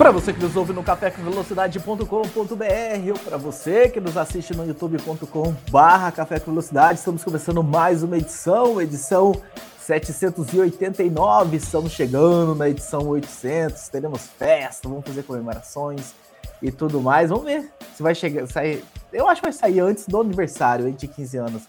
Para você que nos ouve no cafécomvelocidade.com.br ou para você que nos assiste no youtube.com barra Café com Velocidade, estamos começando mais uma edição, edição 789, estamos chegando na edição 800, teremos festa, vamos fazer comemorações e tudo mais. Vamos ver se vai chegar, sair. Eu acho que vai sair antes do aniversário, de 15 anos,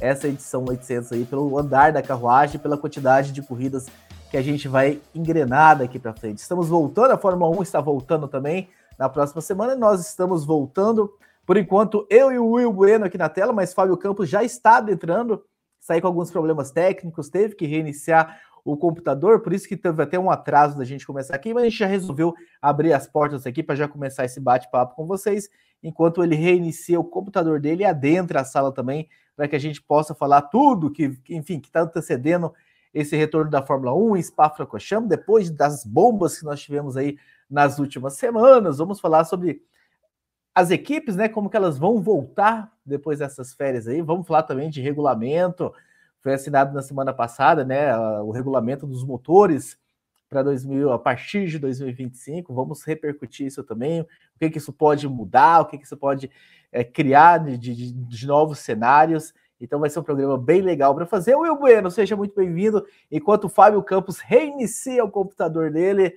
essa edição 800 aí, pelo andar da carruagem, pela quantidade de corridas que a gente vai engrenar daqui para frente. Estamos voltando, a Fórmula 1 está voltando também na próxima semana, nós estamos voltando. Por enquanto, eu e o Will Bueno aqui na tela, mas Fábio Campos já está adentrando, saiu com alguns problemas técnicos, teve que reiniciar o computador, por isso que teve até um atraso da gente começar aqui, mas a gente já resolveu abrir as portas aqui para já começar esse bate-papo com vocês, enquanto ele reinicia o computador dele e adentra a sala também, para que a gente possa falar tudo que, enfim, que está antecedendo esse retorno da Fórmula 1 em Spa-Francorchamps, depois das bombas que nós tivemos aí nas últimas semanas. Vamos falar sobre as equipes, né, como que elas vão voltar depois dessas férias aí. Vamos falar também de regulamento. Foi assinado na semana passada, né, o regulamento dos motores para 2000 a partir de 2025. Vamos repercutir isso também. O que que isso pode mudar? O que que isso pode é, criar de, de, de novos cenários? Então vai ser um programa bem legal para fazer. Will Bueno, seja muito bem-vindo. Enquanto o Fábio Campos reinicia o computador dele,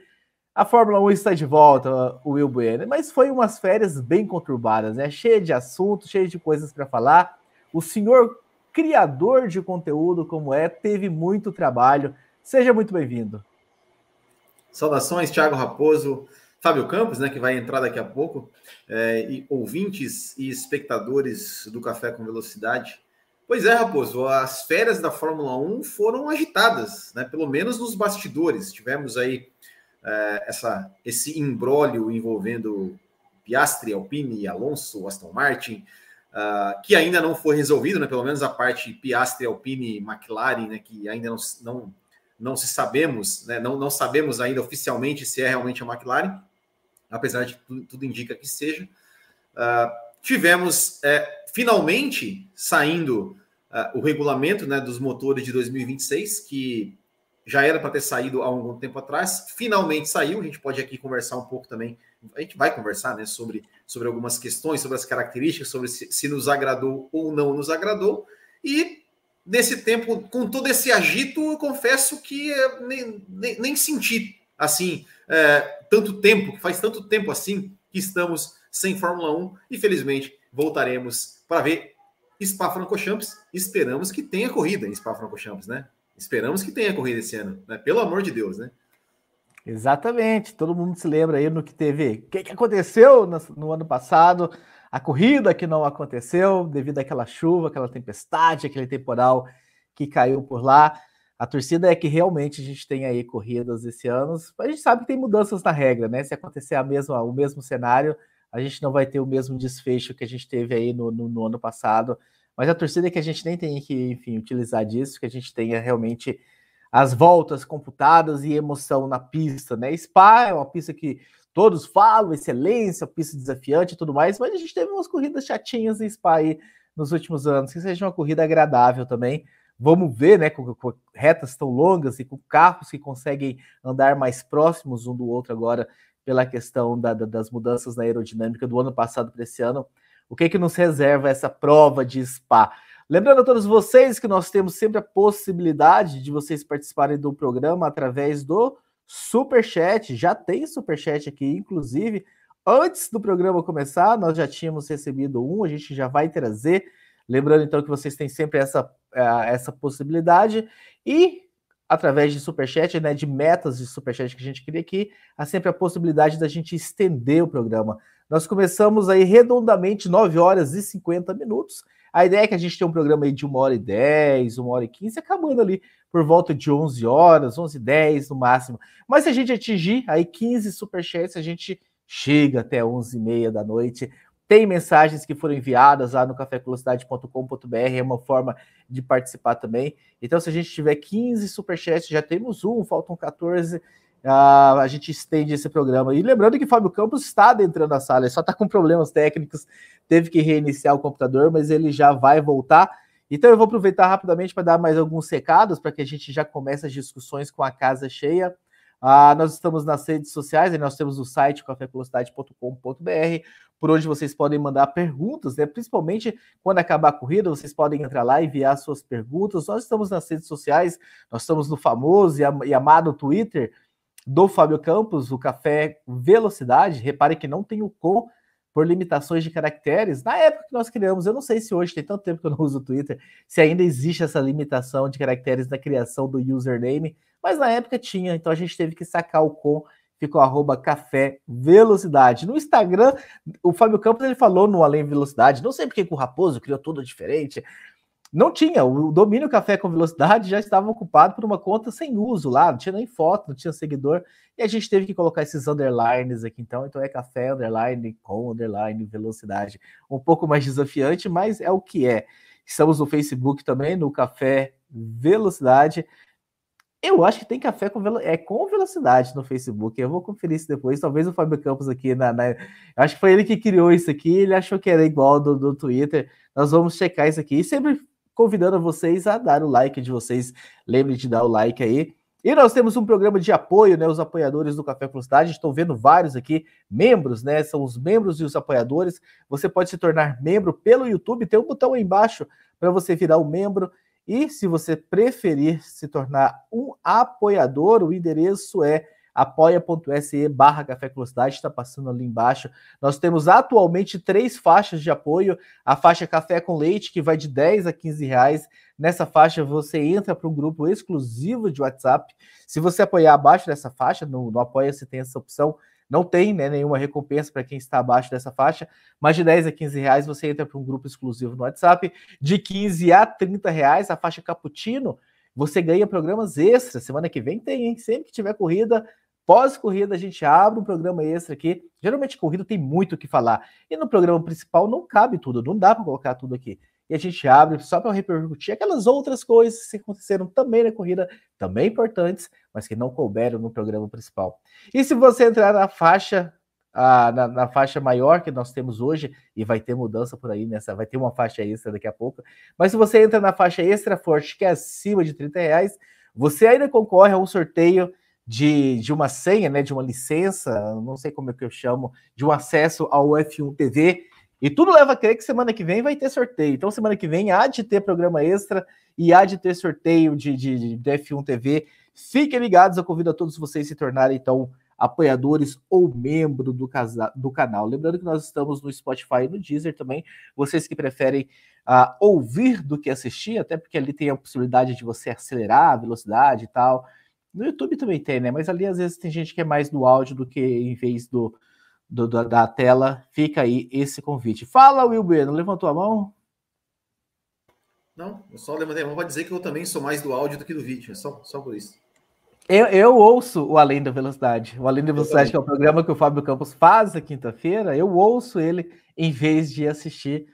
a Fórmula 1 está de volta, o Will Bueno. Mas foi umas férias bem conturbadas, né? Cheia de assuntos, cheia de coisas para falar. O senhor criador de conteúdo como é, teve muito trabalho. Seja muito bem-vindo. Saudações, Thiago Raposo, Fábio Campos, né, que vai entrar daqui a pouco, é, e ouvintes e espectadores do Café com Velocidade. Pois é, Raposo, as férias da Fórmula 1 foram agitadas, né? pelo menos nos bastidores. Tivemos aí é, essa, esse imbróglio envolvendo Piastri, Alpine, Alonso, Aston Martin, uh, que ainda não foi resolvido, né? pelo menos a parte Piastri, Alpine, McLaren, né? que ainda não, não, não se sabemos, né? não, não sabemos ainda oficialmente se é realmente a McLaren, apesar de tudo, tudo indica que seja. Uh, tivemos é, finalmente saindo uh, o regulamento né, dos motores de 2026, que já era para ter saído há algum tempo atrás, finalmente saiu. A gente pode aqui conversar um pouco também. A gente vai conversar né, sobre, sobre algumas questões, sobre as características, sobre se, se nos agradou ou não nos agradou. E nesse tempo, com todo esse agito, eu confesso que nem, nem, nem senti assim é, tanto tempo, faz tanto tempo assim que estamos sem Fórmula 1 e felizmente voltaremos para ver Spa-Francorchamps. Esperamos que tenha corrida em Spa-Francorchamps, né? Esperamos que tenha corrida esse ano, né? Pelo amor de Deus, né? Exatamente. Todo mundo se lembra aí no que teve. O que, que aconteceu no, no, ano passado? A corrida que não aconteceu devido àquela chuva, aquela tempestade, aquele temporal que caiu por lá. A torcida é que realmente a gente tem aí corridas esse ano. A gente sabe que tem mudanças na regra, né? Se acontecer a mesma, o mesmo cenário, a gente não vai ter o mesmo desfecho que a gente teve aí no, no, no ano passado. Mas a torcida é que a gente nem tem que, enfim, utilizar disso, que a gente tenha realmente as voltas computadas e emoção na pista, né? Spa é uma pista que todos falam, excelência, pista desafiante e tudo mais, mas a gente teve umas corridas chatinhas em Spa aí nos últimos anos, que seja uma corrida agradável também. Vamos ver, né, com, com retas tão longas e com carros que conseguem andar mais próximos um do outro agora pela questão da, da, das mudanças na aerodinâmica do ano passado para esse ano. O que, que nos reserva essa prova de Spa? Lembrando a todos vocês que nós temos sempre a possibilidade de vocês participarem do programa através do Super Chat. Já tem Super Chat aqui, inclusive. Antes do programa começar, nós já tínhamos recebido um, a gente já vai trazer. Lembrando então que vocês têm sempre essa, eh, essa possibilidade. E através de superchat, né, de metas de superchat que a gente cria aqui, há sempre a possibilidade da gente estender o programa. Nós começamos aí redondamente 9 horas e 50 minutos. A ideia é que a gente tenha um programa aí de 1 hora e 10, 1 hora e 15, acabando ali por volta de 11 horas, 11 e 10 no máximo. Mas se a gente atingir aí 15 superchats, a gente chega até 11 e meia da noite Tem mensagens que foram enviadas lá no cafévelocidade.com.br, é uma forma de participar também. Então, se a gente tiver 15 superchats, já temos um, faltam 14. Uh, ah, a gente estende esse programa. E lembrando que Fábio Campos está adentrando a sala, ele só está com problemas técnicos, teve que reiniciar o computador, mas ele já vai voltar. Então eu vou aproveitar rapidamente para dar mais alguns recados para que a gente já comece as discussões com a casa cheia. Ah, nós estamos nas redes sociais, e nós temos o site cafévelocidade.com.br, por onde vocês podem mandar perguntas, né? Principalmente quando acabar a corrida, vocês podem entrar lá e enviar suas perguntas. Nós estamos nas redes sociais, nós estamos no famoso e amado Twitter do Fábio Campos, o Café Velocidade. Repare que não tem o com, por limitações de caracteres. Na época que nós criamos, eu não sei se hoje tem tanto tempo que eu não uso o Twitter, se ainda existe essa limitação de caracteres na criação do username, mas na época tinha, então a gente teve que sacar o com, ficou arroba café velocidade. No Instagram, o Fábio Campos ele falou no Além Velocidade, não sei porque o Raposo criou tudo diferente, não tinha, o domínio Café com Velocidade já estava ocupado por uma conta sem uso lá, não tinha nem foto, não tinha seguidor, e a gente teve que colocar esses underlines aqui, então, então é café, underline, com, underline, velocidade. Um pouco mais desafiante, mas é o que é. Estamos no Facebook também, no Café Velocidade. Eu acho que tem café com, velo... é, com velocidade no Facebook. Eu vou conferir isso depois. Talvez o Fábio Campos aqui na, na... Acho que foi ele que criou isso aqui. Ele achou que era igual do, do Twitter. Nós vamos checar isso aqui. E sempre convidando vocês a dar o like de vocês. Lembre de dar o like aí. E nós temos um programa de apoio, né? Os apoiadores do Café Velocidade. Estou vendo vários aqui, membros, né? São os membros e os apoiadores. Você pode se tornar membro pelo YouTube. Tem um botão aí embaixo para você virar um membro. E se você preferir se tornar um apoiador, o endereço é apoia.se barra Café Velocidade, está passando ali embaixo. Nós temos atualmente três faixas de apoio. A faixa Café com Leite, que vai de 10 a 15 reais. Nessa faixa você entra para um grupo exclusivo de WhatsApp. Se você apoiar abaixo dessa faixa, no, no Apoia-se tem essa opção. Não tem né, nenhuma recompensa para quem está abaixo dessa faixa, mas de 10 a 15 reais você entra para um grupo exclusivo no WhatsApp. De 15 a 30 reais, a faixa Cappuccino, você ganha programas extras. Semana que vem tem, hein? Sempre que tiver corrida, Pós-corrida, a gente abre um programa extra aqui. Geralmente, corrida tem muito o que falar. E no programa principal não cabe tudo, não dá para colocar tudo aqui. E a gente abre só para repercutir aquelas outras coisas que aconteceram também na corrida, também importantes, mas que não couberam no programa principal. E se você entrar na faixa na, na, faixa maior que nós temos hoje, e vai ter mudança por aí nessa, vai ter uma faixa extra daqui a pouco. Mas se você entra na faixa extra forte, que é acima de 30 reais, você ainda concorre a um sorteio de, de uma senha, né, de uma licença, não sei como é que eu chamo, de um acesso ao F1 TV. E tudo leva a crer que semana que vem vai ter sorteio. Então, semana que vem há de ter programa extra e há de ter sorteio de, de, de F1 TV. Fiquem ligados, eu convido a todos vocês se tornarem, então, apoiadores ou membro do, casa, do canal. Lembrando que nós estamos no Spotify e no Deezer também. Vocês que preferem uh, ouvir do que assistir, até porque ali tem a possibilidade de você acelerar a velocidade e tal. No YouTube também tem, né? Mas ali às vezes tem gente que é mais do áudio do que em vez do, do da tela. Fica aí esse convite. Fala, Will Bueno, levantou a mão? Não, eu só levantei a mão para dizer que eu também sou mais do áudio do que do vídeo, é só, só por isso. Eu, eu ouço o Além da Velocidade. O Além da Velocidade, que é o programa que o Fábio Campos faz na quinta-feira, eu ouço ele em vez de assistir.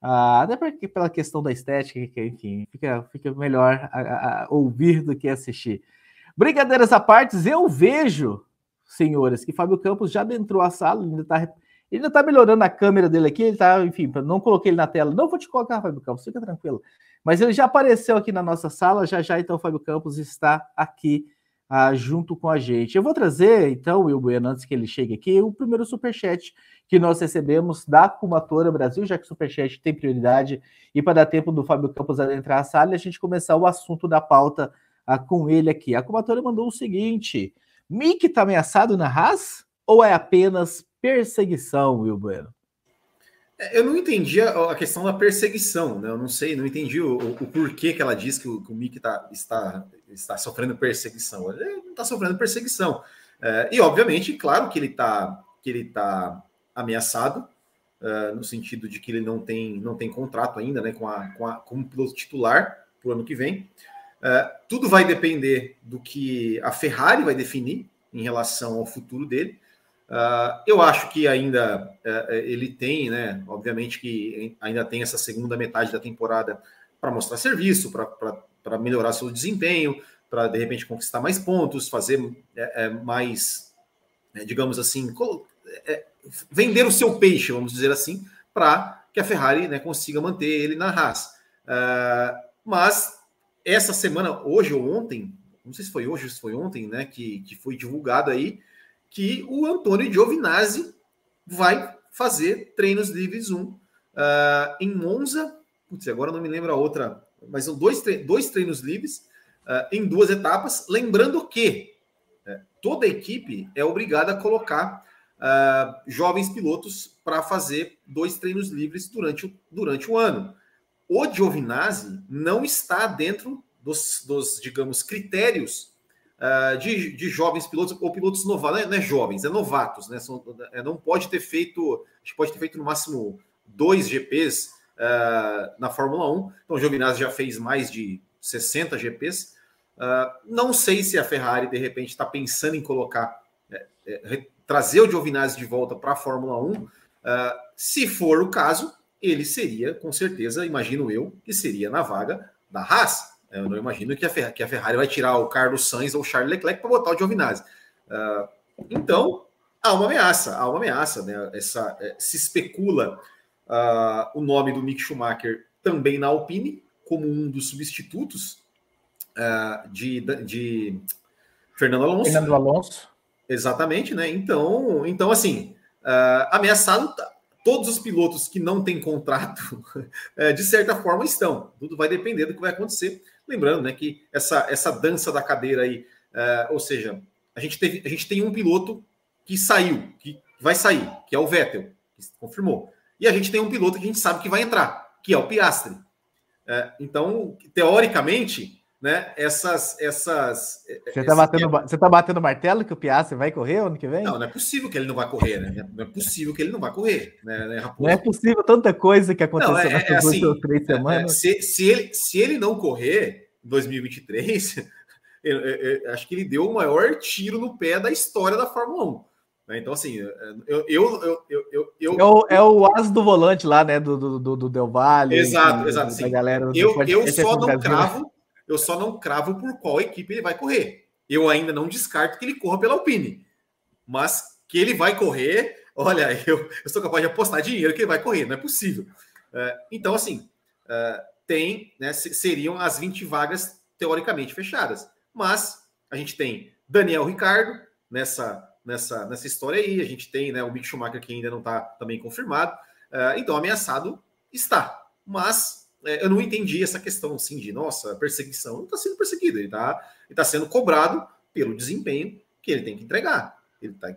Ah, até porque pela questão da estética, que, enfim, fica, fica melhor a, a ouvir do que assistir. Brincadeiras à parte, eu vejo, senhores, que Fábio Campos já adentrou a sala, ainda está ele ainda tá melhorando a câmera dele aqui, ele tá, enfim, não coloquei ele na tela. Não vou te colocar, Fábio Campos, fica tranquilo. Mas ele já apareceu aqui na nossa sala, já já então o Fábio Campos está aqui ah, junto com a gente. Eu vou trazer, então, Will Bueno, antes que ele chegue aqui, o primeiro superchat que nós recebemos da Cumatora Brasil, já que o superchat tem prioridade, e para dar tempo do Fábio Campos adentrar a sala e a gente começar o assunto da pauta ah, com ele aqui. A Kumatora mandou o seguinte: Mick está ameaçado na Haas ou é apenas perseguição, Will Bueno? É, eu não entendi a, a, questão da perseguição, né? Eu não sei, não entendi o, o, o porquê que ela diz que o, o Mick tá, está, está sofrendo perseguição. Ele não está sofrendo perseguição. É, e, obviamente, claro que ele está que ele tá ameaçado, uh, no sentido de que ele não tem, não tem contrato ainda né, com, a, com, a, como piloto titular para o ano que vem. Uh, tudo vai depender do que a Ferrari vai definir em relação ao futuro dele. Uh, eu acho que ainda uh, ele tem, né? Obviamente que ainda tem essa segunda metade da temporada para mostrar serviço, para melhorar seu desempenho, para de repente conquistar mais pontos, fazer é, é, mais, é, digamos assim, é, vender o seu peixe, vamos dizer assim, para que a Ferrari né, consiga manter ele na Haas. Mas essa semana, hoje ou ontem, não sei se foi hoje ou se foi ontem, né, que, que foi divulgado aí que o Antônio Giovinazzi vai fazer treinos livres 1 uh, ah, em Monza. Putz, agora não me lembro a outra, mas são dois, dois treinos livres uh, em duas etapas. Lembrando que uh, toda equipe é obrigada a colocar uh, jovens pilotos para fazer dois treinos livres durante o, durante o ano. O Giovinazzi não está dentro dos, dos digamos, critérios uh, de, de, jovens pilotos ou pilotos novatos, não, é, não é jovens, é novatos, né? São, é, não pode ter feito, acho pode ter feito no máximo dois GPs uh, ah, na Fórmula 1. Então o Giovinazzi já fez mais de 60 GPs. Uh, ah, não sei se a Ferrari de repente está pensando em colocar, é, é, trazer o Giovinazzi de volta para a Fórmula 1. se for o caso, ele seria, com certeza, imagino eu, que seria na vaga da Haas. Eu não imagino que a, Ferrari, que a Ferrari vai tirar o Carlos Sainz ou o Charles Leclerc para botar o Giovinazzi. Uh, então, há uma ameaça, há uma ameaça. Né? Essa, é, se especula uh, o nome do Mick Schumacher também na Alpine, como um dos substitutos uh, de, de Fernando Alonso. Fernando Alonso. Exatamente, né? Então, então assim, ameaçado tá, todos os pilotos que não têm contrato, de certa forma, estão. Tudo vai depender do que vai acontecer. Lembrando né, que essa, essa dança da cadeira aí, uh, ou seja, a gente, teve, a gente tem um piloto que saiu, que vai sair, que é o Vettel, que confirmou. E a gente tem um piloto que a gente sabe que vai entrar, que é o Piastri. Uh, então, teoricamente, né, essas. essas você está batendo, você tá batendo martelo que o Piastri vai correr ano que vem? Não, não é possível que ele não vai correr, né? Não é possível que ele não vai correr, né, né Não é possível tanta coisa que aconteceu não, é, nessas é, assim, duas ou três é, é, semanas. se, se, ele, se ele não correr em 2023, eu, eu, eu, acho que ele deu o maior tiro no pé da história da Fórmula 1. Né? Então, assim, eu. eu, eu, eu, é, o, é o as do volante lá, né? Do, do, do Del Valle. Exato, exato. Da galera eu eu só não cravo eu só não cravo por qual equipe ele vai correr. Eu ainda não descarto que ele corra pela Alpine. Mas que ele vai correr, olha, eu, eu sou capaz de apostar dinheiro que ele vai correr, não é possível. Uh, então, assim, uh, tem, né, seriam as 20 vagas teoricamente fechadas. Mas a gente tem Daniel Ricardo nessa, nessa, nessa história aí, a gente tem né, o Mick Schumacher que ainda não está também confirmado. Uh, então, ameaçado está. Mas eu não entendi essa questão assim de nossa perseguição. Não está sendo perseguido, ele está tá sendo cobrado pelo desempenho que ele tem que entregar. Ele tá,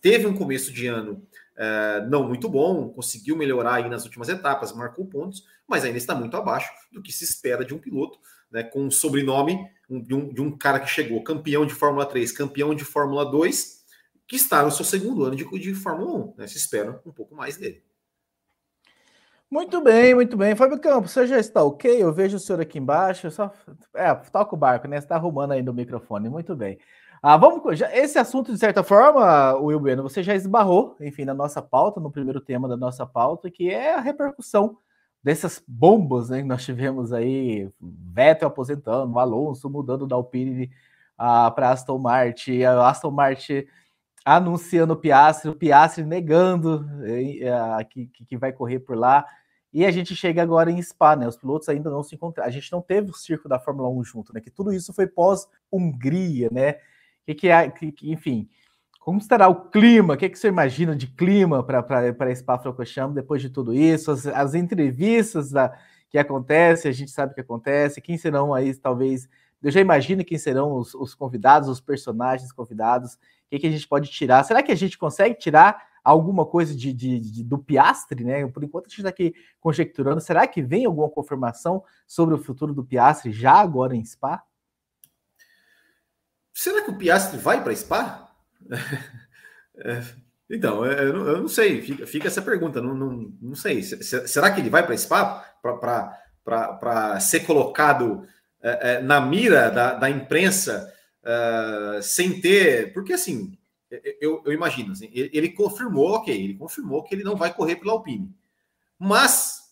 teve um começo de ano é, não muito bom, conseguiu melhorar aí nas últimas etapas, marcou pontos, mas ainda está muito abaixo do que se espera de um piloto, né, com um sobrenome um, de, um, de um cara que chegou campeão de Fórmula 3, campeão de Fórmula 2, que está no seu segundo ano de, de Fórmula 1. Né, se espera um pouco mais dele. Muito bem, muito bem. Fábio Campos, você já está ok? Eu vejo o senhor aqui embaixo. Só... É, toca o barco, né? Você está arrumando aí no microfone. Muito bem. Ah, vamos. Já, esse assunto, de certa forma, Will Bueno, você já esbarrou, enfim, na nossa pauta, no primeiro tema da nossa pauta, que é a repercussão dessas bombas né, que nós tivemos aí, Vettel aposentando, Alonso mudando da Alpine ah, para Aston Martin, a Aston Martin anunciando o Piastri, o Piastri negando uh, que, que vai correr por lá. E a gente chega agora em Spa, né? Os pilotos ainda não se encontraram. A gente não teve o circo da Fórmula 1 junto, né? Que tudo isso foi pós-Hungria, né? Que, que, é, que, que, enfim, como estará o clima? O que, que você imagina de clima para Spa-Francorchamps depois de tudo isso? As, as entrevistas da, que acontecem, a gente sabe que acontece. Quem serão aí, talvez... Eu já imagino quem serão os, os convidados, os personagens convidados que, que a gente pode tirar? Será que a gente consegue tirar alguma coisa de, de, de, do Piastre, né? Por enquanto a gente está aqui conjecturando. Será que vem alguma confirmação sobre o futuro do Piastre já agora em Spa? Será que o Piastre vai para Spa? é, então, é, eu não, eu não, sei, fica, fica essa pergunta, não, não, não sei. Será que ele vai para Spa para ser colocado é, é, na mira da, da imprensa? Uh, sem ter. Porque assim, eu, eu imagino, assim, ele, ele, confirmou, ok, ele confirmou que ele não vai correr pela Alpine. Mas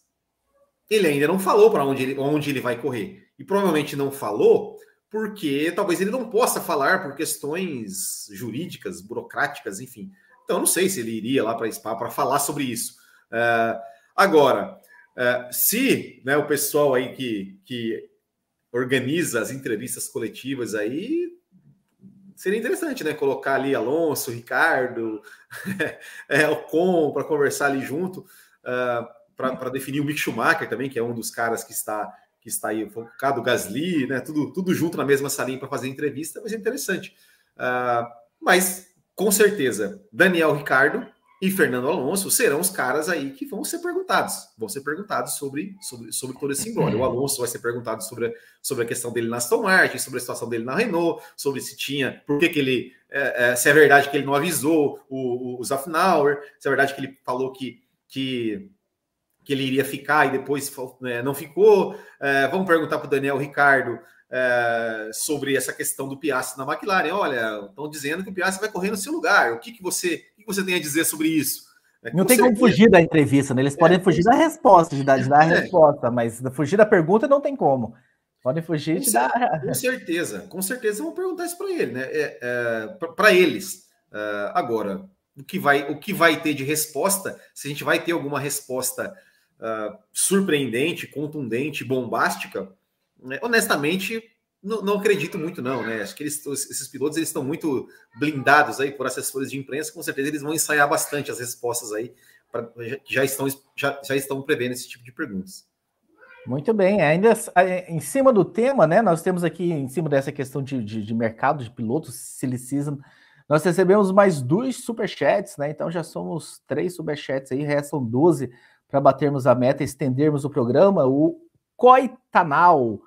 ele ainda não falou para onde ele, onde ele vai correr. E provavelmente não falou porque talvez ele não possa falar por questões jurídicas, burocráticas, enfim. Então, não sei se ele iria lá para a SPA para falar sobre isso. Uh, agora, uh, se né, o pessoal aí que, que organiza as entrevistas coletivas aí, seria interessante, né? Colocar ali Alonso, Ricardo, é, Com para conversar ali junto, uh, para definir o Mick Schumacher também, que é um dos caras que está que está aí focado, Gasly, né? Tudo, tudo junto na mesma salinha para fazer entrevista, mas é interessante. Uh, mas com certeza, Daniel Ricardo e Fernando Alonso serão os caras aí que vão ser perguntados. Vão ser perguntados sobre, sobre, sobre todo esse embora. O Alonso vai ser perguntado sobre, a, sobre a questão dele na Aston Martin, sobre a situação dele na Renault, sobre se tinha, por que, que ele. É, é, se é verdade que ele não avisou o, o, o Zafnauer, se é verdade que ele falou que, que, que ele iria ficar e depois é, não ficou. É, vamos perguntar para o Daniel Ricardo é, sobre essa questão do Piastri na McLaren. Olha, estão dizendo que o Piastri vai correr no seu lugar. O que, que você que você tem a dizer sobre isso? É, não tem certeza. como fugir da entrevista, né? Eles é, podem fugir da resposta, de dar, de dar a é. resposta, mas fugir da pergunta não tem como. Podem fugir de dar. Com certeza, com certeza vão perguntar isso para ele, né? É, é para eles. Agora, o que, vai, o que vai ter de resposta, se a gente vai ter alguma resposta uh, surpreendente, contundente, bombástica? Honestamente, não, não, acredito muito, não, né? Acho que eles, esses pilotos eles estão muito blindados aí por assessores de imprensa, com certeza eles vão ensaiar bastante as respostas aí, pra, já, estão, já, já estão prevendo esse tipo de perguntas. Muito bem, ainda em cima do tema, né? Nós temos aqui, em cima dessa questão de, de, de mercado de pilotos, season, nós recebemos mais dois superchats, né? Então já somos três superchats aí, restam 12 para batermos a meta, estendermos o programa. O Coitanal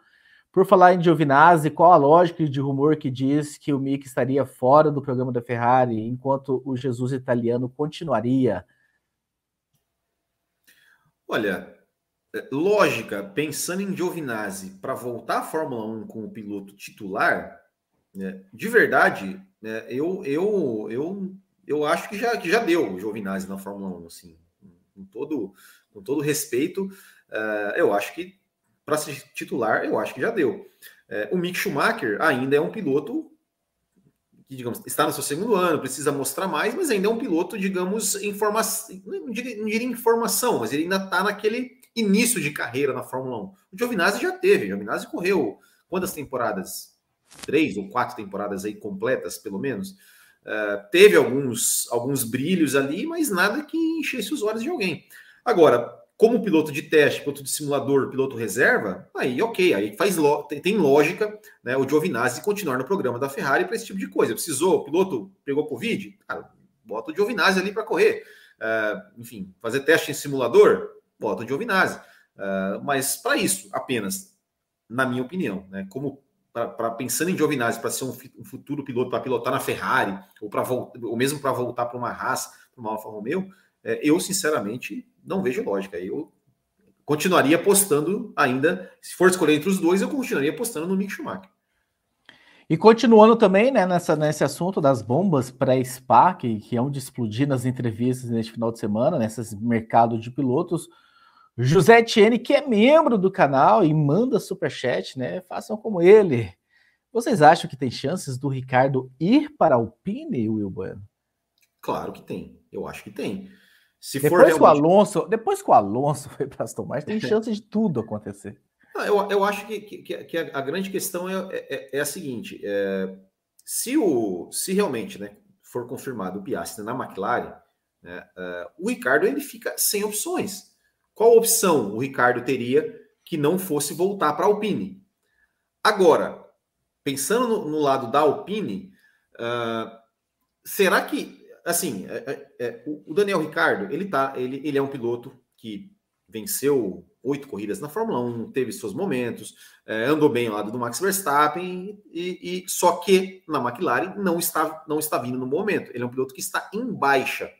por falar em Giovinazzi, qual a lógica de rumor que diz que o Mick estaria fora do programa da Ferrari, enquanto o Jesus italiano continuaria? Olha, é, lógica, pensando em Giovinazzi para voltar à Fórmula 1 com o piloto titular, né, de verdade, né, eu, eu, eu, eu acho que já, que já deu o Giovinazzi na Fórmula 1, assim, com todo, com todo respeito, uh, eu acho que para ser titular, eu acho que já deu. É, o Mick Schumacher ainda é um piloto que, digamos, está no seu segundo ano, precisa mostrar mais, mas ainda é um piloto, digamos, informação, não não diria informação, mas ele ainda está naquele início de carreira na Fórmula 1. O Giovinazzi já teve, o Giovinazzi correu quantas temporadas? Três ou quatro temporadas aí completas, pelo menos. Uh, teve alguns, alguns brilhos ali, mas nada que enchesse os olhos de alguém. Agora, como piloto de teste, piloto de simulador, piloto reserva, aí ok, aí faz tem, lógica né, o Giovinazzi continuar no programa da Ferrari para esse tipo de coisa. Precisou, o piloto pegou Covid, cara, bota o Giovinazzi ali para correr. Uh, enfim, fazer teste em simulador, bota o Giovinazzi. Uh, mas para isso, apenas, na minha opinião, né, como para pensando em Giovinazzi para ser um, um, futuro piloto para pilotar na Ferrari ou para ou mesmo para voltar para uma raça, para uma Alfa Romeo, é, eu sinceramente não vejo lógica. Eu continuaria apostando ainda, se for escolher entre os dois, eu continuaria apostando no Mick Schumacher. E continuando também né, nessa, nesse assunto das bombas pré-SPA, que, que é um de explodir nas entrevistas neste final de semana, nesse mercado de pilotos, José Etienne, que é membro do canal e manda superchat, né? Façam como ele. Vocês acham que tem chances do Ricardo ir para a Alpine, Will Bueno? Claro que tem. Eu acho que tem. Se depois for realmente... que o Alonso, depois que o Alonso foi para Aston Martin, tem chance de tudo acontecer. Eu, eu acho que, que, que a, grande questão é, é, é a seguinte: é, se, o, se realmente né, for confirmado o Piastri na McLaren, né, uh, o Ricardo ele fica sem opções. Qual opção o Ricardo teria que não fosse voltar para a Alpine? Agora, pensando no, no lado da Alpine, uh, será que assim, é, é, é o Daniel Ricardo, ele tá, ele, ele é um piloto que venceu oito corridas na Fórmula 1, teve seus momentos, é, andou bem ao lado do Max Verstappen, e, e, só que na McLaren não está, não está vindo no momento. Ele é um piloto que está em baixa.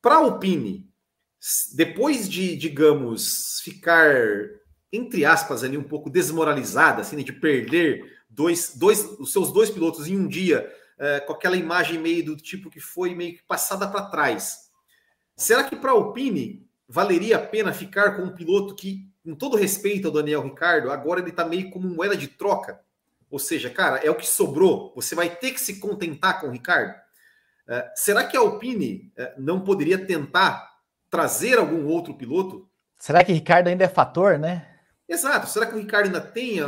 Para a Alpine, depois de, digamos, ficar, entre aspas, ali um pouco desmoralizada, assim, né, de perder dois, dois, os seus dois pilotos em um dia é, com aquela imagem meio do tipo que foi meio que passada para trás. Será que para a Alpine valeria a pena ficar com um piloto que, com todo respeito ao Daniel Ricardo, agora ele está meio como moeda de troca? Ou seja, cara, é o que sobrou, você vai ter que se contentar com o Ricardo? É, será que a Alpine é, não poderia tentar trazer algum outro piloto? Será que Ricardo ainda é fator, né? Exato. Será que o Ricardo ainda tem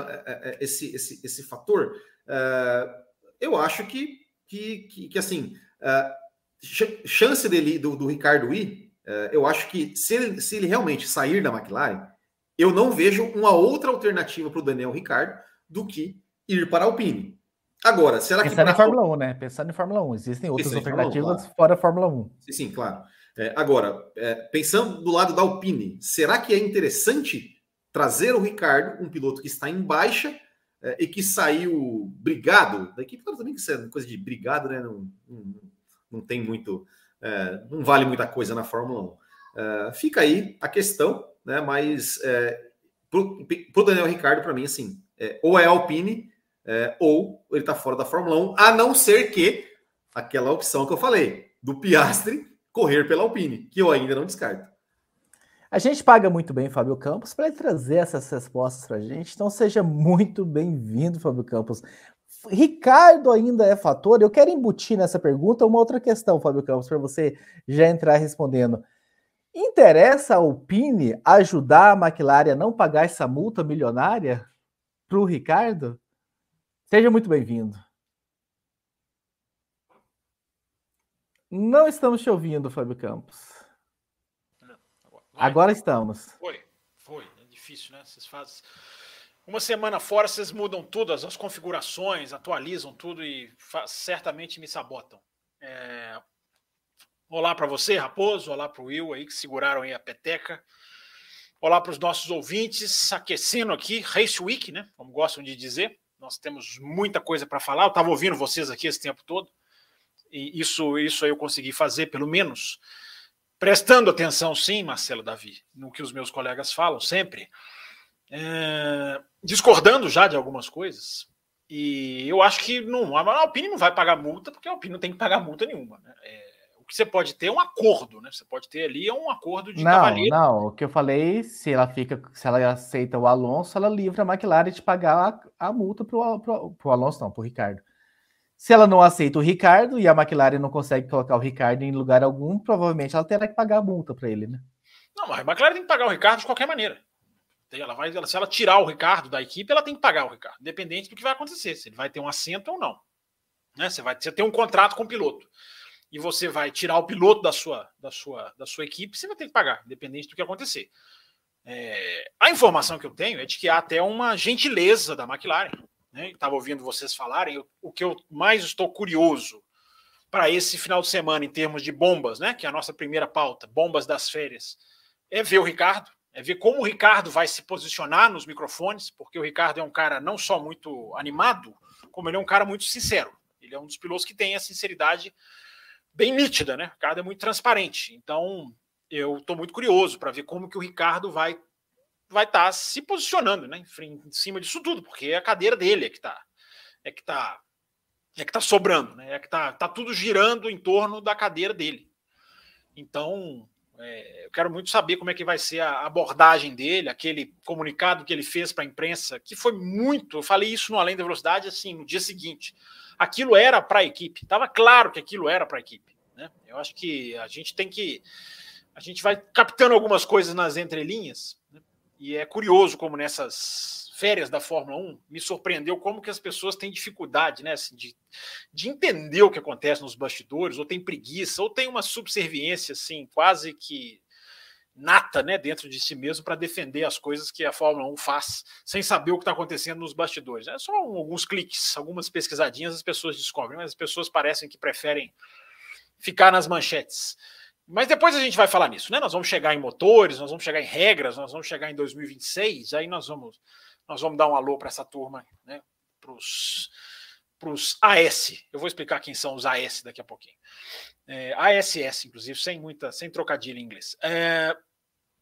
esse, esse, esse fator? Eu acho que, que, que, que assim, chance dele, do, do Ricardo ir, eu acho que se ele, se ele realmente sair da McLaren, eu não vejo uma outra alternativa para o Daniel Ricardo do que ir para a Alpine. Agora, será Pensando que. Pensando em Fórmula 1, né? Pensando em Fórmula 1. Existem outras alternativas 1, claro. fora a Fórmula 1. Sim, sim claro. É, agora, é, pensando do lado da Alpine, será que é interessante trazer o Ricardo, um piloto que está em baixa é, e que saiu brigado da equipe? Também que isso é coisa de brigado, né? Não, não, não tem muito. É, não vale muita coisa na Fórmula 1. É, fica aí a questão, né? Mas é, para o Daniel Ricardo, para mim, assim, ou é Alpine é, ou ele está fora da Fórmula 1, a não ser que aquela opção que eu falei, do Piastre correr pela Alpine, que eu ainda não descarto. A gente paga muito bem Fábio Campos para trazer essas respostas para a gente, então seja muito bem-vindo, Fábio Campos. Ricardo ainda é fator? Eu quero embutir nessa pergunta uma outra questão, Fábio Campos, para você já entrar respondendo. Interessa a Alpine ajudar a McLaren a não pagar essa multa milionária para o Ricardo? Seja muito bem-vindo. Não estamos te ouvindo, Fábio Campos. Agora, estamos. Foi, foi. É difícil, né? Vocês fazem. Uma semana fora, vocês mudam tudo, as configurações, atualizam tudo e certamente me sabotam. É... Olá para você, Raposo. Olá para o Will aí que seguraram aí a peteca. Olá para os nossos ouvintes, aquecendo aqui, Race Week, né? Como gostam de dizer. Nós temos muita coisa para falar. Eu estava ouvindo vocês aqui esse tempo todo. E isso, isso eu consegui fazer, pelo menos, prestando atenção, sim, Marcelo Davi, no que os meus colegas falam sempre, é, discordando já de algumas coisas. E eu acho que não, a Alpine não vai pagar multa, porque a Alpine não tem que pagar multa nenhuma. Né? É, que você pode ter é um acordo, né? Você pode ter ali um acordo de não, cavalheiro. Não, o que eu falei, se ela fica, se ela aceita o Alonso, ela livra a McLaren de pagar a, a multa pro, pro Alonso, não, pro Ricardo. Se ela não aceita o Ricardo e a McLaren não consegue colocar o Ricardo em lugar algum, provavelmente ela terá que pagar a multa para ele, né? Não, mas a McLaren tem que pagar o Ricardo de qualquer maneira. Ela vai, se ela tirar o Ricardo da equipe, ela tem que pagar o Ricardo, independente do que vai acontecer, se ele vai ter um assento ou não. Né? Você vai você tem um contrato com o piloto e você vai tirar o piloto da sua, da sua, da sua equipe, você vai ter que pagar, independente do que acontecer. É, a informação que eu tenho é de que há até uma gentileza da McLaren. Né? Estava ouvindo vocês falarem. o que eu mais estou curioso para esse final de semana, em termos de bombas, né? que é a nossa primeira pauta, bombas das férias, é ver o Ricardo, é ver como o Ricardo vai se posicionar nos microfones, porque o Ricardo é um cara não só muito animado, como ele é um cara muito sincero. Ele é um dos pilotos que tem a sinceridade bem nítida, né? O Ricardo é muito transparente. Então, eu estou muito curioso para ver como que o Ricardo vai vai estar tá se posicionando, né, em cima disso tudo, porque é a cadeira dele é que está é que tá é que tá sobrando, né? É que tá, tá tudo girando em torno da cadeira dele. Então, é, eu quero muito saber como é que vai ser a abordagem dele, aquele comunicado que ele fez para a imprensa, que foi muito. Eu falei isso no Além da Velocidade, assim, no dia seguinte aquilo era para a equipe. Estava claro que aquilo era para a equipe. Né? Eu acho que a gente tem que. A gente vai captando algumas coisas nas entrelinhas? E é curioso como nessas férias da Fórmula 1 me surpreendeu como que as pessoas têm dificuldade né, assim, de, de entender o que acontece nos bastidores, ou tem preguiça, ou tem uma subserviência assim, quase que nata né, dentro de si mesmo para defender as coisas que a Fórmula 1 faz, sem saber o que está acontecendo nos bastidores. É só alguns cliques, algumas pesquisadinhas as pessoas descobrem, mas as pessoas parecem que preferem ficar nas manchetes. Mas depois a gente vai falar nisso, né? Nós vamos chegar em motores, nós vamos chegar em regras, nós vamos chegar em 2026, aí nós vamos, nós vamos dar um alô para essa turma, né? Para os AS. Eu vou explicar quem são os AS daqui a pouquinho. É, ASS, inclusive, sem muita, sem trocadilho em inglês. É,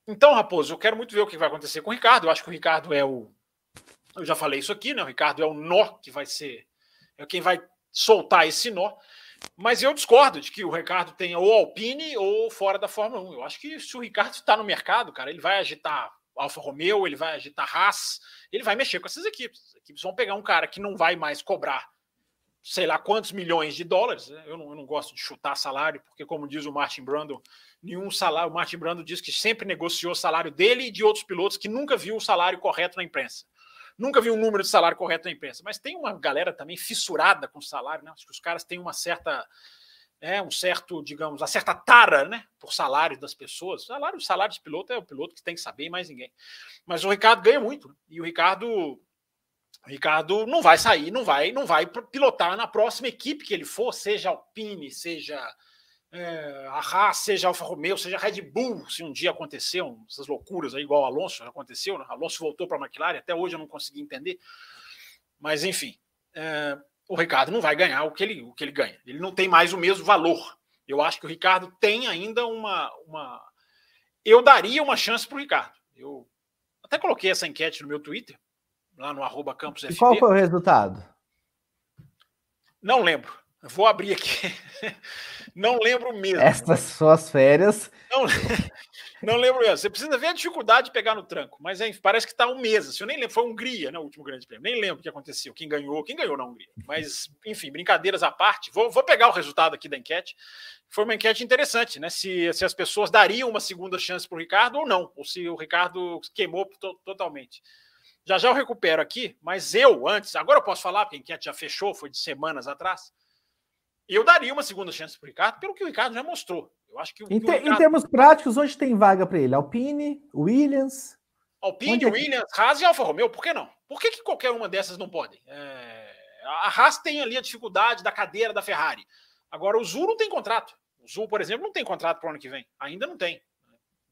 então, Raposo, eu quero muito ver o que vai acontecer com o Ricardo. Eu acho que o Ricardo é o. Eu já falei isso aqui, né? O Ricardo é o nó que vai ser. É quem vai soltar esse nó. Mas eu discordo de que o Ricardo tenha ou Alpine ou fora da Fórmula 1. Eu acho que se o Ricardo está no mercado, cara, ele vai agitar Alfa Romeo, ele vai agitar Haas, ele vai mexer com essas equipes. As equipes vão pegar um cara que não vai mais cobrar sei lá quantos milhões de dólares. Né? Eu, não, eu não gosto de chutar salário, porque, como diz o Martin Brando, nenhum salário. O Martin Brando diz que sempre negociou o salário dele e de outros pilotos que nunca viu o salário correto na imprensa. Nunca viu o número de salário correto na imprensa. Mas tem uma galera também fissurada com salário, né? Acho que os caras têm uma certa. É, um certo, digamos, uma certa tara né, por salário das pessoas. Salário, salário de piloto é o piloto que tem que saber, mais ninguém. Mas o Ricardo ganha muito. Né? E o Ricardo o Ricardo não vai sair, não vai, não vai pilotar na próxima equipe que ele for, seja Alpine, seja é, a Haas, seja Alfa Romeo, seja Red Bull, se um dia aconteceu, essas loucuras aí, igual o Alonso aconteceu, né? Alonso voltou para a McLaren, até hoje eu não consegui entender. Mas, enfim, é, o Ricardo não vai ganhar o que, ele, o que ele ganha. Ele não tem mais o mesmo valor. Eu acho que o Ricardo tem ainda uma. uma... Eu daria uma chance para o Ricardo. Eu até coloquei essa enquete no meu Twitter, lá no arroba Campos E qual foi o resultado? Não lembro. Vou abrir aqui. Não lembro mesmo. Estas suas férias. Não, não lembro mesmo. Você precisa ver a dificuldade de pegar no tranco. Mas hein, parece que está um mês. Assim, eu nem lembro. Foi a Hungria, né? O último grande prêmio. Nem lembro o que aconteceu. Quem ganhou. Quem ganhou na Hungria. Mas, enfim, brincadeiras à parte. Vou, vou pegar o resultado aqui da enquete. Foi uma enquete interessante, né? Se, se as pessoas dariam uma segunda chance para o Ricardo ou não. Ou se o Ricardo queimou to totalmente. Já já eu recupero aqui, mas eu antes, agora eu posso falar, porque a enquete já fechou, foi de semanas atrás. Eu daria uma segunda chance para o Ricardo, pelo que o Ricardo já mostrou. Eu acho que, em, te, Ricardo... em, termos práticos, onde tem vaga para ele? Alpine, Williams? Alpine, é Williams, que... Haas e Alfa Romeo, por que não? Por que, que qualquer uma dessas não podem? É... A Haas tem ali a dificuldade da cadeira da Ferrari. Agora, o Zul não tem contrato. O Zul, por exemplo, não tem contrato para o ano que vem. Ainda não tem.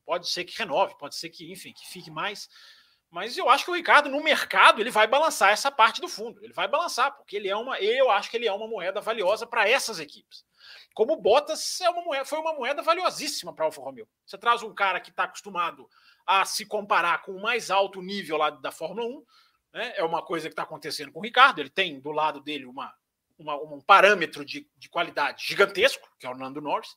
Pode ser que renove, pode ser que, enfim, que fique mais. Mas eu acho que o Ricardo, no mercado, ele vai balançar essa parte do fundo. Ele vai balançar, porque ele é uma. Eu acho que ele é uma moeda valiosa para essas equipes. Como o Bottas é uma moeda, foi uma moeda valiosíssima para Alfa Romeo. Você traz um cara que está acostumado a se comparar com o mais alto nível lá da Fórmula 1. Né? É uma coisa que está acontecendo com o Ricardo. Ele tem do lado dele uma, uma um parâmetro de, de qualidade gigantesco, que é o Nando Norris.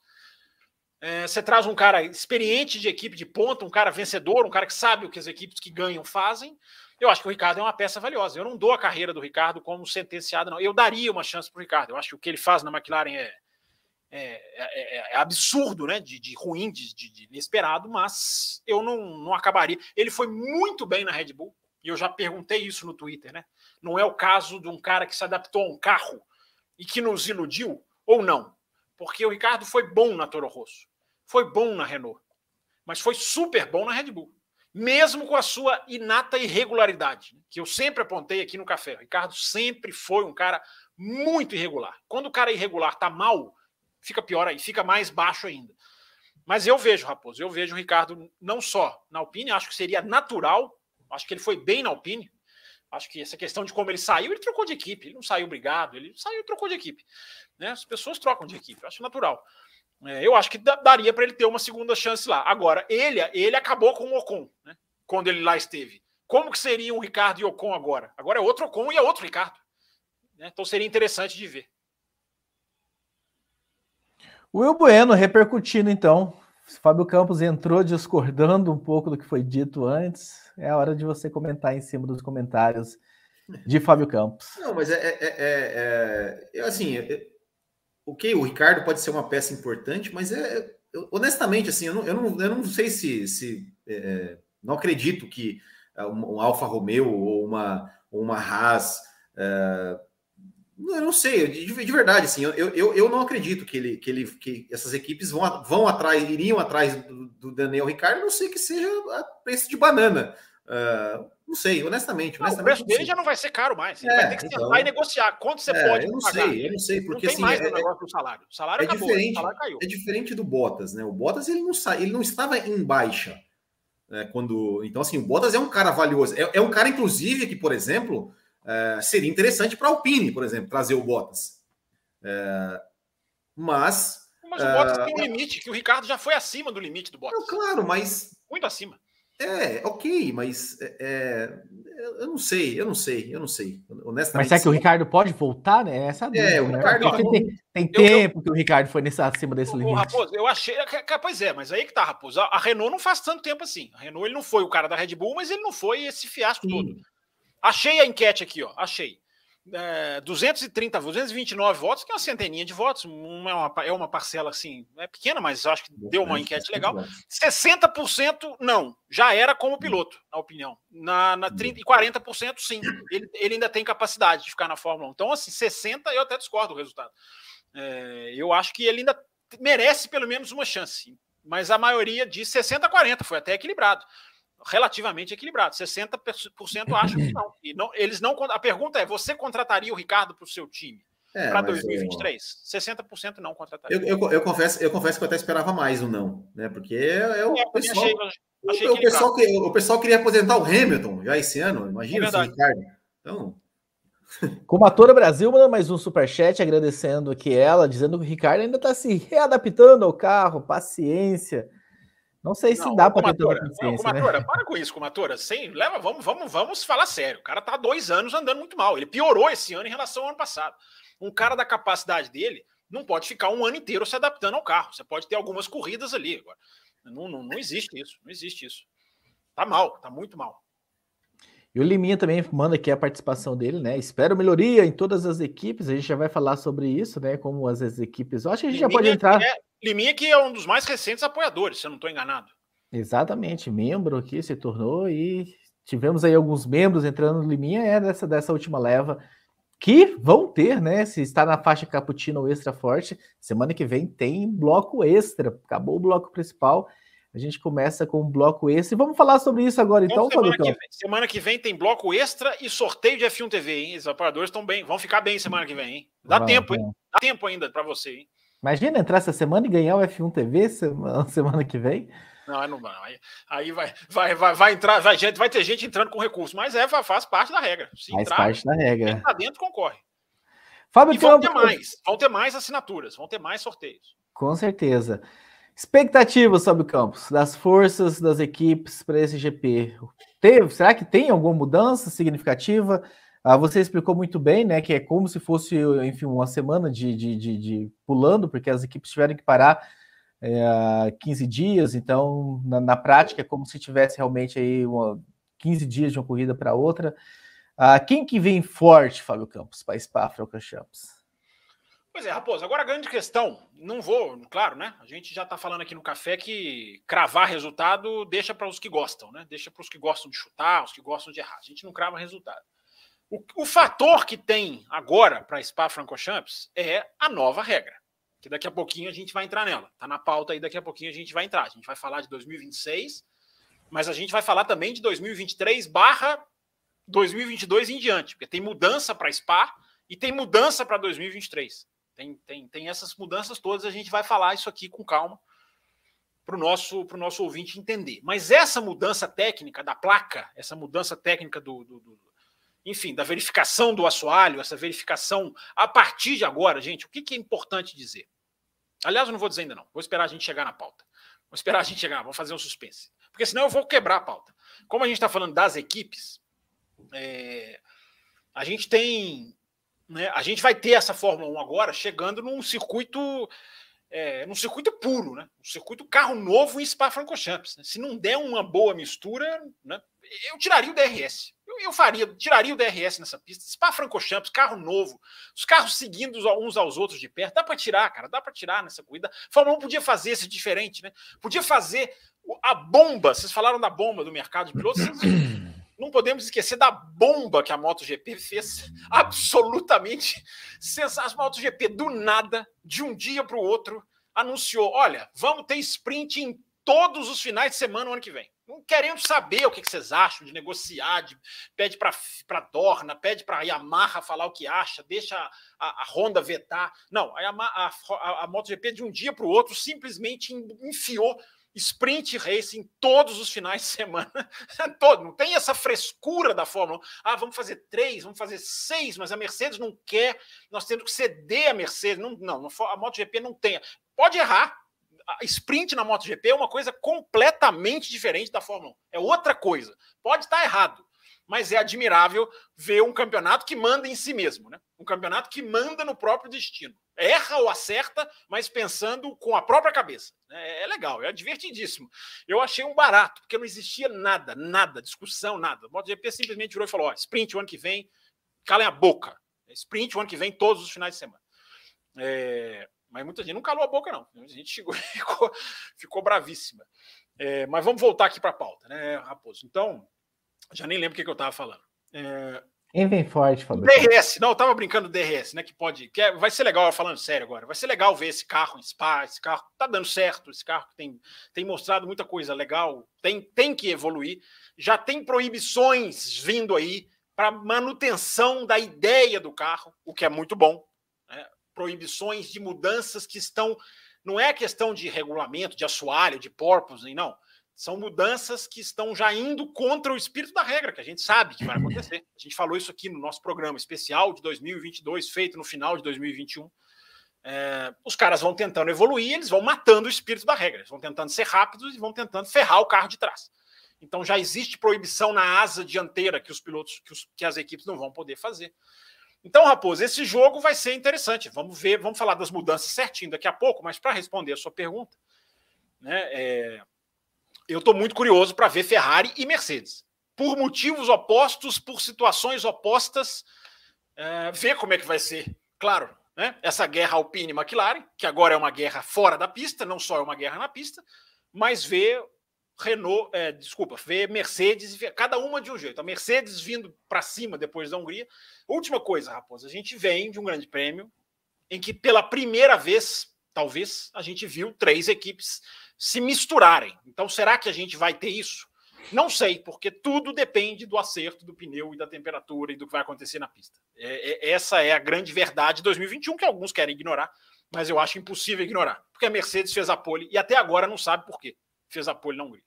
É, você traz um cara experiente de equipe de ponta, um cara vencedor, um cara que sabe o que as equipes que ganham fazem. Eu acho que o Ricardo é uma peça valiosa. Eu não dou a carreira do Ricardo como sentenciada, não. Eu daria uma chance para o Ricardo. Eu acho que o que ele faz na McLaren é, é, é, é absurdo, né? De, de ruim, de, de, de, inesperado, mas eu não, não acabaria. Ele foi muito bem na Red Bull, e eu já perguntei isso no Twitter, né? Não é o caso de um cara que se adaptou a um carro e que nos iludiu, ou não? Porque o Ricardo foi bom na Toro Rosso. Foi bom na Renault, mas foi super bom na Red Bull, mesmo com a sua inata irregularidade, que eu sempre apontei aqui no café. O Ricardo sempre foi um cara muito irregular. Quando o cara irregular tá mal, fica pior aí, fica mais baixo ainda. Mas eu vejo, Raposo, eu vejo o Ricardo não só na Alpine, acho que seria natural, acho que ele foi bem na Alpine. Acho que essa questão de como ele saiu, ele trocou de equipe, ele não saiu obrigado, ele saiu e trocou de equipe. Né? As pessoas trocam de equipe, acho natural. É, eu acho que daria para ele ter uma segunda chance lá. Agora, ele, ele acabou com o Ocon, né? Quando ele lá esteve. Como que seria um Ricardo e Ocon agora? Agora é outro Ocon e é outro Ricardo. Né? Então seria interessante de ver. O Will Bueno repercutindo, então. Fábio Campos entrou discordando um pouco do que foi dito antes. É a hora de você comentar em cima dos comentários de Fábio Campos. Não, mas é, é, é, é assim, ok, o Ricardo pode ser uma peça importante, mas é, eu, honestamente, assim, eu não, eu não, eu não sei se, se é, não acredito que é, um, um Alfa Romeo ou uma, uma Haas. É, eu não sei, de, de verdade, assim, eu, eu, eu não acredito que, ele, que, ele, que essas equipes vão, vão atrás, iriam atrás do, do Daniel Ricardo, não sei que seja a preço de banana. Uh, não sei, honestamente. Não, honestamente o preço dele já não vai ser caro mais. Ele é, vai ter que então, sentar e negociar. Quanto você é, pode eu não pagar? sei, eu não sei, porque não tem assim, mais é, negócio do salário. O salário é acabou, diferente, o salário caiu. É diferente do Bottas, né? O Bottas ele não, sa... ele não estava em baixa. Né? Quando... Então, assim, o Bottas é um cara valioso. É, é um cara, inclusive, que, por exemplo, é, seria interessante para a Alpine, por exemplo, trazer o Bottas. É, mas. Mas o Bottas tem um limite, que o Ricardo já foi acima do limite do Bottas. Não, claro, mas. Muito acima. É, ok, mas é, é eu não sei, eu não sei, eu não sei. Honestamente. Mas será que o Ricardo pode voltar, né? Essa é, o né? Ricardo. Né? Tem, tem tempo eu, que o Ricardo foi nesse, acima desse o, limite. Raposo, eu achei. Pois é, mas aí que tá, Raposo. A Renault não faz tanto tempo assim. A Renault ele não foi o cara da Red Bull, mas ele não foi esse fiasco Sim. todo. Achei a enquete aqui, ó. Achei é, 230, 229 votos, que é uma centeninha de votos, uma, é, uma, é uma parcela assim, é pequena, mas acho que deu uma enquete legal. 60% não, já era como piloto, na opinião. Na, na 30, e 40% sim, ele, ele ainda tem capacidade de ficar na Fórmula 1. Então, assim, 60% eu até discordo do resultado. É, eu acho que ele ainda merece pelo menos uma chance, mas a maioria diz 60 a 40, foi até equilibrado relativamente equilibrado. 60% acham que não. E não, eles não. A pergunta é: você contrataria o Ricardo para o seu time? É, para 2023? Eu... 60% não contrataria. Eu, eu, eu, confesso, eu confesso que eu até esperava mais o não, né? Porque é, é o, é, pessoal, achei, achei o, pessoal, o pessoal queria aposentar o Hamilton já esse ano, imagina é Ricardo. Então. Como atora Brasil, manda mais um superchat agradecendo aqui ela, dizendo que o Ricardo ainda está se readaptando ao carro, paciência. Não sei se não, dá para ter toda a né? para com isso, comatora. Sem, leva, vamos, vamos, vamos falar sério. O cara tá há dois anos andando muito mal. Ele piorou esse ano em relação ao ano passado. Um cara da capacidade dele não pode ficar um ano inteiro se adaptando ao carro. Você pode ter algumas corridas ali. Agora. Não, não, não existe isso. Não existe isso. Tá mal, tá muito mal. E o Liminha também manda aqui a participação dele, né? Espero melhoria em todas as equipes. A gente já vai falar sobre isso, né? Como as, as equipes. Eu acho que a gente Liminha já pode entrar. É, Liminha, que é um dos mais recentes apoiadores, se eu não estou enganado. Exatamente, membro aqui se tornou e tivemos aí alguns membros entrando no Liminha, é dessa, dessa última leva, que vão ter, né? Se está na faixa Cappuccino ou Extra Forte, semana que vem tem bloco extra. Acabou o bloco principal. A gente começa com um bloco extra. E vamos falar sobre isso agora, então, semana que, vem, semana que vem tem bloco extra e sorteio de F1 TV, hein? Os apoiadores estão bem, vão ficar bem semana que vem, hein? Dá vamos, tempo, hein? Dá tempo ainda para você, hein? Imagina entrar essa semana e ganhar o F1 TV semana, semana que vem. Não, não vai. Aí vai, vai, vai, vai entrar, vai, gente, vai ter gente entrando com recurso, mas é, faz parte da regra. Se faz entrar, parte da regra. Tá dentro, concorre. Fábio e vão ter mais, vão ter mais assinaturas, vão ter mais sorteios. Com certeza. Expectativas sobre o campus, das forças das equipes para esse GP. Teve, será que tem alguma mudança significativa? Ah, você explicou muito bem, né? Que é como se fosse, enfim, uma semana de, de, de, de pulando, porque as equipes tiveram que parar é, 15 dias, então, na, na, prática, é como se tivesse realmente aí uma, 15 dias de uma corrida para outra. Ah, quem que vem forte, Fábio Campos, para Spa Francorchamps? Pois é, Raposo, agora a grande questão, não vou, claro, né? A gente já está falando aqui no café que cravar resultado deixa para os que gostam, né? Deixa para os que gostam de chutar, os que gostam de errar. A gente não crava resultado. O, o fator que tem agora para Spa Francorchamps é a nova regra, que daqui a pouquinho a gente vai entrar nela. Está na pauta aí, daqui a pouquinho a gente vai entrar. A gente vai falar de 2026, mas a gente vai falar também de 2023 barra 2022 em diante, porque tem mudança para Spa e tem mudança para 2023. Tem, tem, tem essas mudanças todas, a gente vai falar isso aqui com calma para o nosso, nosso ouvinte entender. Mas essa mudança técnica da placa, essa mudança técnica do, do, do enfim, da verificação do assoalho, essa verificação a partir de agora, gente, o que, que é importante dizer? Aliás, eu não vou dizer ainda não, vou esperar a gente chegar na pauta. Vou esperar a gente chegar, vou fazer um suspense. Porque senão eu vou quebrar a pauta. Como a gente está falando das equipes, é, a gente tem. Né, a gente vai ter essa Fórmula 1 agora chegando num circuito. É, num circuito puro, né? Um circuito carro novo em Spa-Francorchamps. Né? Se não der uma boa mistura, né, eu tiraria o DRS. Eu, faria, tiraria o DRS nessa pista. Spa Francorchamps, carro novo, os carros seguindo uns aos outros de perto. Dá para tirar, cara, dá para tirar nessa corrida. Fórmula 1 podia fazer esse diferente, né? Podia fazer a bomba. Vocês falaram da bomba do mercado de pilotos. Não podemos esquecer da bomba que a MotoGP fez. Absolutamente sensacional. A MotoGP, do nada, de um dia para o outro, anunciou: olha, vamos ter sprint em todos os finais de semana no ano que vem não querendo saber o que, vocês acham de negociar, de, pede para Dorna, pede para a Yamaha falar o que acha, deixa a, a, Honda vetar. Não, a, Yamaha, a, a MotoGP de um dia para o outro simplesmente enfiou sprint race em todos os finais de semana. Todo, não tem essa frescura da Fórmula 1. Ah, vamos fazer três, vamos fazer seis, mas a Mercedes não quer, nós temos que ceder a Mercedes. Não, não a MotoGP não tem. Pode errar, a sprint na MotoGP é uma coisa completamente diferente da Fórmula 1. É outra coisa. Pode estar errado, mas é admirável ver um campeonato que manda em si mesmo, né? Um campeonato que manda no próprio destino. Erra ou acerta, mas pensando com a própria cabeça. É, é legal, é divertidíssimo. Eu achei um barato, porque não existia nada, nada, discussão, nada. O MotoGP simplesmente virou e falou: ó, sprint o ano que vem, calem a boca. Sprint o ano que vem, todos os finais de semana. É, mas muita gente não calou a boca, não. A gente chegou, ficou, ficou bravíssima. É, mas vamos voltar aqui para a pauta, né, Raposo? Então, já nem lembro o que, que eu estava falando. É... Quem vem forte, Fabrício? DRS, não, eu tava brincando do DRS, né? Que pode. Que é, vai ser legal, falando sério agora, vai ser legal ver esse carro em Spa, esse carro tá dando certo, esse carro tem, tem mostrado muita coisa legal, tem, tem que evoluir. Já tem proibições vindo aí para manutenção da ideia do carro, o que é muito bom. Proibições de mudanças que estão. Não é questão de regulamento, de assoalho, de porpoise, não são mudanças que estão já indo contra o espírito da regra, que a gente sabe que vai acontecer. A gente falou isso aqui no nosso programa especial de 2022, feito no final de 2021. É, os caras vão tentando evoluir, eles vão matando o espírito da regra, eles vão tentando ser rápidos e vão tentando ferrar o carro de trás. Então já existe proibição na asa dianteira que os pilotos, que, os, que as equipes não vão poder fazer. Então, Raposo, esse jogo vai ser interessante. Vamos ver, vamos falar das mudanças certinho daqui a pouco, mas para responder a sua pergunta, né, é, eu estou muito curioso para ver Ferrari e Mercedes. Por motivos opostos, por situações opostas, é, ver como é que vai ser. Claro, né? essa guerra Alpine e McLaren, que agora é uma guerra fora da pista, não só é uma guerra na pista, mas ver Renault, é, desculpa, ver Mercedes, cada uma de um jeito. A Mercedes vindo para cima depois da Hungria. Última coisa, Raposa, a gente vem de um grande prêmio em que pela primeira vez, talvez, a gente viu três equipes se misturarem. Então, será que a gente vai ter isso? Não sei, porque tudo depende do acerto do pneu e da temperatura e do que vai acontecer na pista. É, é, essa é a grande verdade de 2021, que alguns querem ignorar, mas eu acho impossível ignorar, porque a Mercedes fez a pole e até agora não sabe por quê. Fez a pole na Hungria.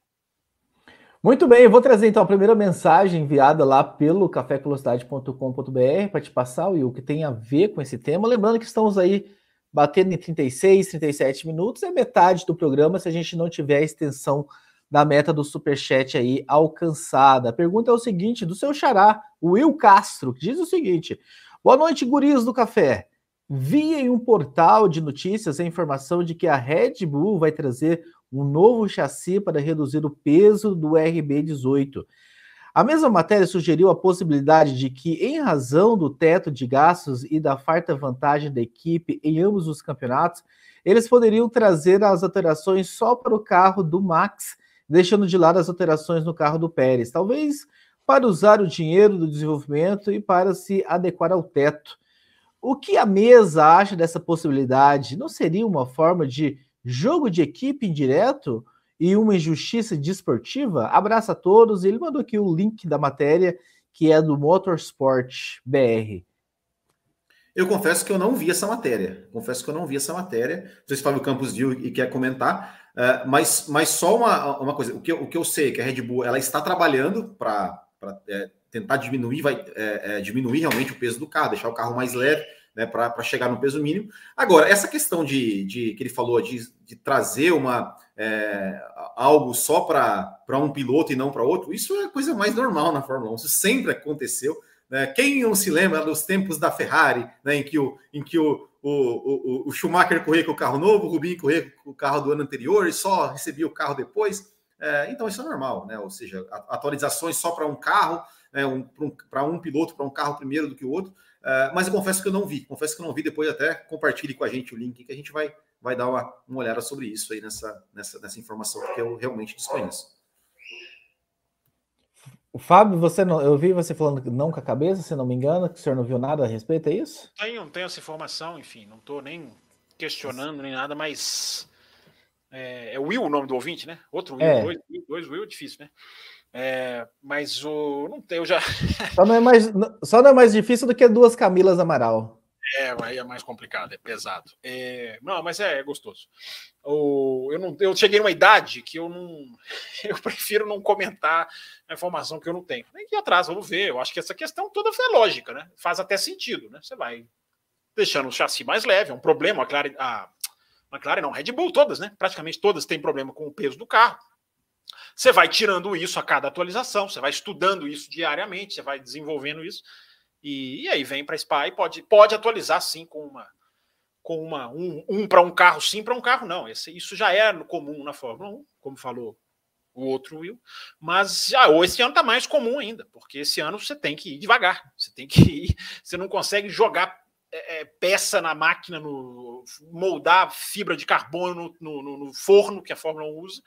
Muito bem, eu vou trazer então a primeira mensagem enviada lá pelo cafévelocidade.com.br para te passar, o que tem a ver com esse tema. Lembrando que estamos aí batendo em 36, 37 minutos, é metade do programa se a gente não tiver a extensão da meta do Superchat aí alcançada. A pergunta é o seguinte, do seu xará, Will Castro, que diz o seguinte, boa noite, guris do café. Vi em um portal de notícias a informação de que a Red Bull vai trazer um novo chassi para reduzir o peso do RB18. A mesma matéria sugeriu a possibilidade de que, em razão do teto de gastos e da farta vantagem da equipe em ambos os campeonatos, eles poderiam trazer as alterações só para o carro do Max, deixando de lado as alterações no carro do Pérez, talvez para usar o dinheiro do desenvolvimento e para se adequar ao teto. O que a mesa acha dessa possibilidade? Não seria uma forma de jogo de equipe indireto? e uma injustiça desportiva? Abraço a todos. Ele mandou aqui o link da matéria, que é do Motorsport BR. Eu confesso que eu não vi essa matéria. Confesso que eu não vi essa matéria. Não sei se o Fábio Campos viu e quer comentar. Uh, mas, mas só uma, uma coisa. O que, eu, o que eu sei é que a Red Bull ela está trabalhando para é, tentar diminuir, vai, é, é, diminuir realmente o peso do carro, deixar o carro mais leve né, para chegar no peso mínimo. Agora, essa questão de, de que ele falou de, de trazer uma é, algo só para um piloto e não para outro, isso é a coisa mais normal na Fórmula 1, isso sempre aconteceu. Né? Quem não se lembra dos tempos da Ferrari, né, em que o, em que o, o, o, o Schumacher corria com o carro novo, o Rubinho corria com o carro do ano anterior e só recebia o carro depois? É, então, isso é normal, né? ou seja, atualizações só para um carro, né, um, para um, um piloto, para um carro primeiro do que o outro. Uh, mas eu confesso que eu não vi, confesso que eu não vi. Depois até compartilhe com a gente o link que a gente vai, vai dar uma, uma olhada sobre isso aí nessa, nessa, nessa informação que eu realmente desconheço. O Fábio, você não, eu vi você falando não com a cabeça, se não me engano, que o senhor não viu nada a respeito, é isso? Tenho, tenho essa informação, enfim, não estou nem questionando nem nada, mas é, é Will o nome do ouvinte, né? Outro Will, é. dois, dois Will é difícil, né? É, mas o. Não tem, eu já. Só não, é mais, só não é mais difícil do que duas Camilas Amaral. É, aí é mais complicado, é pesado. É, não, mas é, é gostoso. O, eu, não, eu cheguei numa idade que eu não. Eu prefiro não comentar a informação que eu não tenho. Nem que atrás, vamos ver. Eu acho que essa questão toda é lógica, né? Faz até sentido, né? Você vai deixando o chassi mais leve, é um problema. A, McLaren não, Red Bull, todas, né? Praticamente todas têm problema com o peso do carro. Você vai tirando isso a cada atualização, você vai estudando isso diariamente, você vai desenvolvendo isso, e, e aí vem para Spa e pode, pode atualizar sim com uma com uma um, um para um carro sim para um carro não. Esse, isso já é comum na Fórmula 1, como falou o outro Will, mas já ou esse ano está mais comum ainda, porque esse ano você tem que ir devagar, você tem que ir, você não consegue jogar é, é peça na máquina, no, moldar fibra de carbono no, no, no, forno que a Fórmula 1 usa,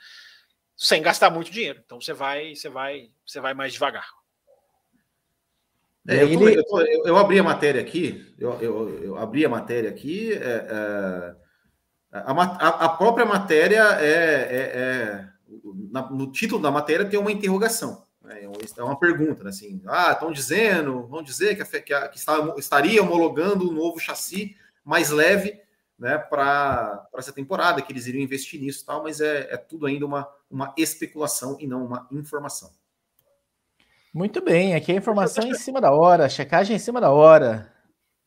sem gastar muito dinheiro. Então você vai, você vai, você vai mais devagar. É, eu, tô, eu, tô, eu, eu, abri a matéria aqui, eu, eu abri a matéria aqui. É, é, a, a, própria matéria é, é, é na, no título da matéria tem uma interrogação, né, é uma pergunta, né, assim, ah, estão dizendo, vão dizer que, a, que, a, que está, estaria homologando um novo chassi mais leve, né, para essa temporada, que eles iriam investir nisso, tal, mas é, é tudo ainda uma, uma especulação e não uma informação. Muito bem, aqui a informação em cima da hora, checagem em cima da hora.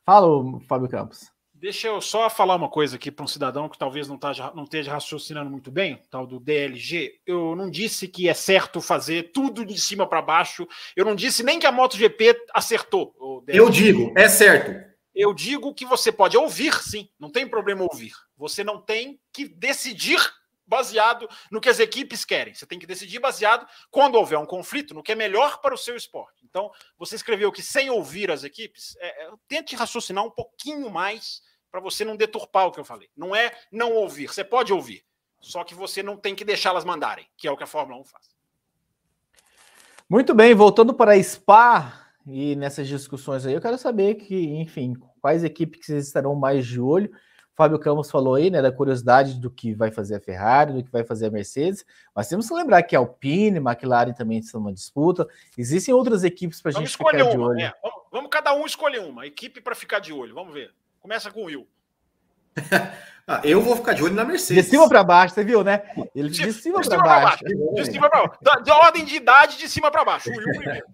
Fala, Fábio Campos. Deixa eu só falar uma coisa aqui para um cidadão que talvez não, tá, não esteja raciocinando muito bem, tal do DLG. Eu não disse que é certo fazer tudo de cima para baixo. Eu não disse nem que a MotoGP acertou. Eu digo, é certo. Eu digo que você pode ouvir, sim, não tem problema ouvir. Você não tem que decidir baseado no que as equipes querem. Você tem que decidir baseado, quando houver um conflito, no que é melhor para o seu esporte. Então, você escreveu que sem ouvir as equipes, é, é, tente raciocinar um pouquinho mais para você não deturpar o que eu falei. Não é não ouvir, você pode ouvir, só que você não tem que deixá-las mandarem, que é o que a Fórmula 1 faz. Muito bem, voltando para a Spa e nessas discussões aí, eu quero saber que, enfim, quais equipes que vocês estarão mais de olho. Fábio Campos falou aí, né, da curiosidade do que vai fazer a Ferrari, do que vai fazer a Mercedes, mas temos que lembrar que a Alpine, McLaren também estão numa disputa. Existem outras equipes para a gente ficar uma, de olho. É, vamos, vamos, cada um escolher uma equipe para ficar de olho. Vamos ver. Começa com o Will. ah, eu vou ficar de olho na Mercedes. De cima para baixo, você viu, né? Ele de, de cima, para baixo. baixo. De cima para baixo. Da, de ordem de idade de cima para baixo.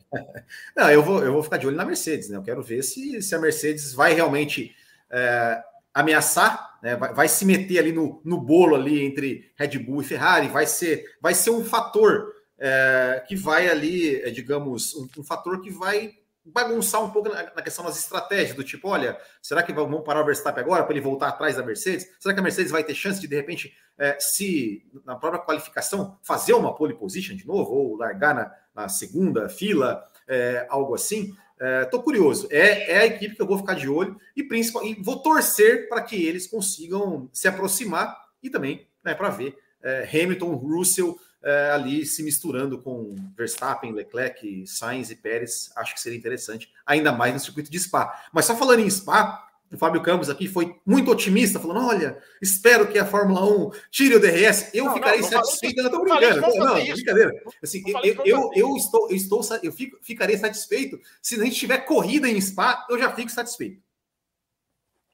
Não, eu vou, eu vou ficar de olho na Mercedes, né? Eu quero ver se, se a Mercedes vai realmente. É, ameaçar, né? vai, vai, se meter ali no, no bolo ali entre Red Bull e Ferrari, vai ser, vai ser um fator é, que vai ali, é, digamos, um, um, fator que vai bagunçar um pouco na, questão das estratégias, do tipo, olha, será que vamos parar o Verstappen agora para ele voltar atrás da Mercedes? Será que a Mercedes vai ter chance de, de repente, é, se na própria qualificação fazer uma pole position de novo, ou largar na, na segunda fila, é, algo assim? Estou é, curioso. É, é a equipe que eu vou ficar de olho e, principalmente, vou torcer para que eles consigam se aproximar e também né, para ver é, Hamilton, Russell é, ali se misturando com Verstappen, Leclerc, Sainz e Pérez. Acho que seria interessante, ainda mais no circuito de Spa. Mas só falando em Spa, o Fábio Campos aqui foi muito otimista, falando: olha, espero que a Fórmula 1 tire o DRS. Eu não, ficarei não, satisfeito. Não, estou brincando. Não, não, brincadeira. Assim, eu, eu, eu, estou, eu estou, eu fico, ficarei satisfeito se a gente tiver corrida em Spa, eu já fico satisfeito.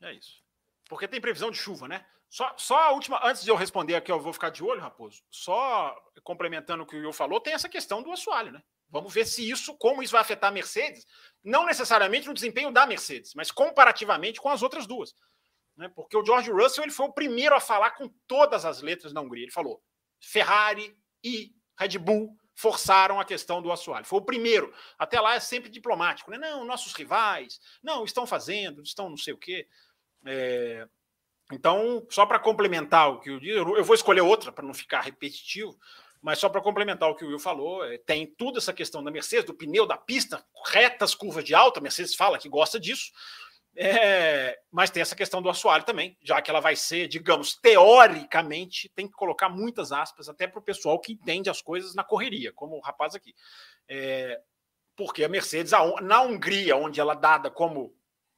É isso. Porque tem previsão de chuva, né? Só, só a última, antes de eu responder aqui, eu vou ficar de olho, Raposo. Só complementando o que o Will falou, tem essa questão do assoalho, né? Vamos ver se isso, como isso vai afetar a Mercedes, não necessariamente no desempenho da Mercedes, mas comparativamente com as outras duas. Né? Porque o George Russell ele foi o primeiro a falar com todas as letras na Hungria. Ele falou: Ferrari e Red Bull forçaram a questão do assoalho. Foi o primeiro. Até lá é sempre diplomático, né? Não, nossos rivais, não, estão fazendo, estão não sei o quê. É... Então, só para complementar o que eu disse, eu vou escolher outra para não ficar repetitivo. Mas só para complementar o que o Will falou, é, tem tudo essa questão da Mercedes, do pneu, da pista, retas, curvas de alta. A Mercedes fala que gosta disso. É, mas tem essa questão do assoalho também, já que ela vai ser, digamos, teoricamente, tem que colocar muitas aspas, até para o pessoal que entende as coisas na correria, como o rapaz aqui. É, porque a Mercedes, na Hungria, onde ela é dada como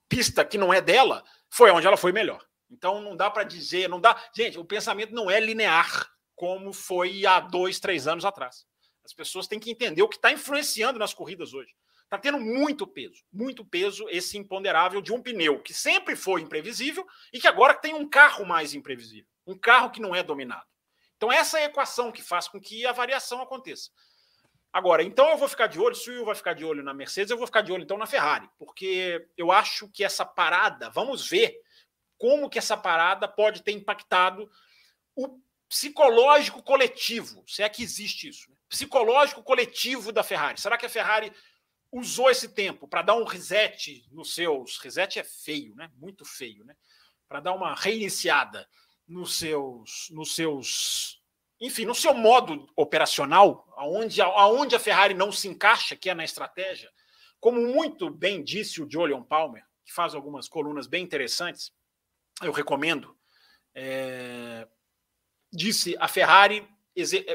pista que não é dela, foi onde ela foi melhor. Então não dá para dizer, não dá. Gente, o pensamento não é linear como foi há dois, três anos atrás. As pessoas têm que entender o que está influenciando nas corridas hoje. Está tendo muito peso, muito peso esse imponderável de um pneu que sempre foi imprevisível e que agora tem um carro mais imprevisível, um carro que não é dominado. Então, essa é a equação que faz com que a variação aconteça. Agora, então eu vou ficar de olho, se o Will vai ficar de olho na Mercedes, eu vou ficar de olho então na Ferrari, porque eu acho que essa parada, vamos ver como que essa parada pode ter impactado o psicológico coletivo, se é que existe isso. Né? Psicológico coletivo da Ferrari. Será que a Ferrari usou esse tempo para dar um reset nos seus. Reset é feio, né? Muito feio, né? Para dar uma reiniciada nos seus, nos seus, enfim, no seu modo operacional, aonde, aonde a Ferrari não se encaixa, que é na estratégia, como muito bem disse o Julian Palmer, que faz algumas colunas bem interessantes, eu recomendo. É, disse a Ferrari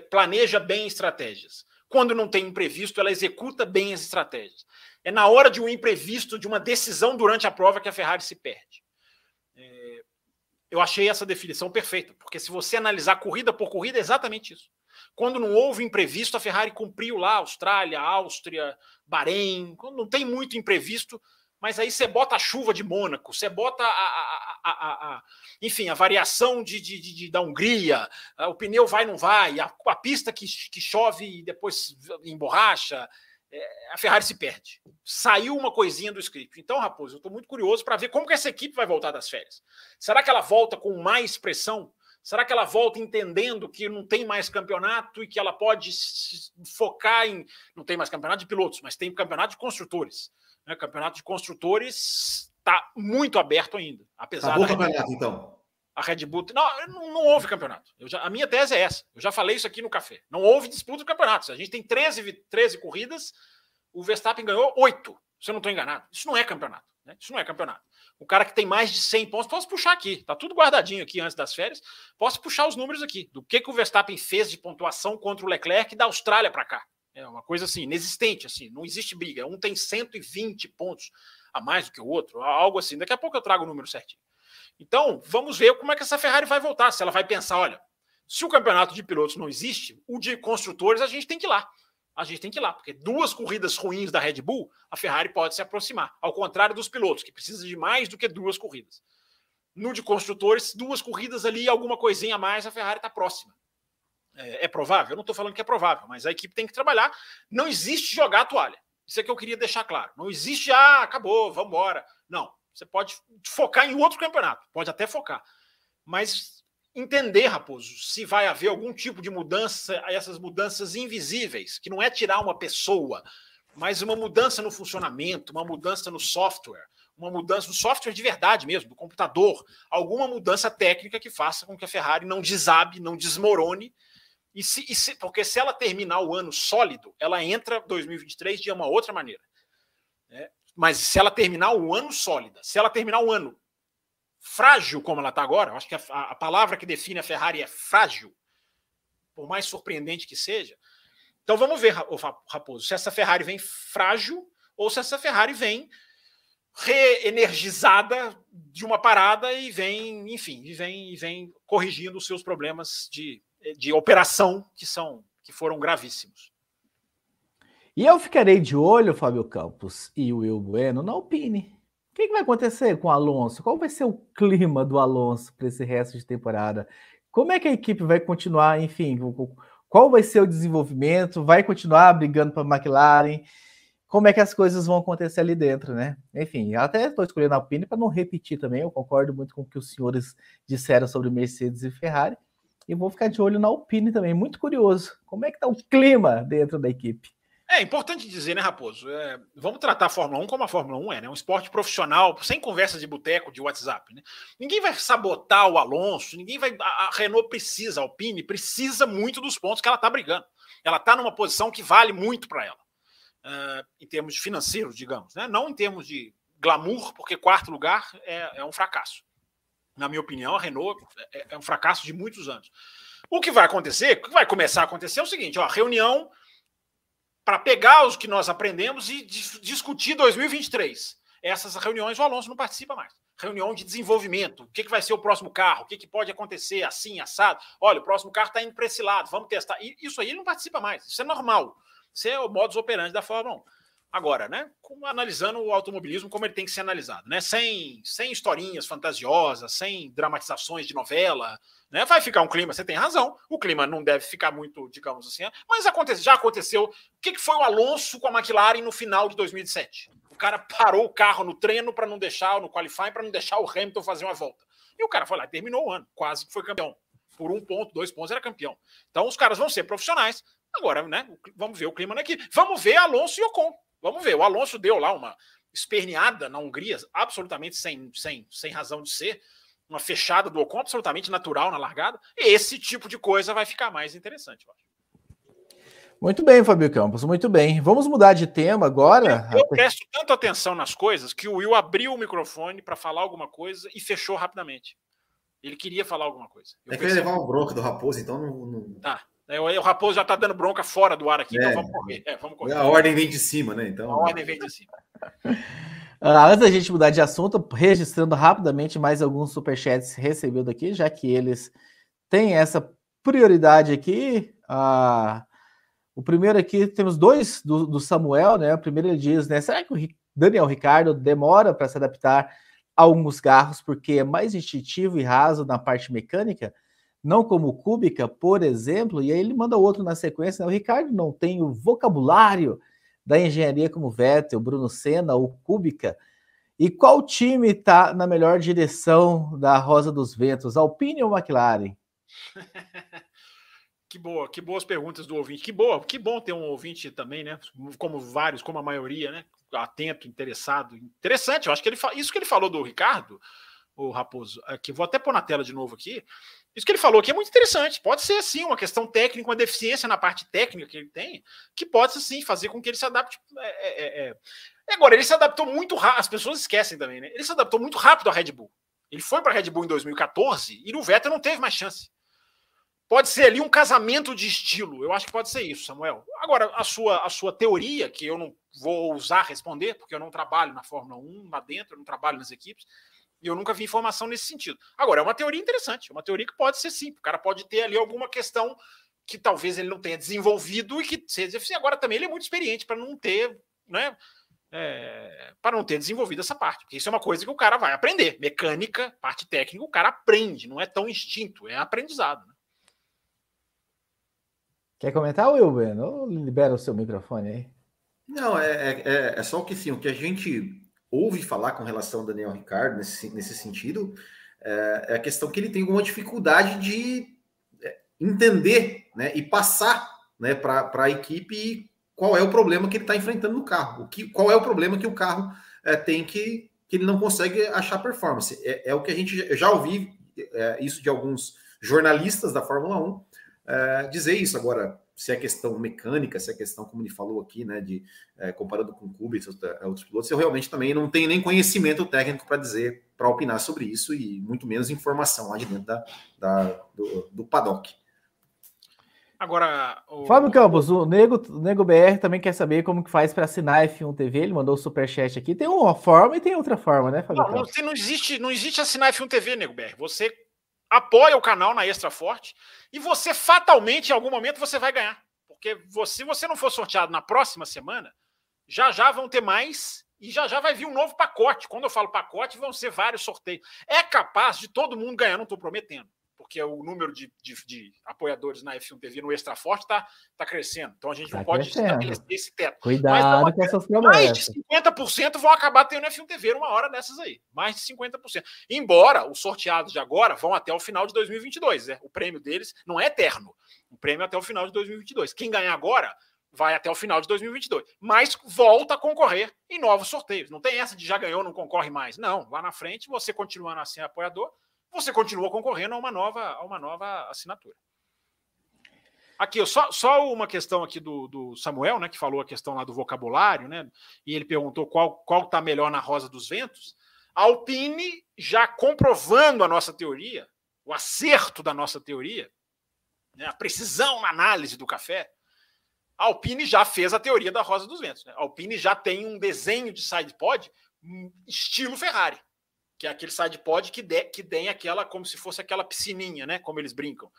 planeja bem estratégias. Quando não tem imprevisto, ela executa bem as estratégias. É na hora de um imprevisto, de uma decisão durante a prova, que a Ferrari se perde. É, eu achei essa definição perfeita, porque se você analisar corrida por corrida, é exatamente isso. Quando não houve imprevisto, a Ferrari cumpriu lá Austrália, Áustria, Bahrein. Quando não tem muito imprevisto, mas aí você bota a chuva de Mônaco, você bota a, a, a, a enfim, a variação de, de, de, da Hungria, o pneu vai não vai, a, a pista que, que chove e depois emborracha, é, a Ferrari se perde. Saiu uma coisinha do script. Então, Raposo, eu estou muito curioso para ver como que essa equipe vai voltar das férias. Será que ela volta com mais pressão? Será que ela volta entendendo que não tem mais campeonato e que ela pode focar em. Não tem mais campeonato de pilotos, mas tem campeonato de construtores. Né? Campeonato de construtores está muito aberto ainda. Apesar Acabou o campeonato, então. A Red Bull. Não, não, não houve campeonato. Já, a minha tese é essa. Eu já falei isso aqui no café. Não houve disputa de campeonatos. A gente tem 13, 13 corridas, o Verstappen ganhou 8, se eu não estou enganado. Isso não é campeonato. Né? Isso não é campeonato. O cara que tem mais de 100 pontos, posso puxar aqui. Tá tudo guardadinho aqui antes das férias. Posso puxar os números aqui. Do que, que o Verstappen fez de pontuação contra o Leclerc da Austrália para cá. É uma coisa assim, inexistente, assim, não existe briga. Um tem 120 pontos a mais do que o outro, algo assim. Daqui a pouco eu trago o número certinho. Então, vamos ver como é que essa Ferrari vai voltar. Se ela vai pensar, olha, se o campeonato de pilotos não existe, o de construtores a gente tem que ir lá. A gente tem que ir lá, porque duas corridas ruins da Red Bull, a Ferrari pode se aproximar. Ao contrário dos pilotos, que precisa de mais do que duas corridas. No de construtores, duas corridas ali, alguma coisinha a mais, a Ferrari está próxima. É, é, provável? Eu não estou falando que é provável, mas a equipe tem que trabalhar. Não existe jogar a toalha. Isso é que eu queria deixar claro. Não existe, ah, acabou, vamos embora. Não. Você pode focar em outro campeonato, pode até focar. Mas entender, Raposo, se vai haver algum tipo de mudança, essas mudanças invisíveis, que não é tirar uma pessoa, mas uma mudança no funcionamento, uma mudança no software, uma mudança no software de verdade mesmo, do computador, alguma mudança técnica que faça com que a Ferrari não desabe, não desmorone e se, e se, porque se ela terminar o ano sólido, ela entra 2023 de uma outra maneira. Né? Mas se ela terminar o ano sólida, se ela terminar o ano frágil como ela está agora, acho que a, a, palavra que define a Ferrari é frágil, por mais surpreendente que seja. Então vamos ver, Raposo, se essa Ferrari vem frágil ou se essa Ferrari vem reenergizada de uma parada e vem, enfim, e vem, e vem corrigindo os seus problemas de de operação que são que foram gravíssimos. E eu ficarei de olho, Fábio Campos e o Will Bueno, na Alpine. O que, que vai acontecer com o Alonso? Qual vai ser o clima do Alonso para esse resto de temporada? Como é que a equipe vai continuar? Enfim, qual vai ser o desenvolvimento? Vai continuar brigando para a McLaren? Como é que as coisas vão acontecer ali dentro, né? Enfim, até estou escolhendo a Alpine para não repetir também. Eu concordo muito com o que os senhores disseram sobre Mercedes e Ferrari. E vou ficar de olho na Alpine também. Muito curioso. Como é que está o clima dentro da equipe? É importante dizer, né, Raposo? É, vamos tratar a Fórmula 1 como a Fórmula 1 é, né? Um esporte profissional, sem conversas de boteco, de WhatsApp. Né? Ninguém vai sabotar o Alonso, ninguém vai. A Renault precisa, a Alpine precisa muito dos pontos que ela está brigando. Ela está numa posição que vale muito para ela, uh, em termos financeiros, digamos. Né? Não em termos de glamour, porque quarto lugar é, é um fracasso na minha opinião, a Renault é, é um fracasso de muitos anos. O que vai acontecer, o que vai começar a acontecer é o seguinte: ó, reunião para pegar os que nós aprendemos e discutir 2023. Essas reuniões o Alonso não participa mais. Reunião de desenvolvimento. O que, que vai ser o próximo carro? O que, que pode acontecer assim, assado? Olha, o próximo carro está indo para esse lado, vamos testar. E isso aí ele não participa mais. Isso é normal. Isso é o modus operandi da Fórmula 1. Agora, né? analisando o automobilismo como ele tem que ser analisado, né? Sem, sem historinhas fantasiosas, sem dramatizações de novela, né? Vai ficar um clima, você tem razão. O clima não deve ficar muito, digamos assim, mas acontece, já aconteceu. O que, que foi o Alonso com a McLaren no final de 2007? O cara parou o carro no treino para não deixar, no qualifying, para não deixar o Hamilton fazer uma volta. E o cara foi lá, terminou o ano, quase que foi campeão. Por um ponto, dois pontos, era campeão. Então os caras vão ser profissionais. Agora, né? Vamos ver o clima na equipe. Vamos ver Alonso e Ocon. Vamos ver. O Alonso deu lá uma esperneada na Hungria, absolutamente sem, sem, sem razão de ser. Uma fechada do Ocon, absolutamente natural na largada. Esse tipo de coisa vai ficar mais interessante, eu acho. Muito bem, Fabio Campos, muito bem. Vamos mudar de tema agora. Eu, eu presto tanto atenção nas coisas que o Will abriu o microfone para falar alguma coisa e fechou rapidamente. Ele queria falar alguma coisa. Eu é que ele levar um bronca do Raposo, então não. não... Tá. É, o Raposo já está dando bronca fora do ar aqui, então é, então vamos correr. É, vamos correr. A ordem vem de cima, né? Então... A ordem vem de cima. Ah, antes da gente mudar de assunto, registrando rapidamente mais alguns superchats recebidos aqui, já que eles têm essa prioridade aqui. Ah, o primeiro aqui, temos dois do, do, Samuel, né? O primeiro ele diz, né? Será que o Daniel Ricardo demora para se adaptar a alguns carros porque é mais instintivo e raso na parte mecânica? Não como o Kubica, por exemplo, e aí ele manda outro na sequência, né? O Ricardo não tem o vocabulário da engenharia como Vettel, Bruno Senna ou Kubica. E qual time está na melhor direção da Rosa dos Ventos, Alpine ou McLaren? Que boa, que boas perguntas do ouvinte. Que boa, que bom ter um ouvinte também, né? Como vários, como a maioria, né? Atento, interessado. Interessante, eu acho que ele isso que ele falou do Ricardo, o Raposo, que vou até pôr na tela de novo aqui. Isso que ele falou aqui é muito interessante. Pode ser sim uma questão técnica, uma deficiência na parte técnica que ele tem, que pode sim fazer com que ele se adapte. É, é, é. é. Agora, ele se adaptou muito rápido. As pessoas esquecem também, né? Ele se adaptou muito rápido à Red Bull. Ele foi para a Red Bull em 2014 e no Vettel não teve mais chance. Pode ser ali um casamento de estilo. Eu acho que pode ser isso, Samuel. Agora, a sua, a sua teoria, que eu não vou usar responder, porque eu não trabalho na Fórmula 1 lá dentro, eu não trabalho nas equipes, e eu nunca vi informação nesse sentido. Agora, é uma teoria interessante, uma teoria que pode ser sim. O cara pode ter ali alguma questão que talvez ele não tenha desenvolvido e que seja assim. Agora, também ele é muito experiente para não ter, né? É, para não ter desenvolvido essa parte, porque isso é uma coisa que o cara vai aprender. Mecânica, parte técnica, o cara aprende, não é tão instinto, é aprendizado. Né? Quer comentar, Wilber? Ou libera o seu microfone aí? Não, é, é, é, é só o que sim, o que a gente ouve falar com relação ao Daniel Ricardo nesse, nesse sentido é, é a questão que ele tem alguma dificuldade de é, entender né, e passar né, para a equipe qual é o problema que ele está enfrentando no carro, o que, qual é o problema que o carro é, tem que, que ele não consegue achar performance. É, é o que a gente já ouvi é, isso de alguns jornalistas da Fórmula 1 é, dizer isso. Agora, se é questão mecânica, se é questão, como ele falou aqui, né, de é, comparando com o Kubica e é, outros pilotos, eu realmente também não tenho nem conhecimento técnico para dizer, para opinar sobre isso e muito menos informação lá de dentro da, da do, do paddock. Agora, o... Fábio Campos, o Nego, o Nego BR também quer saber como que faz para assinar F1 TV. Ele mandou o superchat aqui. Tem uma forma e tem outra forma, né, Fábio? Não, não, não, existe, não existe assinar F1 TV, Nego BR. Você apoia o canal na Extra Forte e você fatalmente, em algum momento, você vai ganhar. Porque você, se você não for sorteado na próxima semana, já já vão ter mais e já já vai vir um novo pacote. Quando eu falo pacote, vão ser vários sorteios. É capaz de todo mundo ganhar, não estou prometendo porque o número de, de, de, apoiadores na F1 TV no Extra Forte está tá crescendo. Então a gente tá não pode crescendo. estabelecer esse teto. Cuidado Mas, com essas promessas. Mais de 50% vão acabar tendo F1 TV uma hora dessas aí. Mais de 50%. Embora os sorteados de agora vão até o final de 2022. Né? O prêmio deles não é eterno. O prêmio é até o final de 2022. Quem ganhar agora vai até o final de 2022. Mas volta a concorrer em novos sorteios. Não tem essa de já ganhou, não concorre mais. Não, lá na frente, você continuando assim apoiador, você continua concorrendo a uma nova, a uma nova assinatura. Aqui, só, só uma questão aqui do, do, Samuel, né, que falou a questão lá do vocabulário, né, e ele perguntou qual qual está melhor na Rosa dos Ventos. A Alpine, já comprovando a nossa teoria, o acerto da nossa teoria, né, a precisão na análise do café, a Alpine já fez a teoria da Rosa dos Ventos. Né? A Alpine já tem um desenho de sidepod hum, estilo Ferrari que é aquele side pod que, que tem aquela, como se fosse aquela piscininha, né? Como eles brincam.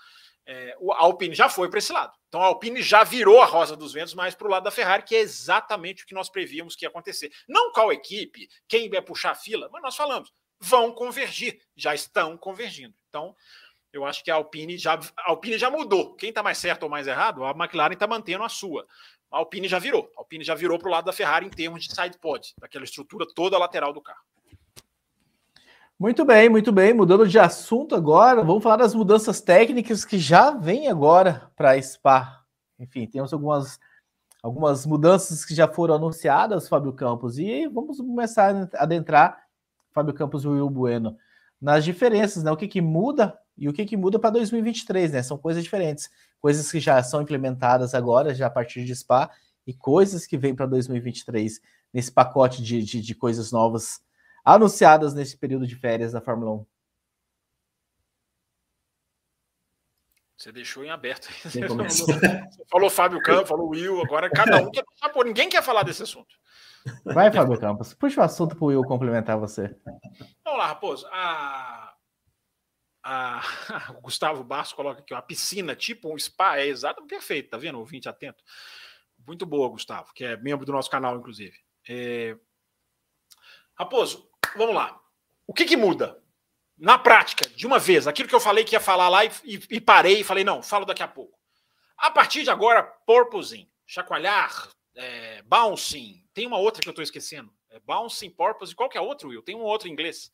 É, o Alpine já foi para esse lado. Então a Alpine já virou a rosa dos ventos mais para o lado da Ferrari, que é exatamente o que nós prevíamos que ia acontecer. Não qual equipe, quem vai puxar a fila, mas nós falamos, vão convergir, já estão convergindo. Então, eu acho que a Alpine já, a Alpine já mudou. Quem está mais certo ou mais errado, a McLaren está mantendo a sua. A Alpine já virou. A Alpine já virou para o lado da Ferrari em termos de side pod, daquela estrutura toda lateral do carro. Muito bem, muito bem. Mudando de assunto agora, vamos falar das mudanças técnicas que já vem agora para a Spa. Enfim, temos algumas, algumas mudanças que já foram anunciadas, Fábio Campos, e vamos começar a adentrar, Fábio Campos e Will Bueno, nas diferenças, né? O que, que muda e o que, que muda para 2023, né? São coisas diferentes, coisas que já são implementadas agora, já a partir de Spa, e coisas que vêm para 2023 nesse pacote de, de, de coisas novas anunciadas nesse período de férias da Fórmula 1? Você deixou em aberto. Você falou, Fábio Campos, falou Will, agora cada um quer passar Ninguém quer falar desse assunto. Vai, Fábio Campos. Puxa o assunto para o Will complementar você. Vamos lá, Raposo. A... A... O Gustavo Barros coloca aqui, ó, a piscina, tipo um spa, é exato, perfeito, tá vendo? Ouvinte atento. Muito boa, Gustavo, que é membro do nosso canal, inclusive. É... Raposo, vamos lá. O que, que muda? Na prática, de uma vez, aquilo que eu falei que ia falar lá e, e, e parei e falei, não, falo daqui a pouco. A partir de agora, porpoising, chacoalhar, é, bouncing, tem uma outra que eu estou esquecendo. É bouncing, porpoise, qual que é a outra, Will? Tem um outro em inglês.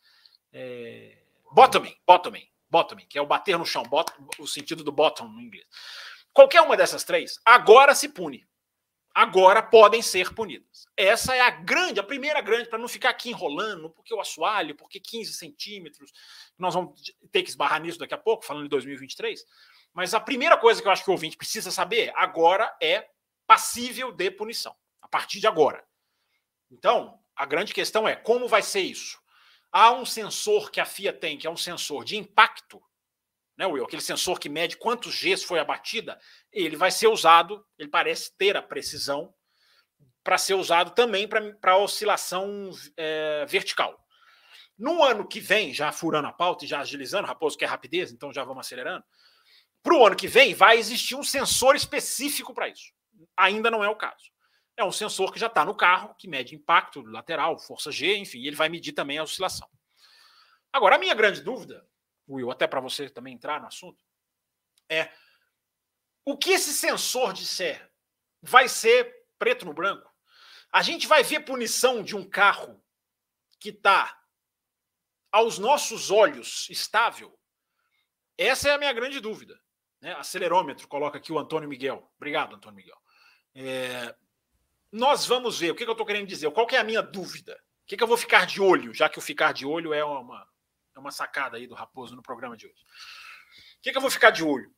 É, bottoming, bottoming, bottoming, que é o bater no chão, bot, o sentido do bottom no inglês. Qualquer uma dessas três, agora se pune agora podem ser punidas. Essa é a grande, a primeira grande, para não ficar aqui enrolando, porque o assoalho, porque 15 centímetros, nós vamos ter que esbarrar nisso daqui a pouco, falando de 2023. Mas a primeira coisa que eu acho que o ouvinte precisa saber agora é passível de punição, a partir de agora. Então, a grande questão é como vai ser isso? Há um sensor que a FIA tem, que é um sensor de impacto, né, Will? Aquele sensor que mede quantos Gs foi abatida, ele vai ser usado, ele parece ter a precisão para ser usado também para oscilação é, vertical. No ano que vem, já furando a pauta e já agilizando, Raposo quer rapidez, então já vamos acelerando. Para o ano que vem, vai existir um sensor específico para isso. Ainda não é o caso. É um sensor que já está no carro, que mede impacto lateral, força G, enfim, ele vai medir também a oscilação. Agora, a minha grande dúvida Will, até para você também entrar no assunto, é o que esse sensor disser vai ser preto no branco? A gente vai ver punição de um carro que está aos nossos olhos estável? Essa é a minha grande dúvida. Né? Acelerômetro, coloca aqui o Antônio Miguel. Obrigado, Antônio Miguel. É... Nós vamos ver. O que, que eu estou querendo dizer? Qual que é a minha dúvida? O que, que eu vou ficar de olho, já que o ficar de olho é uma, é uma sacada aí do Raposo no programa de hoje. O que, que eu vou ficar de olho?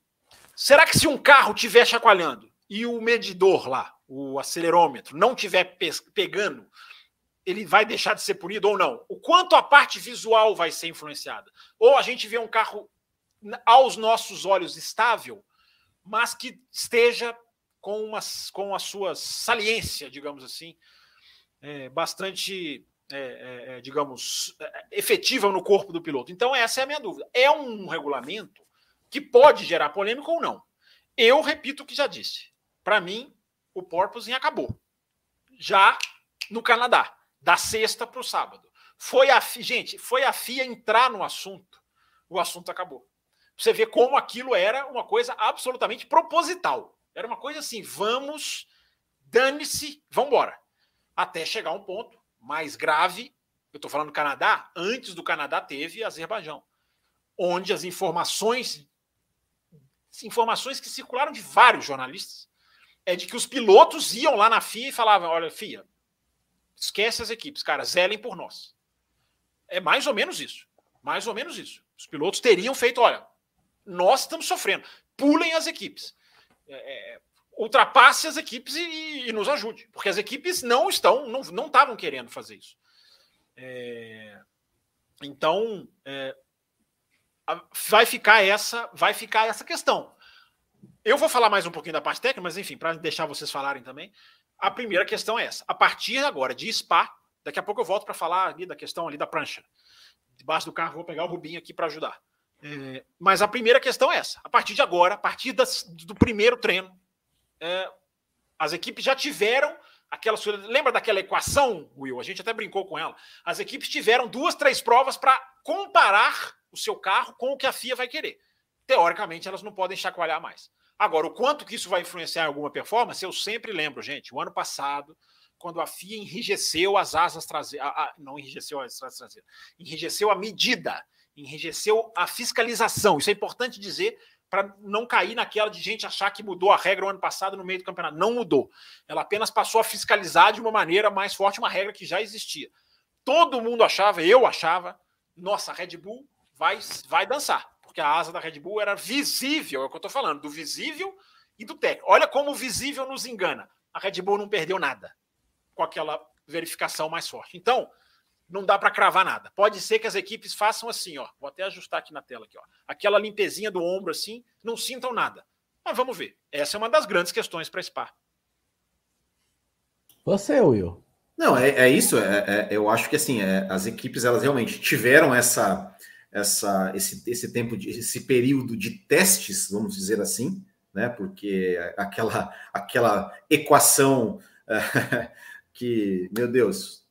Será que se um carro estiver chacoalhando e o medidor lá, o acelerômetro, não estiver pegando, ele vai deixar de ser punido ou não? O quanto a parte visual vai ser influenciada? Ou a gente vê um carro aos nossos olhos estável, mas que esteja com, uma, com a sua saliência, digamos assim, é, bastante é, é, é, digamos, é, efetiva no corpo do piloto. Então, essa é a minha dúvida. É um regulamento que pode gerar polêmica ou não. Eu repito o que já disse. Para mim, o porpoising acabou. Já no Canadá, da sexta para o sábado. Foi a gente, foi a FIA entrar no assunto, o assunto acabou. Você vê como aquilo era uma coisa absolutamente proposital. Era uma coisa assim, vamos, dane-se, vamos embora. Até chegar um ponto mais grave, eu estou falando do Canadá, antes do Canadá teve Azerbaijão, onde as informações, informações que circularam de vários jornalistas, é de que os pilotos iam lá na FIA e falavam: olha, FIA, esquece as equipes, cara, zelem por nós. É mais ou menos isso. Mais ou menos isso. Os pilotos teriam feito: olha, nós estamos sofrendo, pulem as equipes. É, é ultrapasse as equipes e, e, nos ajude, porque as equipes não estão, não, não estavam querendo fazer isso. É, então é, vai ficar essa, vai ficar essa questão. Eu vou falar mais um pouquinho da parte técnica, mas enfim, para deixar vocês falarem também. A primeira questão é essa. A partir agora de Spa, daqui a pouco eu volto para falar ali da questão ali da prancha. Debaixo do carro, vou pegar o Rubinho aqui para ajudar. É, mas a primeira questão é essa. A partir de agora, a partir das, do primeiro treino, as equipes já tiveram aquela. Lembra daquela equação, Will? A gente até brincou com ela. As equipes tiveram duas, três provas para comparar o seu carro com o que a FIA vai querer. Teoricamente, elas não podem chacoalhar mais. Agora, o quanto que isso vai influenciar em alguma performance, eu sempre lembro, gente. O ano passado, quando a FIA enrijeceu as asas traseiras. Não enrijeceu as asas traseiras, enrijeceu a medida, enrijeceu a fiscalização. Isso é importante dizer para não cair naquela de gente achar que mudou a regra o ano passado no meio do campeonato. Não mudou. Ela apenas passou a fiscalizar de uma maneira mais forte uma regra que já existia. Todo mundo achava, eu achava, nossa, a Red Bull vai, vai dançar, porque a asa da Red Bull era visível, é o que eu estou falando, do visível e do técnico. Olha como o visível nos engana. A Red Bull não perdeu nada com aquela verificação mais forte. Então, não dá para cravar nada. Pode ser que as equipes façam assim, ó. Vou até ajustar aqui na tela aqui, ó. Aquela limpezinha do ombro assim, não sintam nada. Mas vamos ver. Essa é uma das grandes questões para Spa. Você, Will. Não, é, é isso. É, é, eu acho que assim, é, as equipes elas realmente tiveram essa, essa, esse, esse tempo, de, esse período de testes, vamos dizer assim, né? Porque aquela, aquela equação que, meu Deus.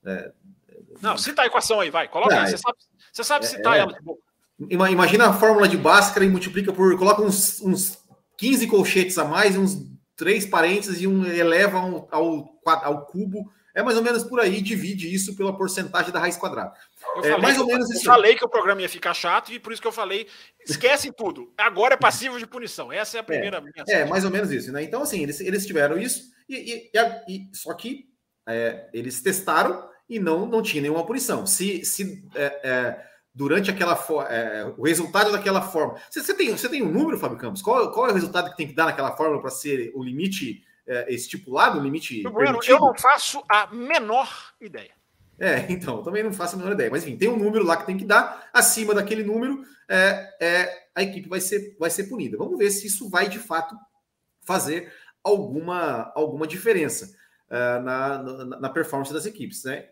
É, não, cita a equação aí, vai. Coloca aí. Você sabe, você sabe citar ela de boca. Imagina a fórmula de Bhaskara e multiplica por. Coloca uns, uns 15 colchetes a mais, uns três parênteses e um eleva ao, ao, ao cubo é mais ou menos por aí, divide isso pela porcentagem da raiz quadrada. Eu é mais ou menos eu, isso. Eu falei que o programa ia ficar chato e por isso que eu falei, esquece tudo. Agora é passivo de punição. Essa é a primeira. É, minha é mais ou menos isso, né? Então, assim, eles, eles tiveram isso, e, e, e, e só que é, eles testaram e não, não tinha nenhuma punição. Se, se é, é durante aquela é, o resultado daquela forma. Você, você, tem, você tem um número, Fábio Campos? Qual, qual é o resultado que tem que dar naquela fórmula para ser o limite? é, estipulado, o limite. Bueno, eu não faço a menor ideia. É, então, também não faço a menor ideia. Mas enfim, tem um número lá que tem que dar. Acima daquele número, é, é, a equipe vai ser, vai ser punida. Vamos ver se isso vai de fato fazer alguma, alguma diferença uh, na, na, na, performance das equipes. Né?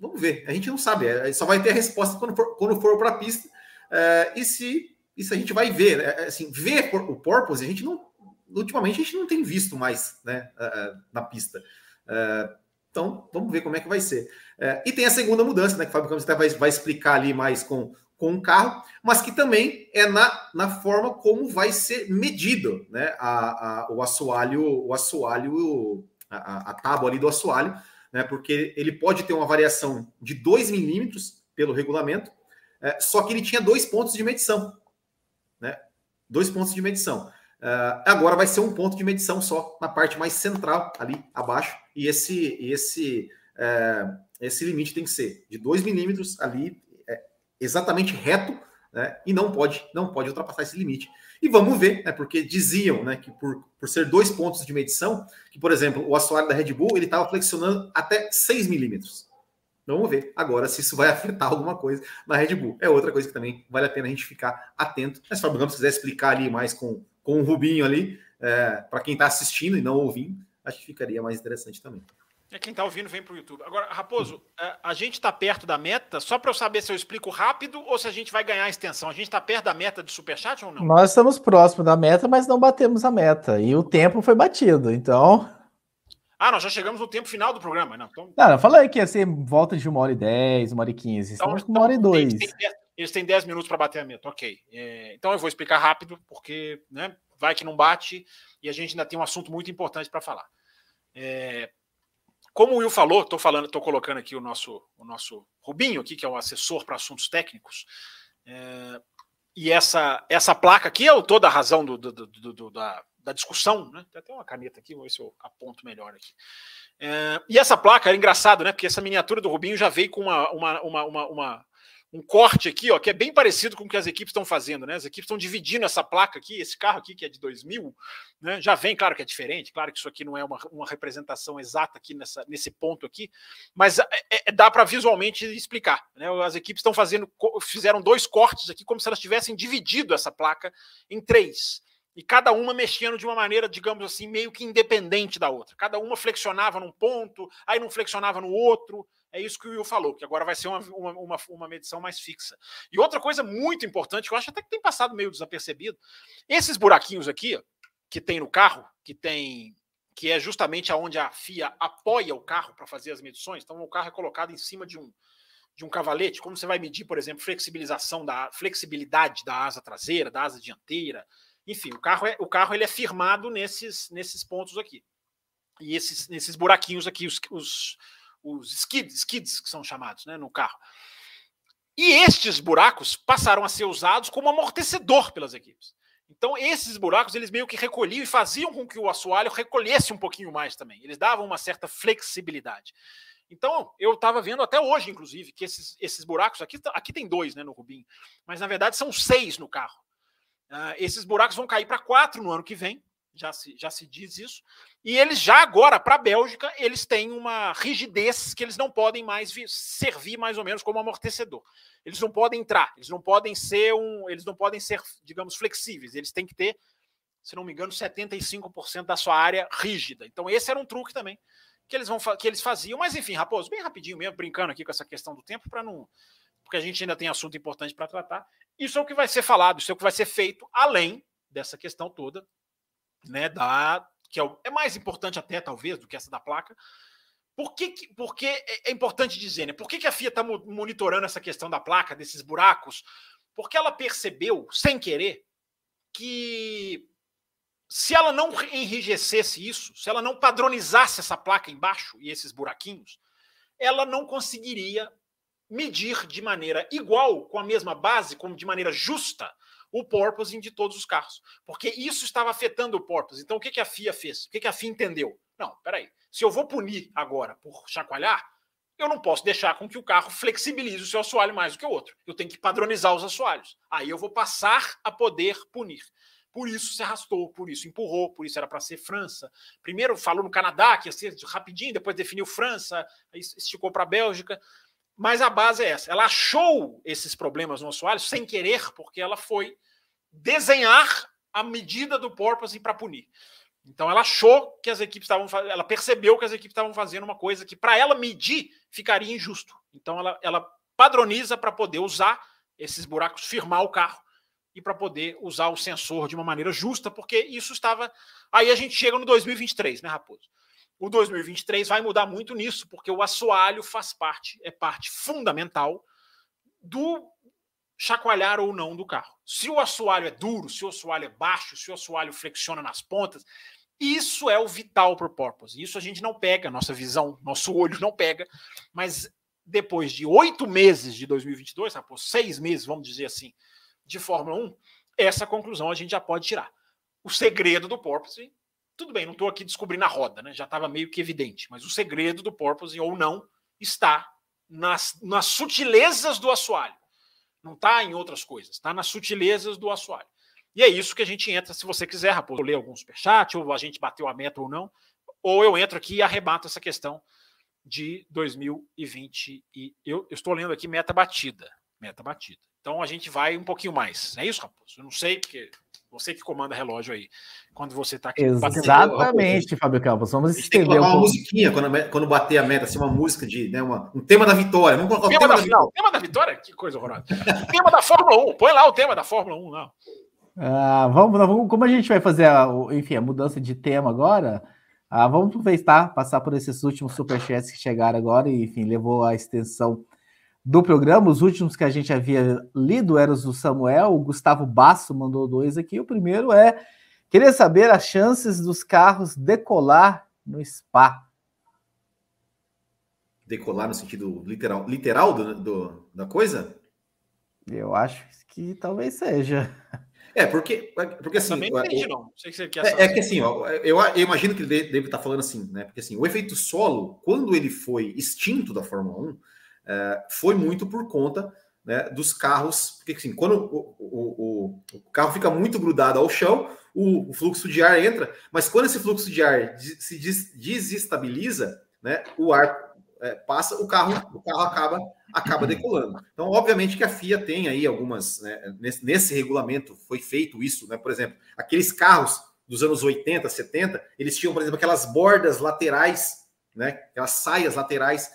Vamos ver, a gente não sabe, é, só vai ter a resposta quando for, quando for para a pista. Uh, e se isso a gente vai ver. Né? Assim, ver o purpose, a gente não, ultimamente a gente não tem visto mais né, na pista. É, então, vamos ver como é que vai ser. É, e tem a segunda mudança, né, que o Fábio Campos até vai, vai explicar ali mais com, com o carro, mas que também é na, na forma como vai ser medido né, a, a, o assoalho, o assoalho, a, a tábua ali do assoalho, né, porque ele pode ter uma variação de 2 milímetros pelo regulamento, é, só que ele tinha dois pontos de medição. Né, dois pontos de medição. Uh, agora vai ser um ponto de medição só na parte mais central ali abaixo e esse esse uh, esse limite tem que ser de 2 milímetros ali é, exatamente reto né, e não pode não pode ultrapassar esse limite e vamos ver né, porque diziam né, que por, por ser dois pontos de medição que por exemplo o assoalho da Red Bull ele estava flexionando até 6 milímetros Vamos ver agora se isso vai afetar alguma coisa na Red Bull. É outra coisa que também vale a pena a gente ficar atento. Mas se o Fábio quiser explicar ali mais com com o Rubinho ali, é, para quem está assistindo e não ouvindo, acho que ficaria mais interessante também. É quem está ouvindo vem para o YouTube. Agora, Raposo, é, a gente está perto da meta, só para eu saber se eu explico rápido ou se a gente vai ganhar a extensão. A gente está perto da meta do Superchat ou não? Nós estamos próximos da meta, mas não batemos a meta. E o tempo foi batido, então. Ah, nós já chegamos no tempo final do programa. Não, então... não eu falei que ia ser volta de uma hora e dez, uma hora e quinze. Então, estamos com uma hora e então, dois. Eles têm dez minutos para bater a meta, ok. É, então eu vou explicar rápido, porque né, vai que não bate, e a gente ainda tem um assunto muito importante para falar. É, como o Will falou, estou falando, estou colocando aqui o nosso, o nosso Rubinho aqui, que é o assessor para assuntos técnicos. É, e essa, essa placa aqui é toda a razão do, do, do, da, da, discussão. Né? Tem até uma caneta aqui, vou ver se eu aponto melhor aqui. É, e essa placa era engraçado, né? Porque essa miniatura do Rubinho já veio com uma, uma, uma, uma, uma um corte aqui, ó, que é bem parecido com o que as equipes estão fazendo, né? As equipes estão dividindo essa placa aqui, esse carro aqui que é de 2000, né? Já vem, claro que é diferente, claro que isso aqui não é uma, uma representação exata aqui nessa, nesse ponto aqui, mas é, é, é dá para visualmente explicar, né? As equipes estão fazendo, fizeram dois cortes aqui como se elas tivessem dividido essa placa em três e cada uma mexendo de uma maneira, digamos assim, meio que independente da outra. Cada uma flexionava num ponto, aí não flexionava no outro. É isso que o Will falou, que agora vai ser uma, uma, uma, uma, medição mais fixa. E outra coisa muito importante, que eu acho até que tem passado meio desapercebido, esses buraquinhos aqui, que tem no carro, que tem que é justamente aonde a FIA apoia o carro para fazer as medições. Então o carro é colocado em cima de um de um cavalete, como você vai medir, por exemplo, flexibilização da flexibilidade da asa traseira, da asa dianteira, enfim, o carro é o carro ele é firmado nesses nesses pontos aqui. e esses, nesses buraquinhos aqui, os, os, os skids, skids que são chamados né, no carro. E estes buracos passaram a ser usados como amortecedor pelas equipes. Então, esses buracos, eles meio que recolhiam e faziam com que o assoalho recolhesse um pouquinho mais também. Eles davam uma certa flexibilidade. Então, eu estava vendo até hoje, inclusive, que esses, esses buracos, aqui, aqui tem dois né, no Rubinho, mas na verdade são seis no carro. Uh, esses buracos vão cair para quatro no ano que vem, já se, já se diz isso. E eles já agora, para a Bélgica, eles têm uma rigidez que eles não podem mais vir, servir mais ou menos como amortecedor. Eles não podem entrar, eles não podem ser um, eles não podem ser, digamos, flexíveis. Eles têm que ter, se não me engano, 75% da sua área rígida. Então esse era um truque também que eles vão que eles faziam. Mas enfim, Raposo, bem rapidinho mesmo, brincando aqui com essa questão do tempo para não porque a gente ainda tem assunto importante para tratar. Isso é o que vai ser falado, isso é o que vai ser feito além dessa questão toda né, da que é, o, é mais importante até talvez do que essa da placa. Por que, porque é, é importante dizer, né? Por que, que a FIA está monitorando essa questão da placa, desses buracos? Porque ela percebeu, sem querer, que se ela não enrijecesse isso, se ela não padronizasse essa placa embaixo e esses buraquinhos, ela não conseguiria medir de maneira igual, com a mesma base, como de maneira justa, o porpoising de todos os carros. Porque isso estava afetando o porpoising. Então, o que, que a FIA fez? O que, que a FIA entendeu? Não, peraí. Se eu vou punir agora por chacoalhar, eu não posso deixar com que o carro flexibilize o seu assoalho mais do que o outro. Eu tenho que padronizar os assoalhos. Aí eu vou passar a poder punir. Por isso se arrastou, por isso empurrou, por isso era para ser França. Primeiro falou no Canadá, que ia ser rapidinho, depois definiu França, aí esticou para a Bélgica. Mas a base é essa. Ela achou esses problemas no assoalho sem querer, porque ela foi desenhar a medida do porpoise para punir. Então ela achou que as equipes estavam ela percebeu que as equipes estavam fazendo uma coisa que para ela medir ficaria injusto. Então ela, ela padroniza para poder usar esses buracos, firmar o carro e para poder usar o sensor de uma maneira justa, porque isso estava. Aí a gente chega no 2023, né, Raposo? O 2023 vai mudar muito nisso, porque o assoalho faz parte, é parte fundamental do chacoalhar ou não do carro. Se o assoalho é duro, se o assoalho é baixo, se o assoalho flexiona nas pontas, isso é o vital para o porpoise. Isso a gente não pega, nossa visão, nosso olho não pega, mas depois de oito meses de 2022, Raposo, seis meses, vamos dizer assim, de Fórmula 1, essa conclusão a gente já pode tirar. O segredo do porpoise tudo bem, não estou aqui descobrindo a roda, né? Já estava meio que evidente, mas o segredo do porpoise ou não está nas, nas sutilezas do assoalho. Não está em outras coisas, está nas sutilezas do assoalho. E é isso que a gente entra, se você quiser, Raposo, ler algum superchat, ou a gente bateu a meta ou não, ou eu entro aqui e arrebato essa questão de 2020. E eu, eu estou lendo aqui meta batida. Meta batida. Então a gente vai um pouquinho mais. É isso, Raposo? Eu não sei, porque você que comanda relógio aí, quando você está aqui. Exatamente, Fábio Campos. Vamos estender. Tem que uma musiquinha quando, quando bater a meta, assim, uma música de. Né, uma, um tema da vitória. Vamos colocar o tema, tema da, final. Tema da vitória? Que coisa horrorosa. tema da Fórmula 1. Põe lá o tema da Fórmula 1, não. Ah, vamos, vamos, como a gente vai fazer a, enfim, a mudança de tema agora, ah, vamos aproveitar, passar por esses últimos superchats que chegaram agora e, enfim, levou a extensão do programa. Os últimos que a gente havia lido eram os do Samuel, o Gustavo Basso mandou dois aqui. O primeiro é: queria saber as chances dos carros decolar no Spa. Decolar no sentido literal, literal do, do da coisa? Eu acho que talvez seja. É, porque, porque assim. Também entendi, não. não sei que você quer é, é que assim, ó, eu, eu, imagino que ele deve estar falando assim, né? Porque assim, o efeito solo, quando ele foi extinto da Fórmula 1, é, foi muito por conta né, dos carros, porque assim, quando o, o, o, carro fica muito grudado ao chão, o, o, fluxo de ar entra, mas quando esse fluxo de ar se des, desestabiliza, né, o ar é, passa, o carro, o carro acaba, acaba decolando. Então, obviamente que a FIA tem aí algumas, né, nesse, nesse regulamento foi feito isso, né, por exemplo, aqueles carros dos anos 80, 70, eles tinham, por exemplo, aquelas bordas laterais, né, aquelas saias laterais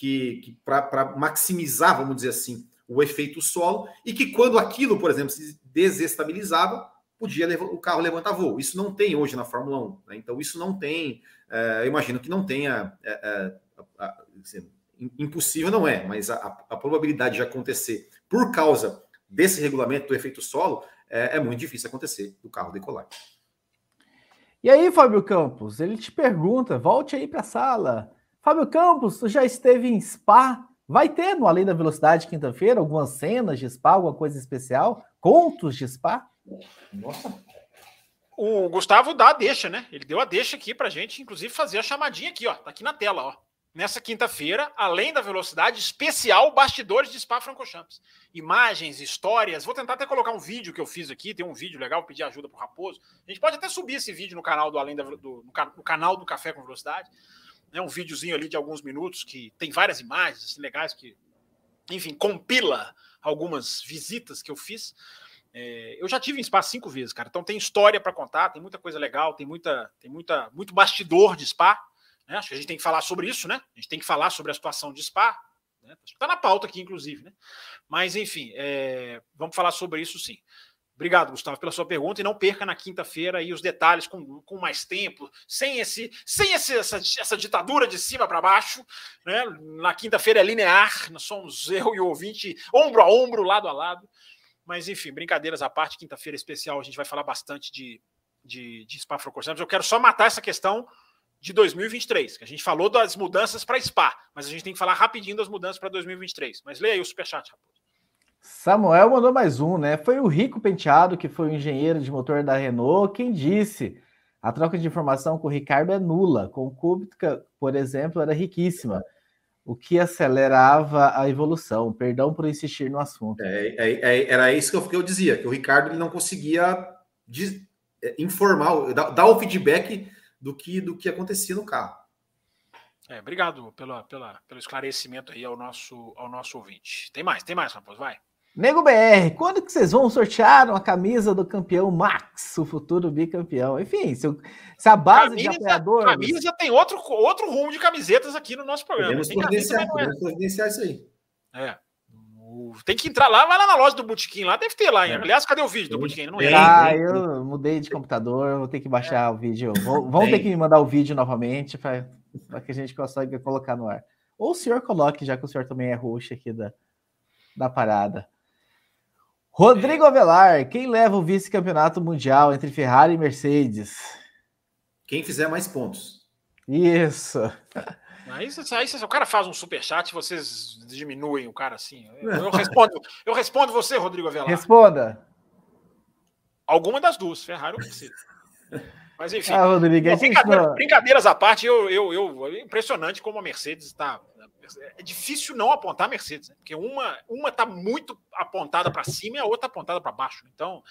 que, que para maximizar, vamos dizer assim, o efeito solo, e que quando aquilo, por exemplo, se desestabilizava, podia o carro levantar voo. Isso não tem hoje na Fórmula 1. Né? Então, isso não tem, é, eu imagino que não tenha. É, é, impossível não é, mas a, a, probabilidade de acontecer por causa desse regulamento do efeito solo é, é muito difícil acontecer do carro decolar. E aí, Fábio Campos, ele te pergunta, volte aí para a sala. Fábio Campos, tu já esteve em Spa? Vai ter no Além da Velocidade quinta-feira algumas cenas de Spa, alguma coisa especial? Contos de Spa? Nossa. O Gustavo dá a deixa, né? Ele deu a deixa aqui pra gente, inclusive, fazer a chamadinha aqui, ó. Tá aqui na tela, ó nessa quinta-feira, além da velocidade, especial bastidores de Spa-Francorchamps. Imagens, histórias. Vou tentar até colocar um vídeo que eu fiz aqui, tem um vídeo legal, pedir ajuda para o Raposo. A gente pode até subir esse vídeo no canal do Além da, do, no, canal do Café com Velocidade. É um videozinho ali de alguns minutos que tem várias imagens assim, legais que, enfim, compila algumas visitas que eu fiz. É, eu já tive em Spa cinco vezes, cara. Então tem história para contar, tem muita coisa legal, tem muita, tem muita, muito bastidor de Spa. Né? Acho que a gente tem que falar sobre isso, né? A gente tem que falar sobre a situação de Spa. Né? Está na pauta aqui, inclusive, né? Mas, enfim, é... vamos falar sobre isso sim. Obrigado, Gustavo, pela sua pergunta. E não perca na quinta-feira os detalhes com, com mais tempo, sem esse, sem esse, essa, essa ditadura de cima para baixo. Né? Na quinta-feira é linear, nós somos eu e o ouvinte, ombro a ombro, lado a lado. Mas, enfim, brincadeiras à parte, quinta-feira especial, a gente vai falar bastante de, de, de Spa Francorchamps. Eu quero só matar essa questão de 2023, que a gente falou das mudanças para Spa, mas a gente tem que falar rapidinho das mudanças para 2023. Mas leia aí o superchat, Raposo. Samuel mandou mais um, né? Foi o Rico Penteado, que foi o engenheiro de motor da Renault, quem disse. A troca de informação com o Ricardo é nula. Com o Kubica, por exemplo, era riquíssima, o que acelerava a evolução. Perdão por insistir no assunto. É, é, é, era isso que eu, que eu, dizia, que o Ricardo ele não conseguia diz, é, informar, dar, dar o feedback do que do que acontecia no carro. É, obrigado pela, pela, pelo esclarecimento aí ao nosso, ao nosso ouvinte. Tem mais, tem mais, Raposo, vai. Nego BR, quando que vocês vão sortear uma camisa do campeão Max, o futuro bicampeão? Enfim, se, se a base camisa, de apoiadores... Camisa tem outro, outro rumo de camisetas aqui no nosso programa. Podemos providenciar, podemos providenciar isso aí. É. Tem que entrar lá, vai lá na loja do Botequim, lá deve ter lá. É. Aliás, cadê o vídeo do Botequim? Não é. Ah, eu mudei de computador, vou ter que baixar é. o vídeo. Vão, ter que me mandar o vídeo novamente para que a gente consiga colocar no ar. Ou o senhor coloque, já que o senhor também é roxo aqui da, da parada. Rodrigo Avelar, quem leva o vice-campeonato mundial entre Ferrari e Mercedes? Quem fizer mais pontos. Isso. Aí, aí, aí o cara faz um super chat, vocês diminuem o cara assim. Eu, eu respondo, eu respondo você, Rodrigo Avelar. Responda. Alguma das duas, Ferrari ou Mercedes. Mas enfim, ah, Rodrigo, bom, brincadeira, não... brincadeiras à parte, eu, eu, eu, é impressionante como a Mercedes está. É difícil não apontar a Mercedes, né? porque uma uma está muito apontada para cima e a outra apontada para baixo. Então,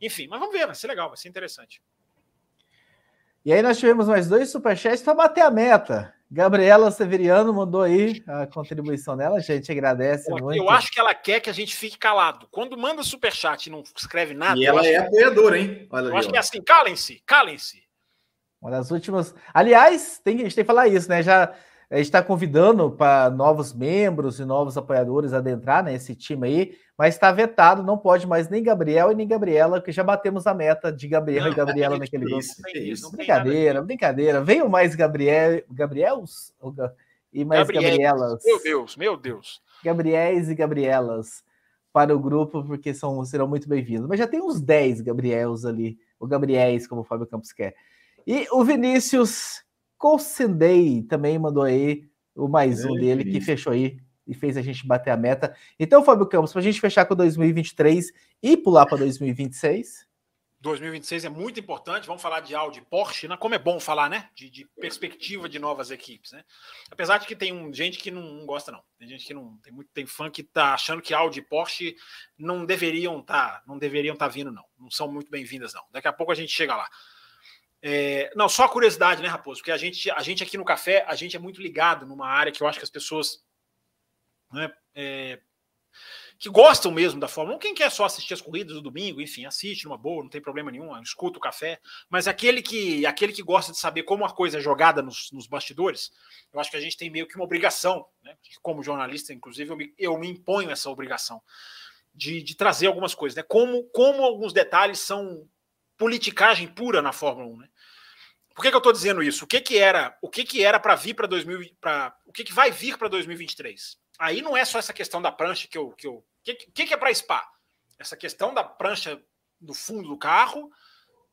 enfim, mas vamos ver, vai ser legal, vai ser interessante. E aí nós tivemos mais dois superchats para bater a meta. Gabriela Severiano mandou aí a contribuição dela, a gente agradece Pô, muito. Eu acho que ela quer que a gente fique calado. Quando manda superchat e não escreve nada. E ela é apoiadora, hein? Olha eu ali, acho ó. que é assim, calem-se, calem-se. Uma das últimas. Aliás, tem, a gente tem que falar isso, né? Já a gente está convidando para novos membros e novos apoiadores adentrar nesse né, time aí, mas está vetado, não pode mais nem Gabriel e nem Gabriela, porque já batemos a meta de Gabriel não, e Gabriela é naquele grupo. Isso, brincadeira, brincadeira. Venham mais Gabriel, Gabriels e mais Gabrielas. Meu Deus, meu Deus. Gabriéis e Gabrielas para o grupo, porque são, serão muito bem-vindos. Mas já tem uns 10 Gabriels ali, o Gabriéis, como o Fábio Campos quer. E o Vinícius Colsendei também mandou aí o mais um dele, que fechou aí e fez a gente bater a meta. Então, Fábio Campos, para a gente fechar com 2023 e pular para 2026. 2026 é muito importante. Vamos falar de Audi Porsche, né? Como é bom falar, né? De, de, perspectiva de novas equipes, né? Apesar de que tem um, gente que não, não, gosta, não. Tem gente que não. Tem muito tem fã que tá achando que Audi e Porsche não deveriam estar, tá, não deveriam estar tá vindo, não. Não são muito bem-vindas, não. Daqui a pouco a gente chega lá. É, não, só curiosidade, né, Raposo? Porque a gente, a gente aqui no café, a gente é muito ligado numa área que eu acho que as pessoas né, é, que gostam mesmo da Fórmula 1. Quem quer só assistir as corridas do domingo, enfim, assiste numa boa, não tem problema nenhum, escuta o café. Mas aquele que aquele que gosta de saber como a coisa é jogada nos, nos bastidores, eu acho que a gente tem meio que uma obrigação, né? Como jornalista, inclusive, eu me, eu me imponho essa obrigação de, de trazer algumas coisas, né? Como, como alguns detalhes são politicagem pura na Fórmula 1, né? Por que, que eu estou dizendo isso? O que, que era, o que, que era para vir para 2000, para o que, que vai vir para 2023? Aí não é só essa questão da prancha que eu, que eu, que, que, que é para Spa? Essa questão da prancha do fundo do carro,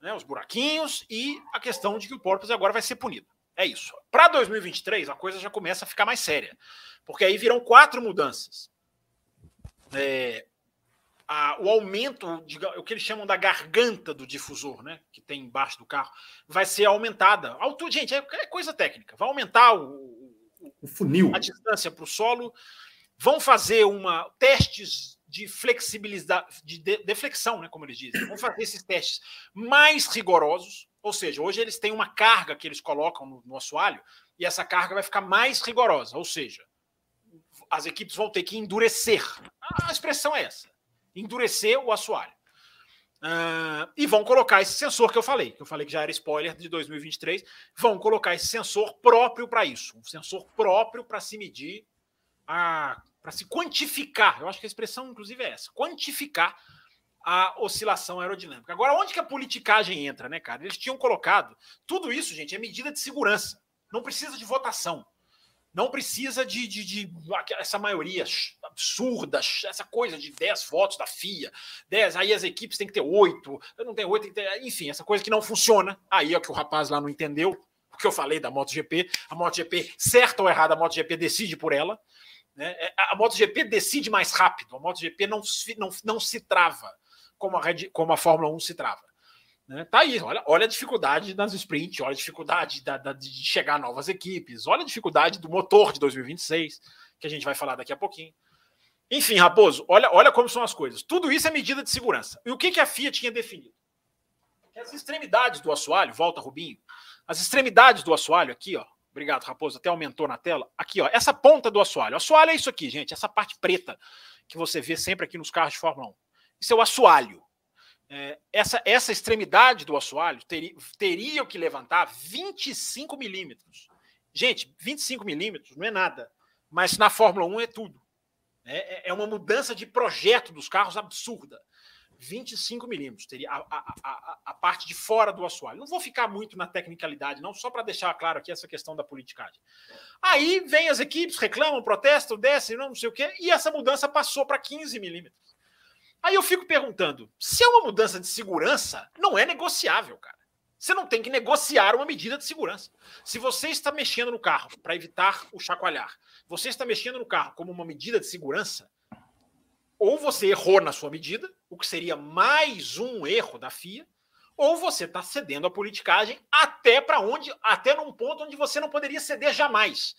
né, os buraquinhos e a questão de que o Porpoise agora vai ser punido. É isso. Para 2023, a coisa já começa a ficar mais séria, porque aí virão quatro mudanças. É, a, o aumento, de, o que eles chamam da garganta do difusor, né, que tem embaixo do carro, vai ser aumentada. Altura, gente, é, é, coisa técnica. Vai aumentar o, o, o funil, a distância para o solo. Vão fazer uma testes de flexibilidade, de deflexão, né, como eles dizem. Vão fazer esses testes mais rigorosos, ou seja, hoje eles têm uma carga que eles colocam no, no assoalho e essa carga vai ficar mais rigorosa, ou seja, as equipes vão ter que endurecer. A expressão é essa: endurecer o assoalho. Uh, e vão colocar esse sensor que eu falei, que eu falei que já era spoiler de 2023. Vão colocar esse sensor próprio para isso, um sensor próprio para se medir para se quantificar, eu acho que a expressão, inclusive, é essa: quantificar a oscilação aerodinâmica. Agora, onde que a politicagem entra, né, cara? Eles tinham colocado tudo isso, gente, é medida de segurança. Não precisa de votação. Não precisa de, de, de, essa maioria absurda, essa coisa de 10 votos da FIA, 10, aí as equipes têm que ter 8, não tem 8, tem ter, enfim, essa coisa que não funciona. Aí é o que o rapaz lá não entendeu, o que eu falei da MotoGP. A MotoGP, certa ou errada, a MotoGP decide por ela. Né? É, a MotoGP decide mais rápido, a MotoGP não, não, não se trava como a, Red, como a Fórmula 1 se trava. Né? Tá aí, olha, olha a dificuldade das sprints, olha a dificuldade da, da, de chegar a novas equipes, olha a dificuldade do motor de 2026, que a gente vai falar daqui a pouquinho. Enfim, Raposo, olha, olha como são as coisas. Tudo isso é medida de segurança. E o que, que a FIA tinha definido? As extremidades do assoalho, volta Rubinho, as extremidades do assoalho aqui, ó, Obrigado, Raposo. Até aumentou na tela. Aqui, ó, essa ponta do assoalho. O assoalho é isso aqui, gente. Essa parte preta que você vê sempre aqui nos carros de Fórmula 1. Isso é o assoalho. É, essa, essa extremidade do assoalho teria, teria que levantar 25 milímetros. Gente, 25 milímetros não é nada. Mas na Fórmula 1 é tudo. É, é, é uma mudança de projeto dos carros absurda. 25 milímetros, teria a, a, a, a, parte de fora do assoalho. Não vou ficar muito na tecnicalidade, não, só para deixar claro aqui essa questão da politicagem. Aí vem as equipes, reclamam, protestam, descem, não, não sei o quê, e essa mudança passou para 15 milímetros. Aí eu fico perguntando: se é uma mudança de segurança, não é negociável, cara. Você não tem que negociar uma medida de segurança. Se você está mexendo no carro para evitar o chacoalhar, você está mexendo no carro como uma medida de segurança, ou você errou na sua medida, o que seria mais um erro da FIA, ou você está cedendo a politicagem até para onde, até num ponto onde você não poderia ceder jamais.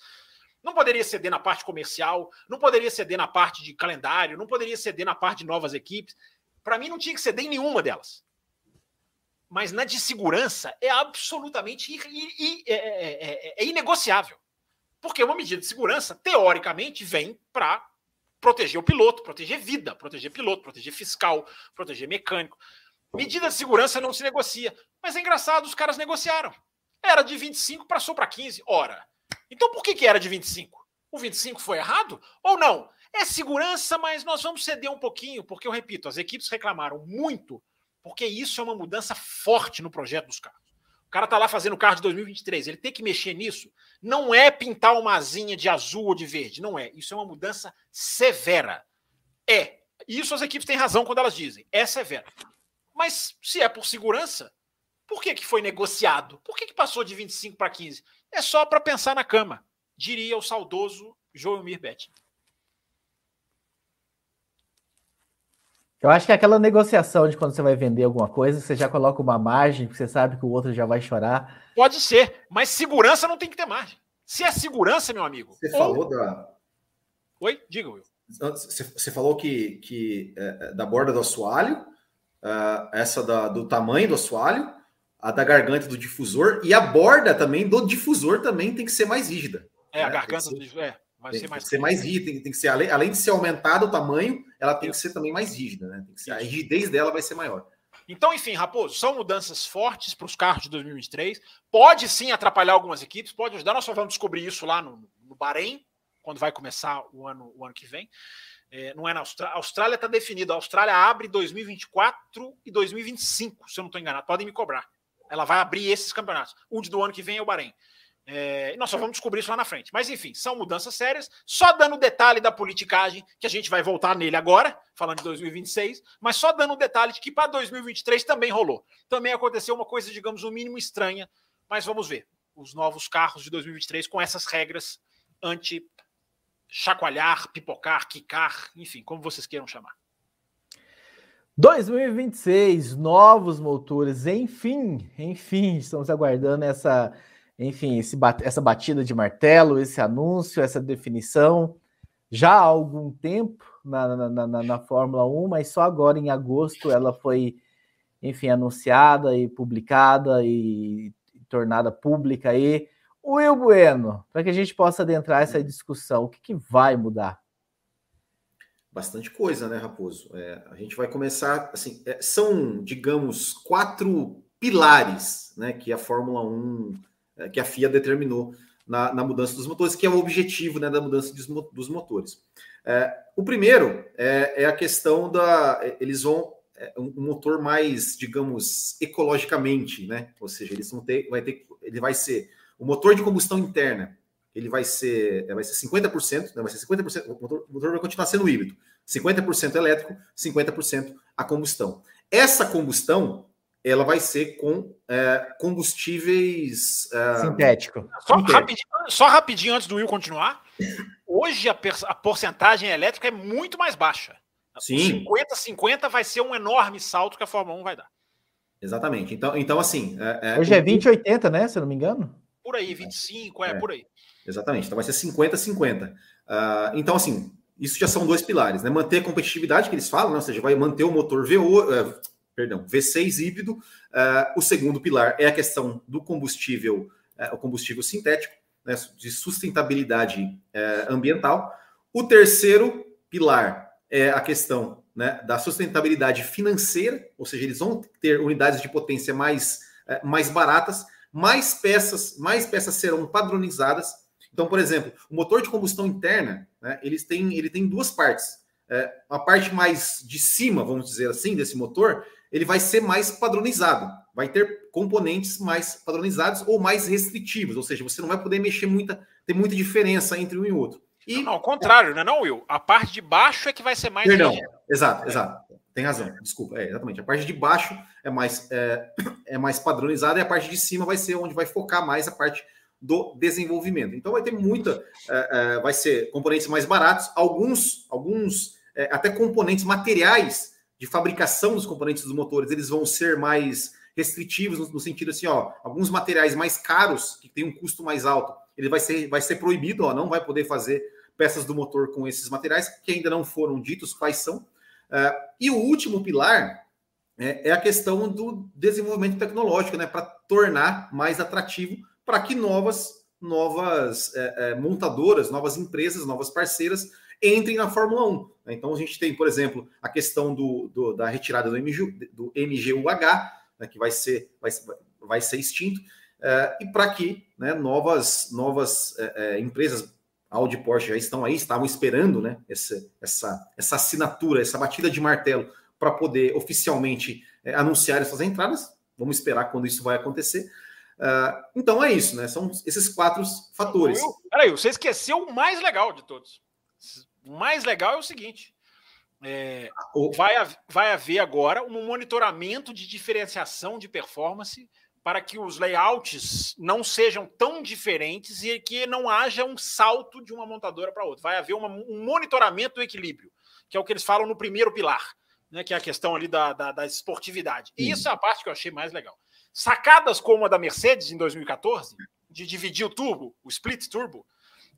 Não poderia ceder na parte comercial, não poderia ceder na parte de calendário, não poderia ceder na parte de novas equipes. Para mim, não tinha que ceder em nenhuma delas. Mas na de segurança é absolutamente é, é, é, é inegociável. Porque uma medida de segurança, teoricamente, vem para proteger o piloto, proteger vida, proteger piloto, proteger fiscal, proteger mecânico. Medida de segurança não se negocia. Mas é engraçado, os caras negociaram. Era de 25, passou para 15. Ora, então por que, que era de 25? O 25 foi errado? Ou não? É segurança, mas nós vamos ceder um pouquinho, porque eu repito, as equipes reclamaram muito, porque isso é uma mudança forte no projeto dos carros cara tá lá fazendo o carro de 2023, ele tem que mexer nisso. Não é pintar uma asinha de azul ou de verde, não é. Isso é uma mudança severa. É. Isso as equipes têm razão quando elas dizem, é severa. Mas se é por segurança, por que, que foi negociado? Por que, que passou de 25 para 15? É só para pensar na cama, diria o saudoso Joel Mirbet. Eu acho que é aquela negociação de quando você vai vender alguma coisa, você já coloca uma margem, porque você sabe que o outro já vai chorar. Pode ser, mas segurança não tem que ter margem. Se é segurança, meu amigo. Você ou... falou da. Oi? Diga, Will. Você falou que, que é, é, da borda do assoalho, uh, essa da, do tamanho do assoalho, a da garganta do difusor e a borda também do difusor também tem que ser mais rígida. É, né? a garganta do difusor. É. Vai ser mais, ser mais rígida, tem, tem, que ser, além, além de ser aumentado o tamanho, ela tem que ser também mais rígida, né? Ser, a rigidez dela vai ser maior. Então, enfim, Raposo, são mudanças fortes para os carros de 2023. Pode sim atrapalhar algumas equipes, pode ajudar. Nós só vamos descobrir isso lá no, no Bahrein, quando vai começar o ano, o ano que vem. É, não é na Austrália. A Austrália está definida. A Austrália abre 2024 e 2025, se eu não estou enganado. Podem me cobrar. Ela vai abrir esses campeonatos. O do ano que vem é o Bahrein. É, nós só vamos descobrir isso lá na frente. Mas, enfim, são mudanças sérias. Só dando o detalhe da politicagem, que a gente vai voltar nele agora, falando de 2026, mas só dando o detalhe de que para 2023 também rolou. Também aconteceu uma coisa, digamos, no um mínimo estranha, mas vamos ver. Os novos carros de 2023 com essas regras anti-chacoalhar, pipocar, quicar, enfim, como vocês queiram chamar. 2026, novos motores, enfim, enfim, estamos aguardando essa enfim, esse, essa batida de martelo, esse anúncio, essa definição, já há algum tempo na, na, na, na Fórmula 1, mas só agora em agosto ela foi, enfim, anunciada e publicada e, e tornada pública aí. Will Bueno, para que a gente possa adentrar essa discussão, o que, que vai mudar? Bastante coisa, né, Raposo? É, a gente vai começar, assim, é, são, digamos, quatro pilares, né, que a Fórmula 1 é, que a FIA determinou na, na, mudança dos motores, que é o objetivo né, da mudança dos, dos motores. É, o primeiro é, é, a questão da. Eles vão. É, um, motor mais, digamos, ecologicamente, né? Ou seja, eles vão ter, vai ter, ele vai ser o motor de combustão interna, ele vai ser, é, vai ser 50%, né, vai ser 50%, o motor, o motor vai continuar sendo híbrido, 50% elétrico, 50% a combustão. Essa combustão ela vai ser com é, combustíveis é, sintético. Só rapidinho, só rapidinho, antes do Will continuar. Hoje a, a, porcentagem elétrica é muito mais baixa. Sim. 50-50 vai ser um enorme salto que a Fórmula 1 vai dar. Exatamente. Então, então assim. É, é Hoje é 20-80, né? Se eu não me engano. Por aí, 25, é, é por aí. Exatamente. Então vai ser 50-50. Uh, ah, então, assim, isso já são dois pilares, né? Manter a competitividade que eles falam, né? ou seja, vai manter o motor VO, uh, perdão, V6 híbrido. Uh, o segundo pilar é a questão do combustível, uh, o combustível sintético, né, de sustentabilidade uh, ambiental. O terceiro pilar é a questão né, da sustentabilidade financeira, ou seja, eles vão ter unidades de potência mais, mais baratas, mais peças, mais peças serão padronizadas. Então, por exemplo, o motor de combustão interna, né, eles têm, ele tem duas partes. É, a parte mais de cima, vamos dizer assim, desse motor, ele vai ser mais padronizado, vai ter componentes mais padronizados ou mais restritivos, ou seja, você não vai poder mexer muita, ter muita diferença entre um e outro. E não, não, ao contrário, né, não, Will? A parte de baixo é que vai ser mais. Perdão, exato, exato. Tem razão, desculpa. É, exatamente. A parte de baixo é mais, é, é mais padronizada e a parte de cima vai ser onde vai focar mais a parte do desenvolvimento. Então vai ter muita, é, é, vai ser componentes mais baratos, alguns, alguns é, até componentes materiais de fabricação dos componentes dos motores, eles vão ser mais restritivos no, no, sentido assim, ó, alguns materiais mais caros que têm um custo mais alto, ele vai ser, vai ser proibido, ó, não vai poder fazer peças do motor com esses materiais que ainda não foram ditos quais são. Uh, e o último pilar é, é, a questão do desenvolvimento tecnológico, né, para tornar mais atrativo para que novas novas é, é, montadoras, novas empresas, novas parceiras entrem na Fórmula 1. Né? Então a gente tem, por exemplo, a questão do, do da retirada do, MG, do MGUH, né, que vai ser, vai, vai ser extinto, uh, e para que né, novas, novas uh, empresas, Audi Porsche já estão aí, estavam esperando né, essa, essa, essa assinatura, essa batida de martelo para poder oficialmente uh, anunciar essas entradas. Vamos esperar quando isso vai acontecer. Uh, então é isso, né? São esses quatro fatores. Peraí, você esqueceu o mais legal de todos. O mais legal é o seguinte: é, vai, vai haver agora um monitoramento de diferenciação de performance para que os layouts não sejam tão diferentes e que não haja um salto de uma montadora para outra. Vai haver uma, um monitoramento do equilíbrio, que é o que eles falam no primeiro pilar, né, que é a questão ali da, da, da esportividade. E isso é a parte que eu achei mais legal. Sacadas como a da Mercedes em 2014, de dividir o turbo, o split turbo,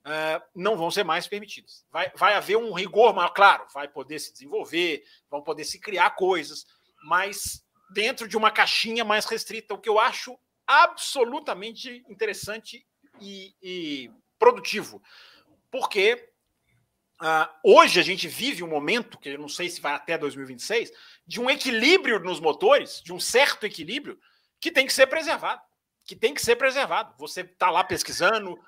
uh, não vão ser mais permitidas. Vai, vai haver um rigor maior, claro, vai poder se desenvolver, vão poder se criar coisas, mas dentro de uma caixinha mais restrita, o que eu acho absolutamente interessante e, e produtivo. Porque uh, hoje a gente vive um momento, que eu não sei se vai até 2026, de um equilíbrio nos motores, de um certo equilíbrio, que tem que ser preservado que tem que ser preservado. Você está lá pesquisando,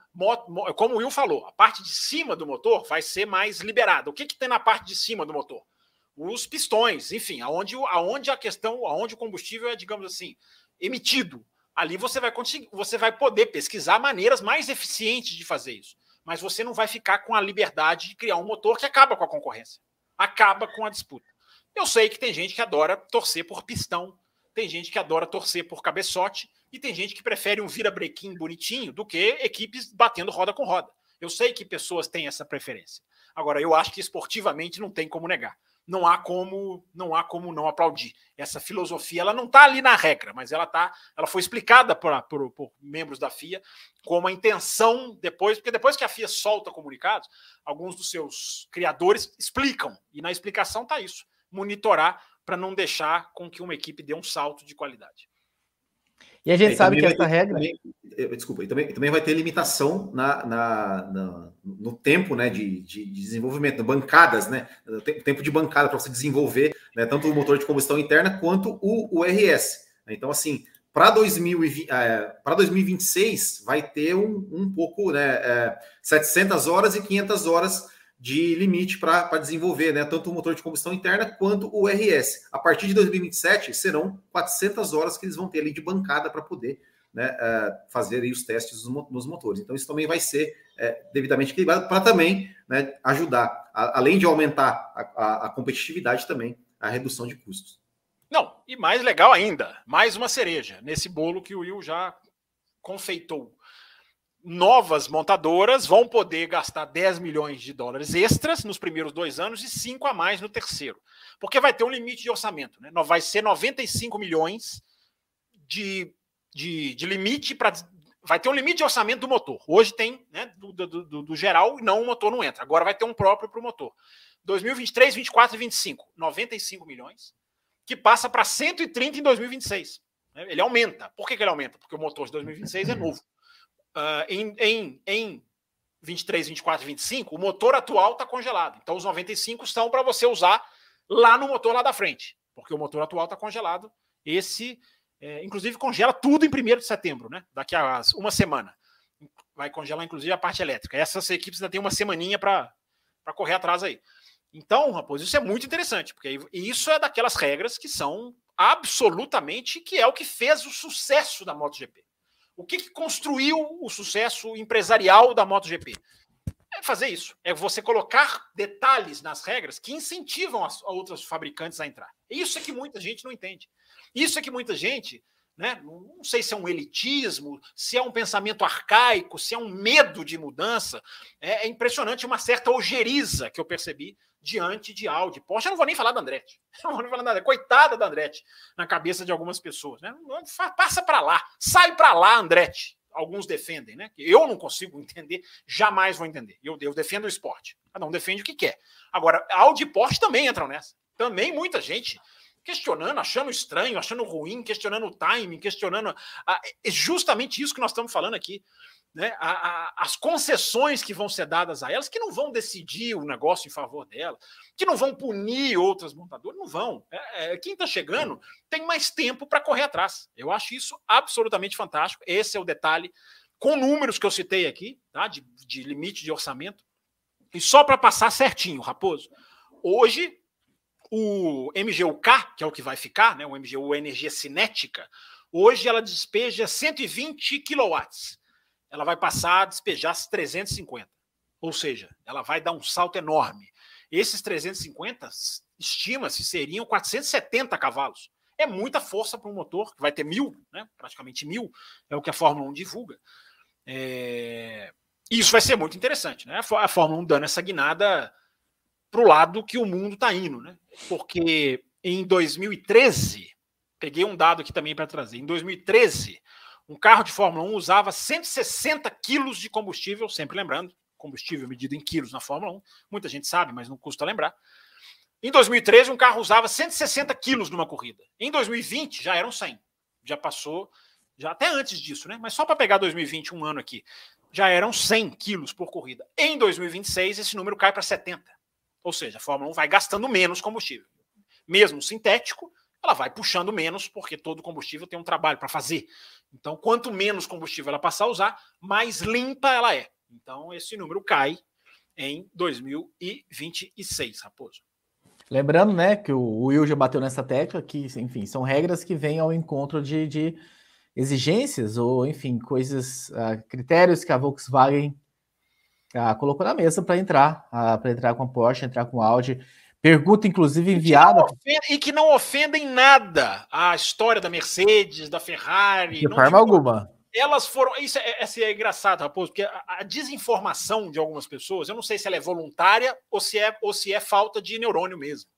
como o Will falou, a parte de cima do motor vai ser mais liberada. O que, que tem na parte de cima do motor? Os pistões, enfim, aonde, aonde a questão, aonde o combustível é, digamos assim, emitido. Ali você vai conseguir, você vai poder pesquisar maneiras mais eficientes de fazer isso. Mas você não vai ficar com a liberdade de criar um motor que acaba com a concorrência, acaba com a disputa. Eu sei que tem gente que adora torcer por pistão, tem gente que adora torcer por cabeçote e tem gente que prefere um vira-brequim bonitinho do que equipes batendo roda com roda. Eu sei que pessoas têm essa preferência. Agora, eu acho que esportivamente não tem como negar. Não há como não há como não aplaudir. Essa filosofia ela não está ali na regra, mas ela tá, ela foi explicada por, por, por, membros da FIA como a intenção depois, porque depois que a FIA solta comunicados, alguns dos seus criadores explicam e na explicação está isso: monitorar para não deixar com que uma equipe dê um salto de qualidade. E a gente e sabe que essa regra. Também, desculpa, e também, também vai ter limitação na, na, na no tempo né, de, de, desenvolvimento, bancadas, né? O tempo de bancada para você desenvolver né, tanto o motor de combustão interna quanto o, o RS. Então, assim, para 2020, é, 2026 vai ter um, um pouco, né, é, 700 horas e 500 horas de limite para desenvolver, né, tanto o motor de combustão interna quanto o RS. A partir de 2027 serão 400 horas que eles vão ter ali de bancada para poder né, uh, fazer os testes nos motores. Então isso também vai ser uh, devidamente equilibrado para também né, ajudar, a, além de aumentar a, a, a competitividade também, a redução de custos. Não, e mais legal ainda, mais uma cereja nesse bolo que o Will já confeitou novas montadoras vão poder gastar 10 milhões de dólares extras nos primeiros dois anos e 5 a mais no terceiro. Porque vai ter um limite de orçamento. Né? Vai ser 95 milhões de, de, de limite para. Vai ter um limite de orçamento do motor. Hoje tem né, do, do, do, do geral e não o motor não entra. Agora vai ter um próprio para o motor. 2023, 24 e 25, 95 milhões, que passa para 130 em 2026. Né? Ele aumenta. Por que, que ele aumenta? Porque o motor de 2026 é novo uh, em, em, em 23, 24 e 25, o motor atual está congelado. Então, os 95 estão para você usar lá no motor lá da frente, porque o motor atual está congelado. Esse, é, inclusive, congela tudo em 1 de setembro, né? Daqui a uma semana. Vai congelar, inclusive, a parte elétrica. Essas equipes ainda têm uma semaninha para correr atrás aí. Então, Raposo, isso é muito interessante, porque isso é daquelas regras que são absolutamente que é o que fez o sucesso da MotoGP. O que, que construiu o sucesso empresarial da MotoGP? É fazer isso. É você colocar detalhes nas regras que incentivam as outros fabricantes a entrar. Isso é que muita gente não entende. Isso é que muita gente, né? Não sei se é um elitismo, se é um pensamento arcaico, se é um medo de mudança. É, é impressionante uma certa ojeriza que eu percebi diante de Audi. Porsche, eu não vou nem falar da Andretti. não vou nem falar da Andretti. Coitada da Andretti na cabeça de algumas pessoas. Né? Passa para lá, sai para lá, Andretti. Alguns defendem, né? Eu não consigo entender, jamais vou entender. Eu, eu defendo o esporte. Cada um defende o que quer. Agora, Audi e Porsche também entram nessa. Também muita gente questionando, achando estranho, achando ruim, questionando o timing, questionando. é justamente isso que nós estamos falando aqui né, a, a, as concessões que vão ser dadas a elas, que não vão decidir o negócio em favor dela, que não vão punir outras montadoras, não vão. É, é, quem está chegando tem mais tempo para correr atrás. Eu acho isso absolutamente fantástico. Esse é o detalhe, com números que eu citei aqui, tá, de, de limite de orçamento. E só para passar certinho, Raposo, hoje o MGUK, que é o que vai ficar, né, o MGU Energia Cinética, hoje ela despeja 120 quilowatts ela vai passar a despejar 350. Ou seja, ela vai dar um salto enorme. Esses 350, estima-se, seriam 470 cavalos. É muita força para um motor que vai ter mil, né? praticamente mil, é o que a Fórmula 1 divulga. É... Isso vai ser muito interessante. Né? A Fórmula 1 dando essa guinada para o lado que o mundo está indo. Né? Porque em 2013, peguei um dado aqui também para trazer, em 2013, um carro de Fórmula 1 usava 160 quilos de combustível, sempre lembrando, combustível medido em quilos na Fórmula 1. Muita gente sabe, mas não custa lembrar. Em 2013, um carro usava 160 quilos numa corrida. Em 2020, já eram 100. Já passou, já até antes disso, né? Mas só para pegar 2020, um ano aqui, já eram 100 quilos por corrida. Em 2026, esse número cai para 70. Ou seja, a Fórmula 1 vai gastando menos combustível. Mesmo sintético, ela vai puxando menos, porque todo combustível tem um trabalho para fazer. Então, quanto menos combustível ela passar a usar, mais limpa ela é. Então, esse número cai em 2026, Raposo. Lembrando, né, que o Will já bateu nessa tecla, que, enfim, são regras que vêm ao encontro de, de, exigências ou, enfim, coisas, uh, critérios que a Volkswagen uh, colocou na mesa para entrar, uh, para entrar com a Porsche, entrar com a Audi. Pergunta, inclusive, enviada. E que não ofendem nada a história da Mercedes, da Ferrari. De forma alguma. Elas foram. Isso é, é, é engraçado, Raposo, porque a, a, desinformação de algumas pessoas, eu não sei se ela é voluntária ou se é, ou se é falta de neurônio mesmo.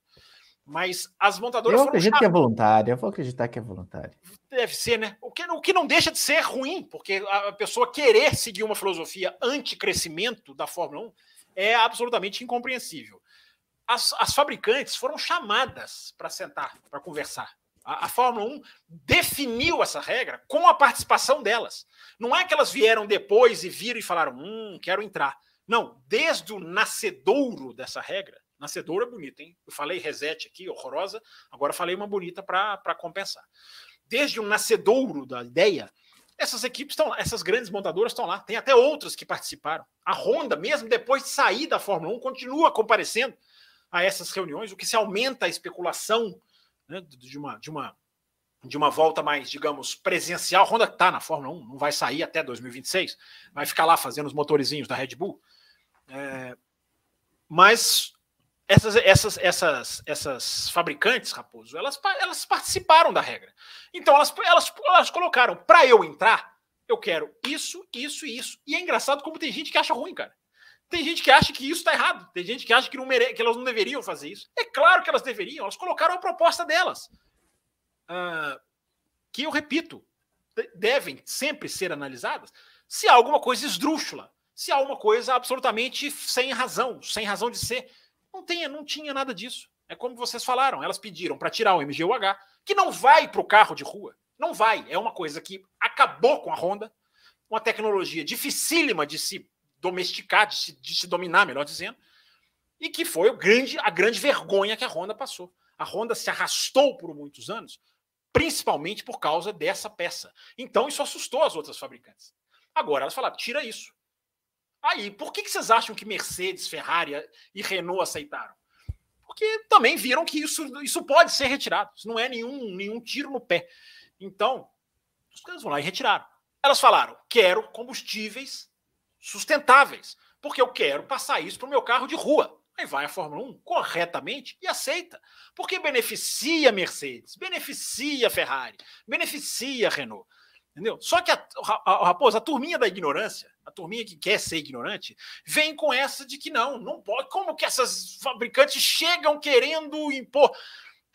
Mas as montadoras. Eu acredito que é voluntária, eu vou acreditar que é voluntária. Deve ser, né? O que, o que não deixa de ser ruim, porque a pessoa querer seguir uma filosofia anti-crescimento da Fórmula 1 é absolutamente incompreensível. As, as fabricantes foram chamadas para sentar, para conversar. A, a, Fórmula 1 definiu essa regra com a participação delas. Não é que elas vieram depois e viram e falaram: hum, quero entrar. Não, desde o nascedouro dessa regra, Nascedora é bonita, hein? Eu falei reset aqui, horrorosa, agora falei uma bonita para compensar. Desde o nascedouro da ideia, essas equipes estão lá, essas grandes montadoras estão lá. Tem até outras que participaram. A Honda, mesmo depois de sair da Fórmula 1, continua comparecendo a essas reuniões, o que se aumenta a especulação né, de, uma, de, uma, de uma volta mais, digamos, presencial. A Honda está na Fórmula 1, não vai sair até 2026, vai ficar lá fazendo os motorizinhos da Red Bull. É, mas essas, essas, essas, essas fabricantes, Raposo, elas, elas participaram da regra. Então elas, elas, elas colocaram, para eu entrar, eu quero isso, isso e isso. E é engraçado como tem gente que acha ruim, cara. Tem gente que acha que isso está errado. Tem gente que acha que, não mere... que elas não deveriam fazer isso. É claro que elas deveriam. Elas colocaram a proposta delas. Uh, que eu repito, devem sempre ser analisadas se há alguma coisa esdrúxula, se há alguma coisa absolutamente sem razão, sem razão de ser. Não, tem, não tinha nada disso. É como vocês falaram, elas pediram para tirar o MGUH, que não vai para o carro de rua. Não vai. É uma coisa que acabou com a Honda, uma tecnologia dificílima de se domesticar, de se, de se dominar, melhor dizendo, e que foi o grande, a grande vergonha que a Honda passou. A Honda se arrastou por muitos anos, principalmente por causa dessa peça. Então isso assustou as outras fabricantes. Agora elas falaram: tira isso. Aí, por que, que vocês acham que Mercedes, Ferrari e Renault aceitaram? Porque também viram que isso, isso pode ser retirado. Isso não é nenhum, nenhum tiro no pé. Então, os caras vão lá e retiraram. Elas falaram: quero combustíveis sustentáveis, porque eu quero passar isso para o meu carro de rua. Aí vai a Fórmula 1 corretamente e aceita. Porque beneficia Mercedes, beneficia Ferrari, beneficia Renault. Entendeu? Só que a, a, a, Raposa, a turminha da ignorância, a turminha que quer ser ignorante, vem com essa de que não, não pode. Como que essas fabricantes chegam querendo impor?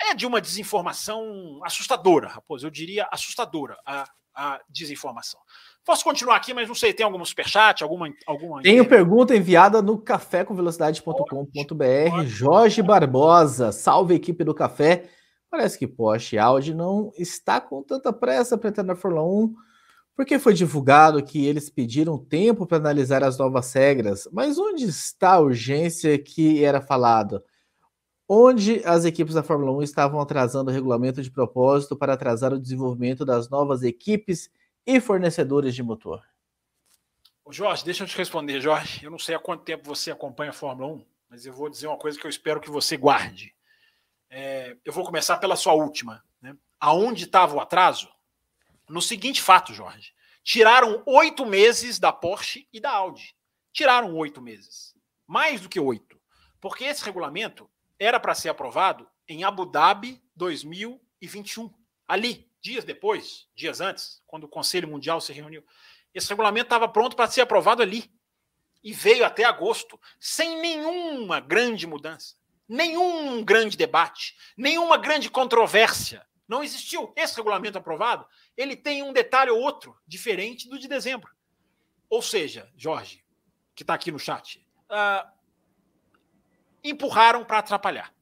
É de uma desinformação assustadora, Raposa. Eu diria assustadora a, a desinformação. Posso continuar aqui, mas não sei, tem algum superchat, alguma. alguma Tenho pergunta enviada no cafécomvelocidade.com.br. Jorge Barbosa, salve equipe do café. Parece que Porsche e Audi não está com tanta pressa para entrar na Fórmula 1, porque foi divulgado que eles pediram tempo para analisar as novas regras. Mas onde está a urgência que era falado? Onde as equipes da Fórmula 1 estavam atrasando o regulamento de propósito para atrasar o desenvolvimento das novas equipes e fornecedores de motor? Jorge, deixa eu te responder, Jorge. Eu não sei há quanto tempo você acompanha a Fórmula 1, mas eu vou dizer uma coisa que eu espero que você guarde. É, eu vou começar pela sua última. Né? Aonde estava o atraso? No seguinte fato, Jorge. Tiraram oito meses da Porsche e da Audi. Tiraram oito meses. Mais do que oito. Porque esse regulamento era para ser aprovado em Abu Dhabi 2021. Ali, dias depois, dias antes, quando o Conselho Mundial se reuniu. Esse regulamento estava pronto para ser aprovado ali. E veio até agosto, sem nenhuma grande mudança nenhum grande debate, nenhuma grande controvérsia. Não existiu. Esse regulamento aprovado, ele tem um detalhe ou outro diferente do de dezembro. Ou seja, Jorge, que está aqui no chat, uh, empurraram para atrapalhar.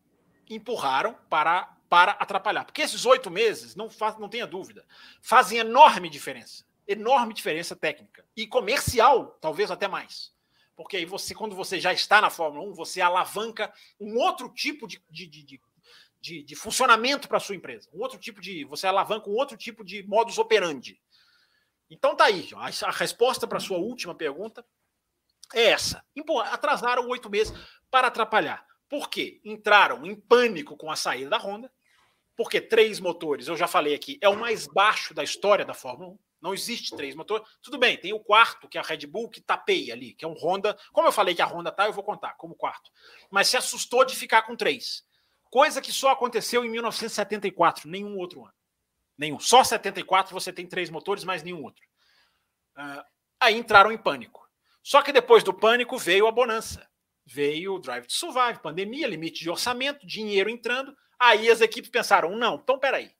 Empurraram para, para atrapalhar. Porque esses oito meses, não, faz, não tenha dúvida, fazem enorme diferença. Enorme diferença técnica. E comercial, talvez até mais porque aí você, quando você já está na Fórmula 1, você alavanca um outro tipo de, de, de, de, de funcionamento para a sua empresa. Um outro tipo de. Você alavanca um outro tipo de modus operandi. Então tá aí. A, a resposta para a sua última pergunta é essa. Atrasaram oito meses para atrapalhar. Por quê? Entraram em pânico com a saída da Honda, Porque três motores, eu já falei aqui, é o mais baixo da história da Fórmula 1. Não existe três motores. Tudo bem, tem o quarto, que é a Red Bull, que tapeia ali, que é um Honda. Como eu falei que a Honda tá, eu vou contar como quarto. Mas se assustou de ficar com três. Coisa que só aconteceu em 1974, nenhum outro ano. Nenhum. Só 74 você tem três motores, mas nenhum outro. Uh, aí entraram em pânico. Só que depois do pânico veio a bonança. Veio o Drive to Survive, pandemia, limite de orçamento, dinheiro entrando. Aí as equipes pensaram: não, então peraí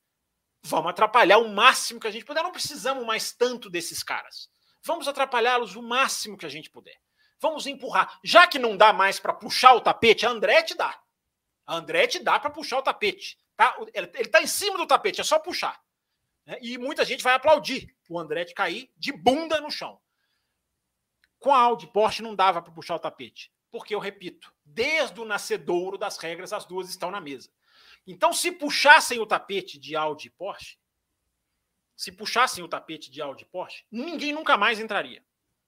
vamos atrapalhar o máximo que a gente puder. Não precisamos mais tanto desses caras. Vamos atrapalhá-los o máximo que a gente puder. Vamos empurrar. Já que não dá mais para puxar o tapete, a Andretti dá. A Andretti dá para puxar o tapete. Tá? Ele está em cima do tapete, é só puxar. Né? E muita gente vai aplaudir o Andretti cair de bunda no chão. Com a Audi Porsche não dava para puxar o tapete. Porque, eu repito, desde o nascedouro das regras, as duas estão na mesa. Então, se puxassem o tapete de Audi e Porsche, se puxassem o tapete de Audi e Porsche, ninguém nunca mais entraria.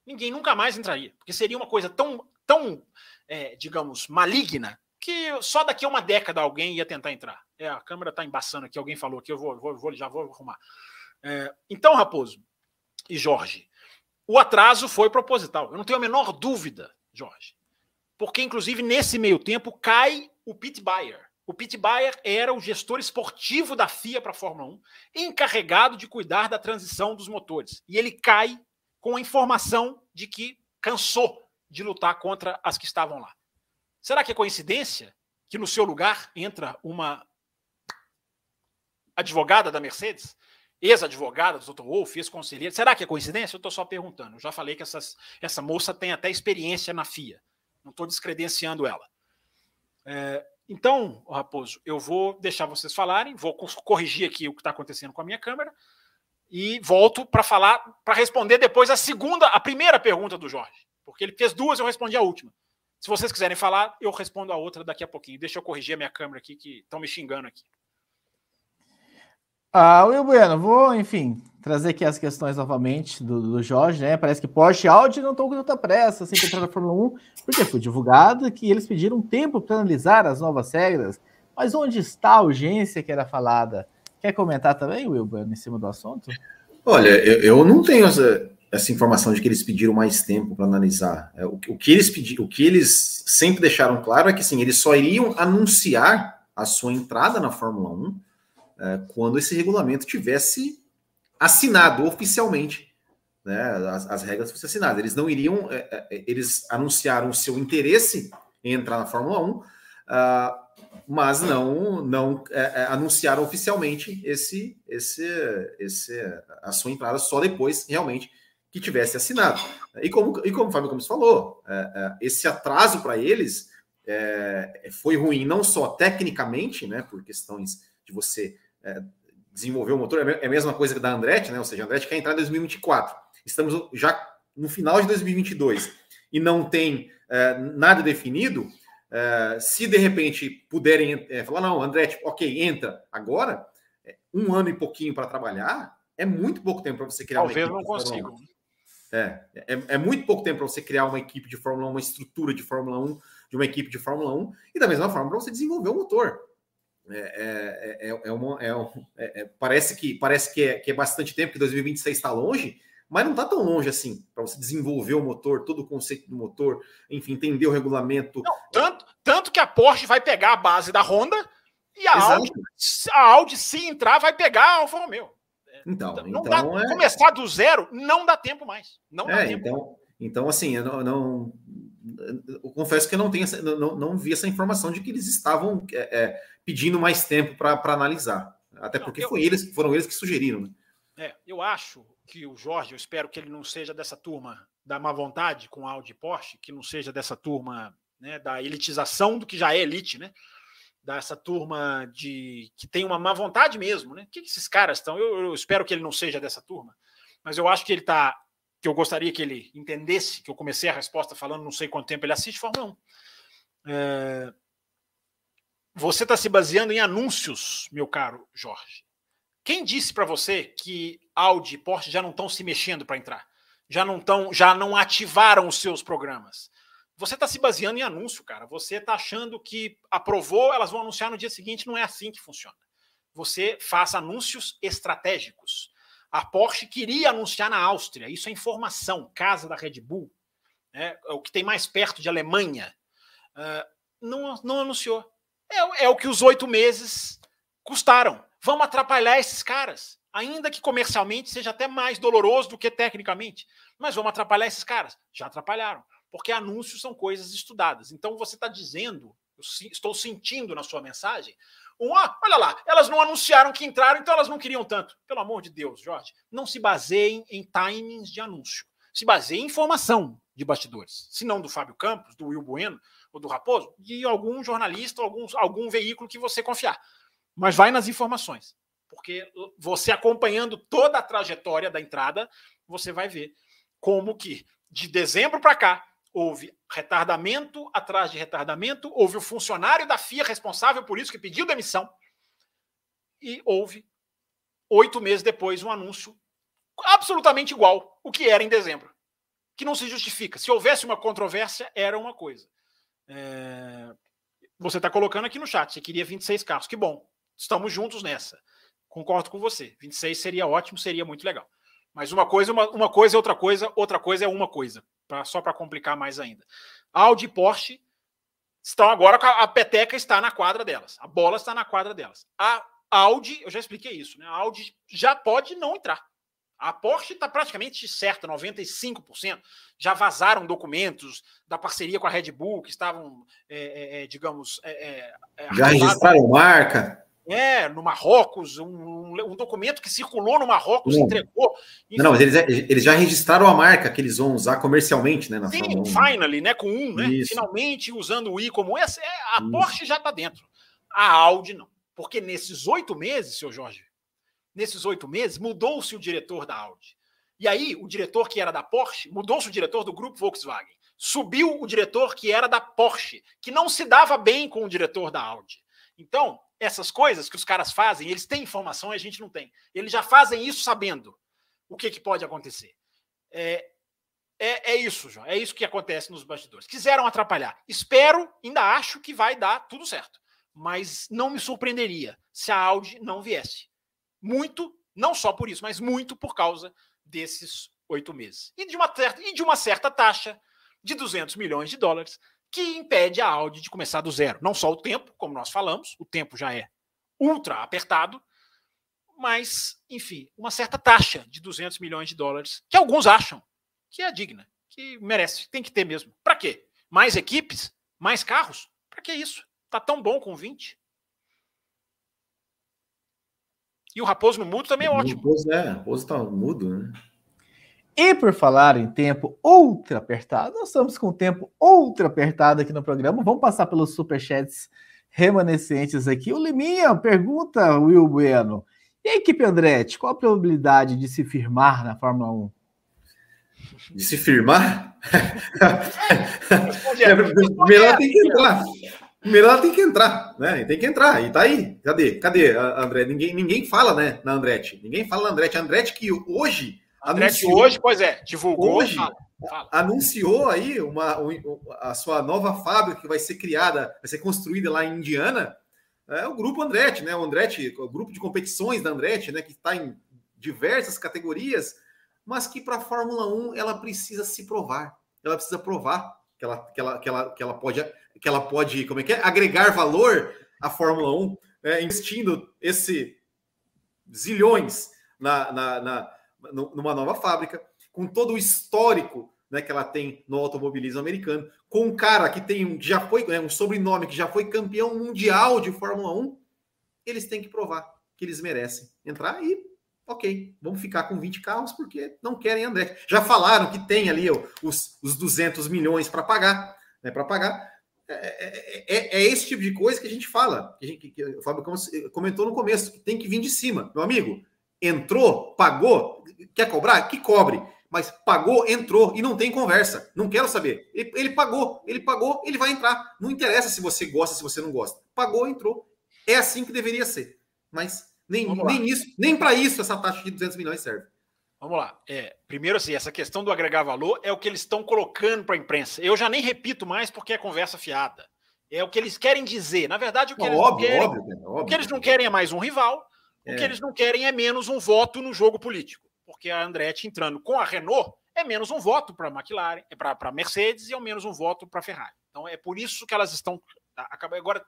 Ninguém nunca mais entraria, porque seria uma coisa tão, tão é, digamos, maligna, que só daqui a uma década alguém ia tentar entrar. É, a câmera está embaçando aqui, alguém falou aqui, eu vou, vou, vou já vou arrumar. É, então, Raposo e Jorge, o atraso foi proposital. Eu não tenho a menor dúvida, Jorge. Porque, inclusive, nesse meio tempo, cai o Pete Bayer. O Pete Bayer era o gestor esportivo da FIA para a Fórmula 1, encarregado de cuidar da transição dos motores. E ele cai com a informação de que cansou de lutar contra as que estavam lá. Será que é coincidência que no seu lugar entra uma advogada da Mercedes, ex-advogada do Dr. Wolff, ex-conselheira? Será que é coincidência? Eu estou só perguntando. Eu já falei que essas, essa moça tem até experiência na FIA. Não estou descredenciando ela. É, então, Raposo, eu vou deixar vocês falarem, vou corrigir aqui o que está acontecendo com a minha câmera e volto para falar, para responder depois a segunda, a primeira pergunta do Jorge, porque ele fez duas, eu respondi a última. Se vocês quiserem falar, eu respondo a outra daqui a pouquinho. Deixa eu corrigir a minha câmera aqui, que estão me xingando aqui. Ah, Will Bueno, vou, enfim, trazer aqui as questões novamente do, do Jorge, né? Parece que Porsche e Audi não estão com tanta pressa, sem entrar na Fórmula 1, porque foi divulgado que eles pediram tempo para analisar as novas regras. Mas onde está a urgência que era falada? Quer comentar também, Will Bueno, em cima do assunto? Olha, eu, eu não tenho essa, essa, informação de que eles pediram mais tempo para analisar. É, o, o, que eles pediram, o que eles sempre deixaram claro é que sim, eles só iriam anunciar a sua entrada na Fórmula 1 é, quando esse regulamento tivesse assinado oficialmente, né, as, as regras fossem assinadas. Eles não iriam, é, é, eles anunciaram o seu interesse em entrar na Fórmula 1, uh, ah, mas não, não é, é, anunciaram oficialmente esse, esse, esse, a sua entrada só depois, realmente, que tivesse assinado. E como, e como o Fábio Gomes falou, é, é, esse atraso para eles foi ruim, não só tecnicamente, né, por questões de você é, desenvolver o motor, é, é a mesma coisa que da Andretti, né? Ou seja, a Andretti quer entrar em 2024. Estamos já no final de 2022 e não tem é, nada definido. É, se de repente puderem é, falar, não, Andretti, ok, entra agora, é, um ano e pouquinho para trabalhar é muito pouco tempo para você criar Talvez uma equipe. Talvez não consiga. É, é, é, muito pouco tempo para você criar uma equipe de Fórmula 1, uma estrutura de Fórmula 1, de uma equipe de Fórmula 1, e da mesma forma para você desenvolver o motor. É, é, é, é, uma, é, é, é, parece que parece que é, que é bastante tempo, que 2026 está longe, mas não está tão longe assim para você desenvolver o motor, todo o conceito do motor, enfim, entender o regulamento. Não, tanto, tanto que a Porsche vai pegar a base da Honda e a Audi, a Audi, se entrar, vai pegar a Alfa Romeo. Então, não então dá, começar do zero não dá tempo mais. Não dá tempo. Então, então assim, eu não, não eu confesso que eu não tenho essa, não, não vi essa informação de que eles estavam é, é, pedindo mais tempo para analisar. Até porque não, eu, foi eles, foram eles que sugeriram. Né? É, eu acho que o Jorge, eu espero que ele não seja dessa turma da má vontade com Audi e Porsche, que não seja dessa turma né, da elitização do que já é elite, né? Dessa turma de que tem uma má vontade mesmo, né? O que, que esses caras estão? Eu, eu espero que ele não seja dessa turma, mas eu acho que ele está que eu gostaria que ele entendesse, que eu comecei a resposta falando não sei quanto tempo ele assiste Fórmula 1. É... Você está se baseando em anúncios, meu caro Jorge. Quem disse para você que Audi e Porsche já não estão se mexendo para entrar? Já não estão, já não ativaram os seus programas? Você está se baseando em anúncio, cara. Você está achando que aprovou, elas vão anunciar no dia seguinte. Não é assim que funciona. você faz anúncios estratégicos. A Porsche queria anunciar na Áustria, isso é informação, casa da Red Bull, né, é o que tem mais perto de Alemanha. Uh, não, não anunciou. É, é o que os oito meses custaram. Vamos atrapalhar esses caras, ainda que comercialmente seja até mais doloroso do que tecnicamente. Mas vamos atrapalhar esses caras. Já atrapalharam, porque anúncios são coisas estudadas. Então você está dizendo, estou sentindo na sua mensagem, um, ah, olha lá, elas não anunciaram que entraram, então elas não queriam tanto. Pelo amor de Deus, Jorge, não se baseiem em timings de anúncio. Se baseiem em informação de bastidores. Se não do Fábio Campos, do Will Bueno ou do Raposo, de algum jornalista, algum, algum veículo que você confiar. Mas vai nas informações. Porque você acompanhando toda a trajetória da entrada, você vai ver como que de dezembro para cá houve retardamento atrás de retardamento, houve o funcionário da FIA responsável por isso, que pediu demissão, e houve, oito meses depois, um anúncio absolutamente igual o que era em dezembro, que não se justifica. Se houvesse uma controvérsia, era uma coisa. É... Você está colocando aqui no chat, você queria 26 carros, que bom, estamos juntos nessa. Concordo com você, 26 seria ótimo, seria muito legal. Mas uma coisa, uma, uma coisa é outra coisa, outra coisa é uma coisa pra, só para complicar mais ainda. Audi e Porsche estão agora a, peteca está na quadra delas, a bola está na quadra delas. A Audi, eu já expliquei isso, né? A Audi já pode não entrar. A Porsche está praticamente certa, 95%. Já vazaram documentos da parceria com a Red Bull, que estavam, é, é, é digamos. É, é, já registraram marca. É, no Marrocos, um, um documento que circulou no Marrocos, não. entregou. Enfim. Não, mas eles, eles já registraram a marca que eles vão usar comercialmente, né? Na Sim, finally, né? Com um, né? Isso. Finalmente usando o i como esse. É, a Isso. Porsche já está dentro. A Audi não. Porque nesses oito meses, seu Jorge, nesses oito meses, mudou-se o diretor da Audi. E aí, o diretor que era da Porsche, mudou-se o diretor do grupo Volkswagen. Subiu o diretor que era da Porsche, que não se dava bem com o diretor da Audi. Então, essas coisas que os caras fazem, eles têm informação e a gente não tem. Eles já fazem isso sabendo o que, que pode acontecer. É, é, é isso, João. É isso que acontece nos bastidores. Quiseram atrapalhar. Espero, ainda acho que vai dar tudo certo. Mas não me surpreenderia se a Audi não viesse. Muito, não só por isso, mas muito por causa desses oito meses. E de uma certa, e de uma certa taxa de 200 milhões de dólares que impede a Audi de começar do zero. Não só o tempo, como nós falamos, o tempo já é ultra apertado, mas, enfim, uma certa taxa de 200 milhões de dólares, que alguns acham que é digna, que merece, tem que ter mesmo. Para quê? Mais equipes? Mais carros? Para que isso? Tá tão bom com 20. E o Raposo no mudo também é ótimo. O Raposo é, o Raposo tá mudo, né? E por falar em tempo ultra apertado, nós estamos com tempo ultra apertado aqui no programa. Vamos passar pelos superchats remanescentes aqui. O Liminha pergunta, Will Bueno. E a equipe Andretti, qual a probabilidade de se firmar na Fórmula 1? De se firmar? Melhor tem que entrar. Melhor tem que entrar, né? Tem que entrar. E tá aí. Cadê? Cadê, André? Ninguém, ninguém fala, né, na Andretti. Ninguém fala na Andretti. A Andretti que hoje anunciou, hoje, pois é, divulgou. Hoje, fala, fala. anunciou aí uma, a sua nova fábrica que vai ser criada, vai ser construída lá em Indiana. É o grupo Andretti, né? O Andretti, o grupo de competições da Andretti, né? Que está em diversas categorias, mas que para a Fórmula 1 ela precisa se provar. Ela precisa provar que ela, que ela, que ela, que ela pode, que ela pode, como é que é? Agregar valor à Fórmula 1, é, investindo esse zilhões na, na, na numa nova fábrica, com todo o histórico né, que ela tem no automobilismo americano, com um cara que tem um, já foi né, um sobrenome que já foi campeão mundial de Fórmula 1, eles têm que provar que eles merecem entrar e ok, vamos ficar com 20 carros porque não querem André. Já falaram que tem ali os, os 200 milhões para pagar, né, para pagar. É, é, é, é, esse tipo de coisa que a gente fala, que, gente, que o Fábio comentou no começo, que tem que vir de cima. Meu amigo, entrou, pagou, quer cobrar? Que cobre. Mas pagou, entrou e não tem conversa. Não quero saber. Ele, ele, pagou, ele pagou, ele vai entrar. Não interessa se você gosta, se você não gosta. Pagou, entrou. É assim que deveria ser. Mas nem, nem isso, nem para isso essa taxa de 200 milhões serve. Vamos lá. É, primeiro, assim, essa questão do agregar valor é o que eles estão colocando para a imprensa. Eu já nem repito mais porque é conversa fiada. É o que eles querem dizer. Na verdade, o que, Não, eles, óbvio, não querem, óbvio, cara, o óbvio. que eles não querem é mais um rival. O É. que eles não querem é menos um voto no jogo político. Porque a Andretti entrando com a Renault é menos um voto para a McLaren, é para a Mercedes e é menos um voto para a Ferrari. Então é por isso que elas estão. acaba- Agora,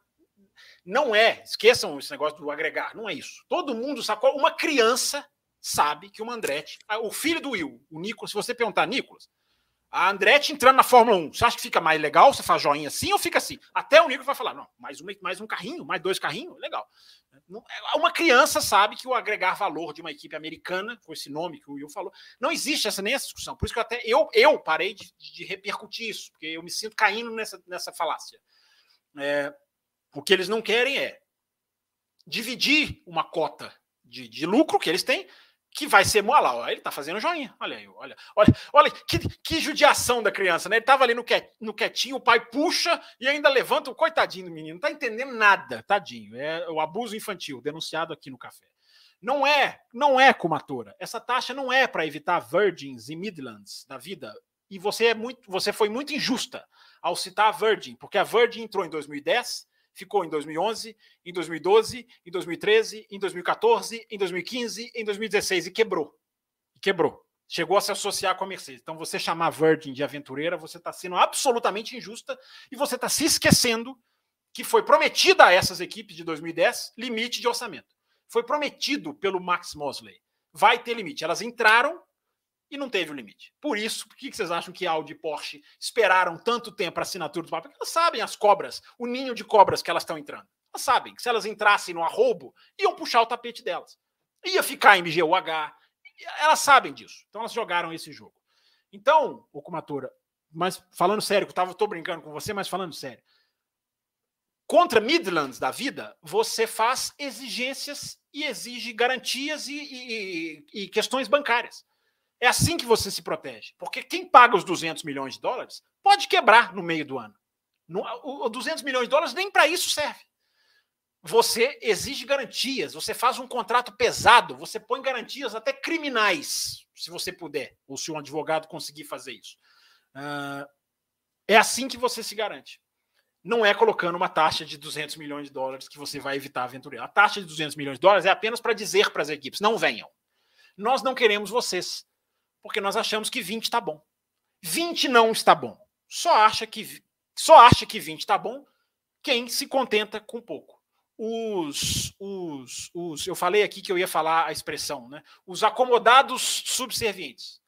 não é, esqueçam esse negócio do agregar, não é isso. Todo mundo sabe, uma criança sabe que o Andretti, ah, o filho do Will, o Nicolas, se você perguntar, Nicolas, a Andretti entrando na Fórmula 1, você acha que fica mais legal? Você faz joinha assim ou fica assim? Até o Nicolas vai falar, não, mais, uma, mais um carrinho, mais dois carrinhos, legal. Não- Uma criança sabe que o agregar valor de uma equipe americana, com esse nome que o Will falou, não existe essa, nem essa discussão. Por isso que eu até eu, eu parei de, de repercutir isso, porque eu me sinto caindo nessa, nessa falácia. É, o que eles não querem é dividir uma cota de, de lucro que eles têm, que vai ser ó, ele tá fazendo joinha. Olha aí, olha, olha, olha que, que judiação da criança, né? Ele tava ali no, quiet- no quietinho, o pai puxa e ainda levanta o coitadinho do menino, não tá entendendo nada, tadinho. É o abuso infantil denunciado aqui no café. Não é, não é comatora. Essa taxa não é para evitar Virgins e Midlands da vida. E você é muito, você foi muito injusta ao citar a Virgin, porque a Virgin entrou em 2010, ficou em 2011, em 2012, em 2013, em 2014, em 2015, em 2016 e quebrou. E quebrou. Chegou a se associar com a Mercedes. Então, você chamar a Virgin de aventureira, você está sendo absolutamente injusta e você está se esquecendo que foi prometida a essas equipes de 2010 limite de orçamento. Foi prometido pelo Max Mosley. Vai ter limite. Elas entraram e não teve o limite. Por isso, por que vocês acham que Audi e Porsche esperaram tanto tempo para a assinatura do papel? Porque elas sabem as cobras, o ninho de cobras que elas estão entrando. Elas sabem que se elas entrassem no arrobo, iam puxar o tapete delas. Ia ficar MGUH. Elas sabem disso. Então elas jogaram esse jogo. Então, o Kumatora, mas falando sério, que eu tava, tô brincando com você, mas falando sério. Contra Midlands da vida, você faz exigências e exige garantias e- e- e questões bancárias. É assim que você se protege. Porque quem paga os 200 milhões de dólares pode quebrar no meio do ano. Não- o, o 200 milhões de dólares nem para isso serve. Você exige garantias, você faz um contrato pesado, você põe garantias até criminais, se você puder, ou se um advogado conseguir fazer isso. Ah, é assim que você se garante. Não é colocando uma taxa de 200 milhões de dólares que você vai evitar a aventureira. A taxa de 200 milhões de dólares é apenas para dizer para as equipes: não venham. Nós não queremos vocês, porque nós achamos que 20 está bom. 20 não está bom. Só acha que só acha que 20 está bom quem se contenta com pouco. Os, os, os, eu falei aqui que eu ia falar a expressão, né? Os acomodados subservientes.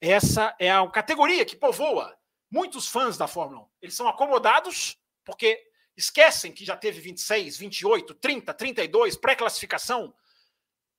Essa é a categoria que povoa muitos fãs da Fórmula 1. Eles são acomodados porque esquecem que já teve 26, 28, 30, 32 pré-classificação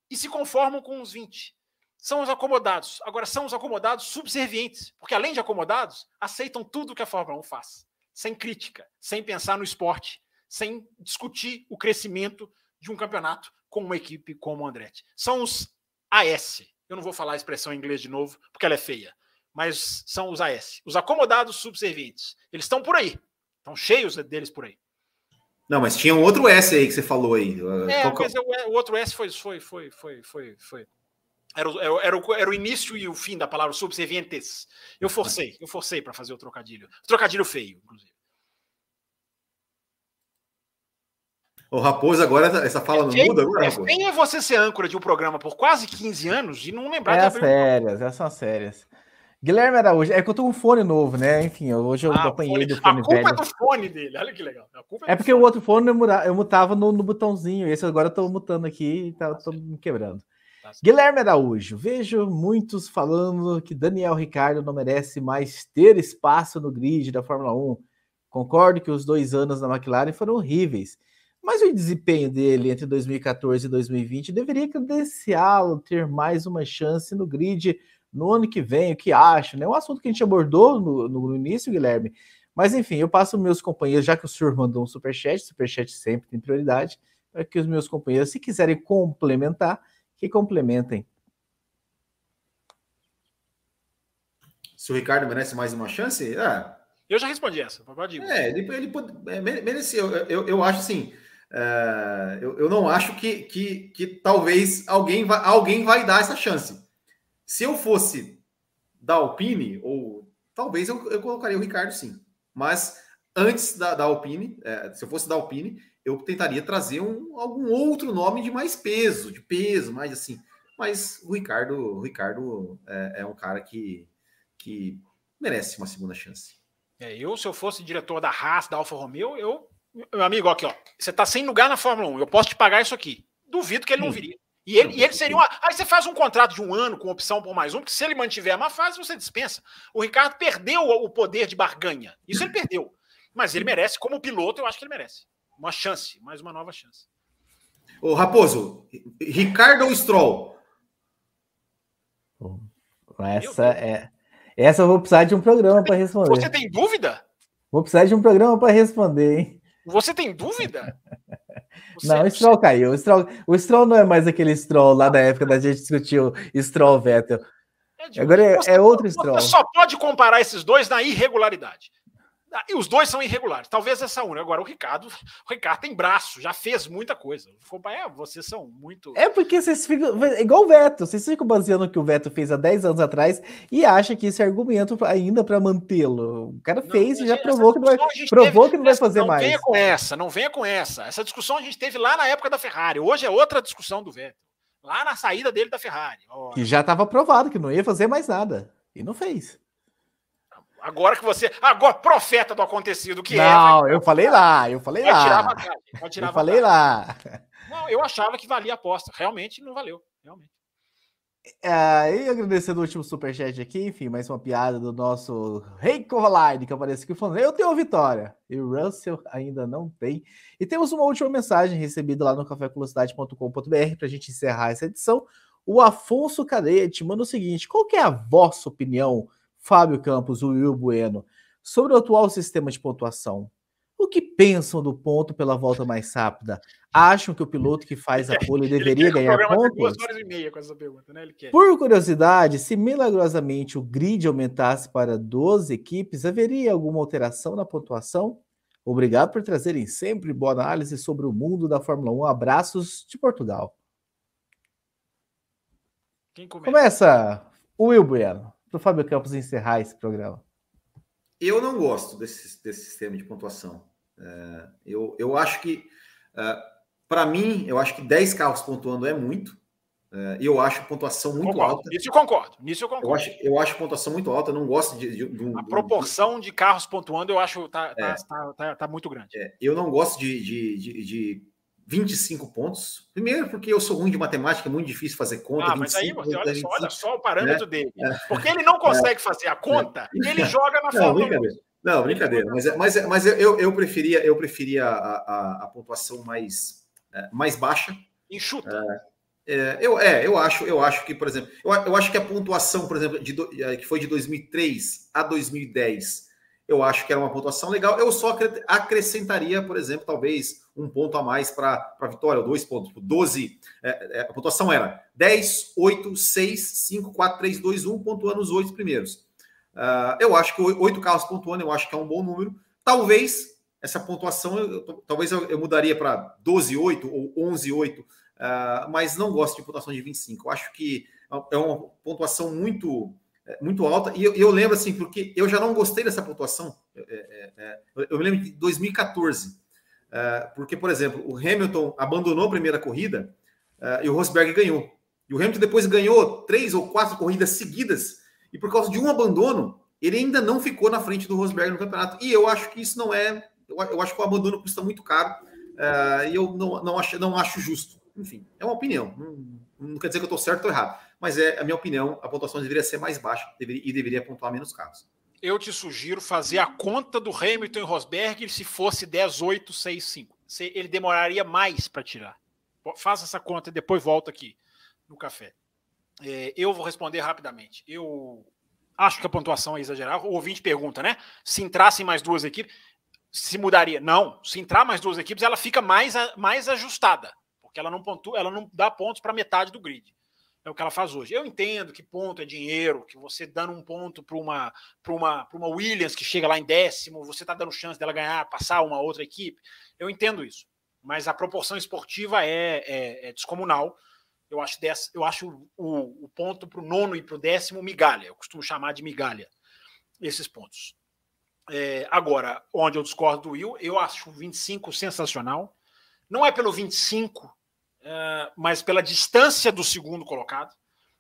e se conformam com os 20 são os acomodados. Agora, são os acomodados subservientes, porque além de acomodados, aceitam tudo que a Fórmula 1 faz, sem crítica, sem pensar no esporte, sem discutir o crescimento de um campeonato com uma equipe como o Andretti. São os AS. Eu não vou falar a expressão em inglês de novo, porque ela é feia, mas são os AS, os acomodados subservientes. Eles estão por aí, estão cheios deles por aí. Não, mas tinha um outro S aí que você falou aí. É, Qual que- mas o, o outro S foi, foi, foi, foi, foi, foi. Era o, era, o- era, o, era o início e o fim da palavra subservientes. Eu forcei, eu forcei para fazer o trocadilho. Trocadilho feio, inclusive. O Raposo agora, essa fala não Feio, muda agora, é Raposo? feio é você ser âncora de um programa por quase 15 anos e não lembrar É de as abrir um- sérias, essas são as sérias. Guilherme Araújo, é que eu tô com um fone novo, né? Enfim, hoje eu Ah, apanhei fone. do A fone culpa velho. é do fone dele, olha que legal. A É do porque o fone. outro fone eu, mutava no, no botãozinho, esse agora eu tô mutando aqui e tá, tô me quebrando. Guilherme Araújo, vejo muitos falando que Daniel Ricardo não merece mais ter espaço no grid da Fórmula 1. Concordo que os dois anos na McLaren foram horríveis, mas o desempenho dele entre 2014 e 2020 deveria credenciá-lo ter mais uma chance no grid no ano que vem. O que acha? É um assunto que a gente abordou no, no início, Guilherme. Mas enfim, eu passo meus companheiros, já que o senhor mandou um superchat, superchat sempre tem prioridade, para que os meus companheiros, se quiserem complementar, que complementem. Se o Ricardo merece mais uma chance, é, Eu já respondi essa. Pode ir. é ele, ele pode- é, mere- mereceu. Eu, eu, eu acho assim, é, eu, eu não acho que, que, que talvez alguém vai, alguém vai dar essa chance. Se eu fosse da Alpine, ou talvez eu, eu colocaria o Ricardo sim. Mas antes da, da Alpine, é, se eu fosse da Alpine, eu tentaria trazer um, algum outro nome de mais peso, de peso, mais assim. Mas o Ricardo, o Ricardo é, é um cara que, que merece uma segunda chance. É, eu, se eu fosse diretor da Haas, da Alfa Romeo, eu. Meu amigo, aqui, ó. Você tá sem lugar na Fórmula 1, eu posso te pagar isso aqui. Duvido que ele não viria. E ele, e ele seria uma. Aí você faz um contrato de um ano com opção por mais um, porque se ele mantiver a má fase, você dispensa. O Ricardo perdeu o poder de barganha. Isso ele perdeu. Mas ele merece, como piloto, eu acho que ele merece. Uma chance, mais uma nova chance. Ô, Raposo, Ricardo ou Stroll? Essa é. Essa eu vou precisar de um programa para responder. Você tem dúvida? Vou precisar de um programa para responder, hein? Você tem dúvida? Você, não, o Stroll você... caiu. O Stroll, o Stroll não é mais aquele Stroll lá da época da gente discutiu Stroll Vettel. É Agora é, é outro Stroll. Você só pode comparar esses dois na irregularidade. Ah, e os dois são irregulares. Talvez essa única. Agora, o Ricardo, o Ricardo tem braço, já fez muita coisa. É, vocês são muito. É porque vocês ficam. É igual o Veto. Vocês ficam baseando no que o Veto fez há 10 anos atrás e acham que esse argumento ainda para mantê-lo. O cara fez não, e já provou que não vai, provou que não vai fazer não mais. Não venha com essa, não venha com essa. Essa discussão a gente teve lá na época da Ferrari. Hoje é outra discussão do Veto. Lá na saída dele da Ferrari. Oh. E já estava provado que não ia fazer mais nada. E não fez. Agora que você. Agora, profeta do acontecido, que não, é. Não, eu falei lá, eu falei lá. Tirar vantagem, tirar eu falei lá. Não, eu achava que valia a aposta. Realmente não valeu. Realmente. É, e agradecendo o último superchat aqui, enfim, mais uma piada do nosso Rei Corline, que apareceu aqui falando: Eu tenho a vitória, e o Russell ainda não tem. E temos uma última mensagem recebida lá no cafévelocidade.com.br para a gente encerrar essa edição. O Afonso Cadeia te manda o seguinte: qual que é a vossa opinião? Fábio Campos, o Will Bueno, sobre o atual sistema de pontuação. O que pensam do ponto pela volta mais rápida? Acham que o piloto que faz a pole deveria ganhar pontos? Duas horas e meia com essa pergunta, né? Por curiosidade, se milagrosamente o grid aumentasse para 12 equipes, haveria alguma alteração na pontuação? Obrigado por trazerem sempre boa análise sobre o mundo da Fórmula 1. Abraços de Portugal. Quem começa? Começa o Will Bueno para o Fábio Campos encerrar esse programa? Eu não gosto desse, desse sistema de pontuação. É, eu, eu acho que, é, para mim, eu acho que 10 carros pontuando é muito. É, eu acho pontuação muito concordo. alta. Nisso eu concordo. Nisso eu concordo. Eu acho, eu acho pontuação muito alta. Eu não gosto de. de, de a proporção de carros pontuando eu acho tá, tá, é. tá, tá, tá, muito grande. É, eu não gosto de, de, de 25 pontos. Primeiro, porque eu sou ruim de matemática, é muito difícil fazer conta. Ah, mas aí você olha, 25, só, olha só o parâmetro né? dele. É. Porque ele não consegue é. fazer a conta e ele joga na não, Fórmula brincadeira. Não, brincadeira. Mas, é, mas, é, mas eu, eu preferia, eu preferia a, a, a pontuação mais, mais baixa. Enxuta. É, eu, é, eu acho, eu acho que, por exemplo, eu, eu acho que a pontuação, por exemplo, de, que foi de 2003 a 2010, eu acho que era uma pontuação legal. Eu só acrescentaria, por exemplo, talvez um ponto a mais para a vitória, ou dois pontos, 12. É, é, a pontuação era 10, 8, 6, 5, 4, 3, 2, 1, pontuando os oito primeiros. Uh, eu acho que oito carros pontuando, eu acho que é um bom número. Talvez essa pontuação, eu, talvez eu, eu mudaria para 12, 8 ou 11, 8, uh, mas não gosto de pontuação de 25. Eu acho que é uma pontuação muito é, muito alta. E eu, eu, lembro assim, porque eu já não gostei dessa pontuação. É, é, é eu me lembro de 2014, é, porque, por exemplo, o Hamilton abandonou a primeira corrida e o Rosberg ganhou. E o Hamilton depois ganhou três ou quatro corridas seguidas, e por causa de um abandono, ele ainda não ficou na frente do Rosberg no campeonato. E eu acho que isso não é. Eu, acho que o abandono custa muito caro, e eu não, não, acho, não acho justo. Enfim, é uma opinião. Não, não quer dizer que eu estou certo ou errado mas é a minha opinião, a pontuação deveria ser mais baixa deveria, e deveria pontuar menos carros. Eu te sugiro fazer a conta do Hamilton e Rosberg se fosse 1865. Ele demoraria mais para tirar. Faça essa conta e depois volta aqui no café. É, eu vou responder rapidamente. Eu acho que a pontuação é exagerada. O ouvinte pergunta, né? Se entrassem mais duas equipes, se mudaria? Não. Se entrar mais duas equipes, ela fica mais, mais ajustada, porque ela não pontua, ela não dá pontos para metade do grid. É o que ela faz hoje. Eu entendo que ponto é dinheiro, que você dando um ponto para uma, uma, uma Williams que chega lá em décimo, você está dando chance dela ganhar, passar uma outra equipe. Eu entendo isso. Mas a proporção esportiva é, é, é descomunal. Eu acho, dessa, eu acho o, o ponto para o nono e para o décimo migalha. Eu costumo chamar de migalha esses pontos. É, agora, onde eu discordo do Will, eu acho o 25 sensacional. Não é pelo 25, é, mas pela distância do segundo colocado.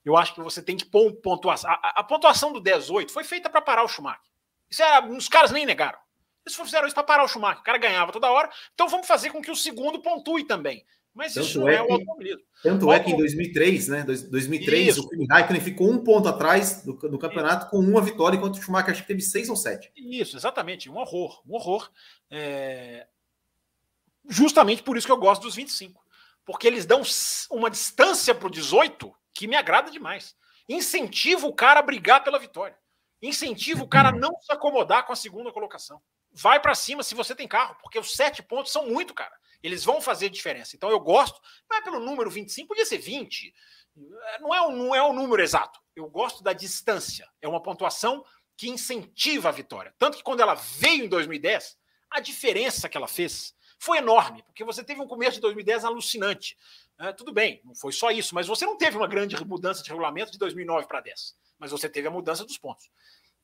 Eu acho que você tem que pôr um pontuação. A, a pontuação do 18 foi feita para parar o Schumacher. Isso é, os caras nem negaram. Eles fizeram isso para parar o Schumacher. O cara ganhava toda hora. Então vamos fazer com que o segundo pontue também. Mas tanto isso é, é o automobilismo. Tanto o é que em 2003, né? 2003, isso. o Kimi Raikkonen ficou um ponto atrás do, do campeonato isso. com uma vitória, enquanto o Schumacher acho que teve seis ou sete. Isso, exatamente. Um horror. Um horror. É... Justamente por isso que eu gosto dos 25. Porque eles dão uma distância para o 18 que me agrada demais. Incentiva o cara a brigar pela vitória. Incentiva o cara a não se acomodar com a segunda colocação. Vai para cima se você tem carro, porque os sete pontos são muito, cara. Eles vão fazer diferença. Então eu gosto, não é pelo número 25, podia ser 20. Não é, o, não é o número exato. Eu gosto da distância. É uma pontuação que incentiva a vitória. Tanto que quando ela veio em 2010, a diferença que ela fez foi enorme, porque você teve um começo de 2010 alucinante. É, tudo bem, não foi só isso, mas você não teve uma grande mudança de regulamento de 2009 para 10, mas você teve a mudança dos pontos.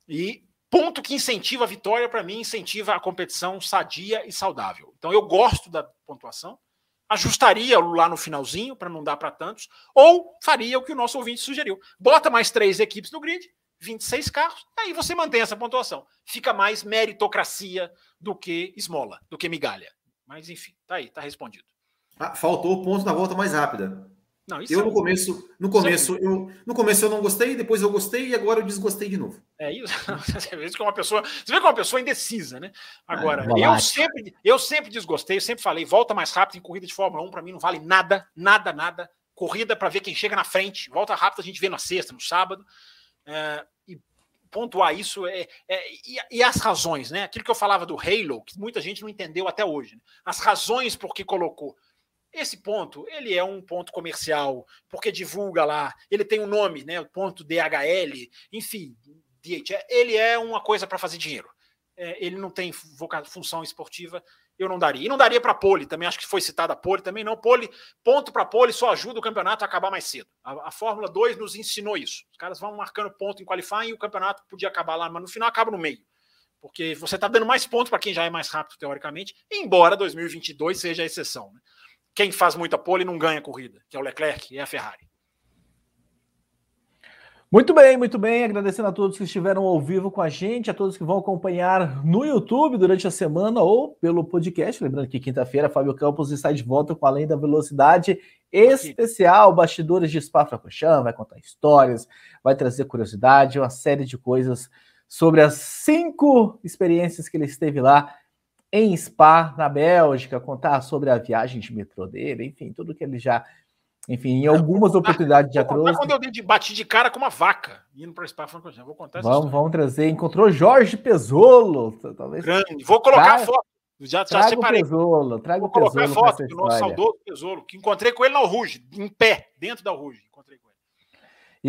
E ponto que incentiva a vitória, para mim, incentiva a competição sadia e saudável. Então eu gosto da pontuação, ajustaria lá no finalzinho para não dar para tantos, ou faria o que o nosso ouvinte sugeriu. Bota mais três equipes no grid, 26 carros, aí você mantém essa pontuação. Fica mais meritocracia do que esmola, do que migalha. Mas enfim, tá aí, tá respondido. Ah, faltou o ponto na volta mais rápida. Não, eu é no começo, no começo, é eu, no começo eu não gostei, depois eu gostei e agora eu desgostei de novo. É isso. Você vê que é uma pessoa, você vê que é uma pessoa indecisa, né? Agora, é, eu sempre, eu sempre desgostei, eu sempre falei, volta mais rápido em corrida de Fórmula 1 para mim não vale nada, nada, nada. Corrida para ver quem chega na frente, volta rápido a gente vê na sexta, no sábado. É, e pontuar isso é, é e, e, as razões, né? Aquilo que eu falava do Halo, que muita gente não entendeu até hoje. Né? As razões por que colocou esse ponto, ele é um ponto comercial, porque divulga lá, ele tem um nome, né, o ponto DHL, enfim, DHL, ele é uma coisa para fazer dinheiro. É, ele não tem função esportiva, eu não daria. E não daria para pole, também acho que foi citada a pole, também não. Pole, ponto para pole só ajuda o campeonato a acabar mais cedo. A, a, Fórmula 2 nos ensinou isso. Os caras vão marcando ponto em qualifying e o campeonato podia acabar lá, mas no final acaba no meio. Porque você está dando mais pontos para quem já é mais rápido, teoricamente, embora 2022 seja a exceção. Né? quem faz muita pole não ganha corrida, que é o Leclerc e a Ferrari. Muito bem, muito bem. Agradecendo a todos que estiveram ao vivo com a gente, a todos que vão acompanhar no YouTube durante a semana ou pelo podcast. Lembrando que quinta-feira, Fábio Campos está de volta com Além da Velocidade especial, bastidores de Spa-Francorchamps, vai contar histórias, vai trazer curiosidade, uma série de coisas sobre as cinco experiências que ele esteve lá em Spa, na Bélgica, contar sobre a viagem de metrô dele, enfim, tudo que ele já, enfim, em algumas oportunidades já trouxe. Quando eu bati de cara com uma vaca indo para Spa, vou contar vamos, vamos trazer, encontrou Jorge Pesolo, talvez. Grande, vou colocar a foto. Já, já traga separei. O Pesolo, traga Vou o Pesolo. Vou colocar a foto do nosso saudoso Pesolo, que encontrei com ele na Ruge, em pé, dentro da Ruge. Encontrei com ele.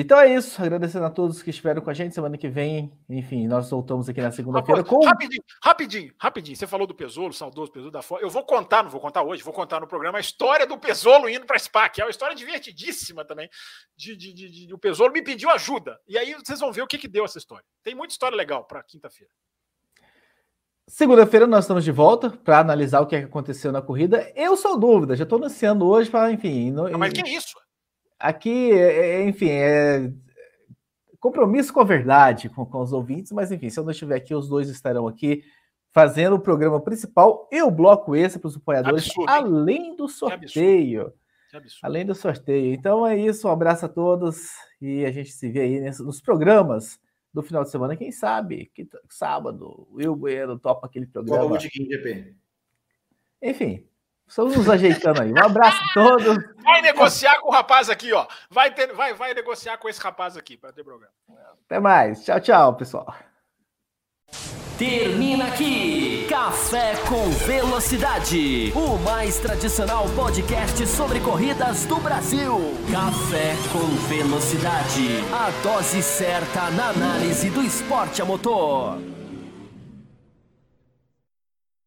Então é isso, agradecendo a todos que estiveram com a gente. Semana que vem, enfim, nós voltamos aqui na segunda-feira com. Rapidinho, rapidinho, rapidinho. Você falou do Pesolo, saudoso Pesolo da Fora. Eu vou contar, não vou contar hoje, vou contar no programa a história do Pesolo indo para Spa, que é uma história divertidíssima também. De, de, de, de, o Pesolo me pediu ajuda. E aí vocês vão ver o que, que deu essa história. Tem muita história legal para quinta-feira. Segunda-feira nós estamos de volta para analisar o que aconteceu na corrida. Eu sou dúvida, já estou anunciando hoje para, enfim. Não, mas que isso? Aqui, é, é, enfim, é compromisso com a verdade, com, com os ouvintes, mas enfim, se eu não estiver aqui, os dois estarão aqui fazendo o programa principal e o bloco esse para os apoiadores, absurdo, além do sorteio. Além do sorteio. Então é isso, um abraço a todos e a gente se vê aí nos programas do final de semana. Quem sabe, que, sábado, o Will Bueno topa aquele programa. Enfim, Estamos nos ajeitando aí. Um abraço a todos. Vai negociar com o rapaz aqui, ó. Vai, ter, vai, vai negociar com esse rapaz aqui para ter programa. Até mais. Tchau, tchau, pessoal. Termina aqui Café com Velocidade, o mais tradicional podcast sobre corridas do Brasil. Café com Velocidade, a dose certa na análise do esporte a motor.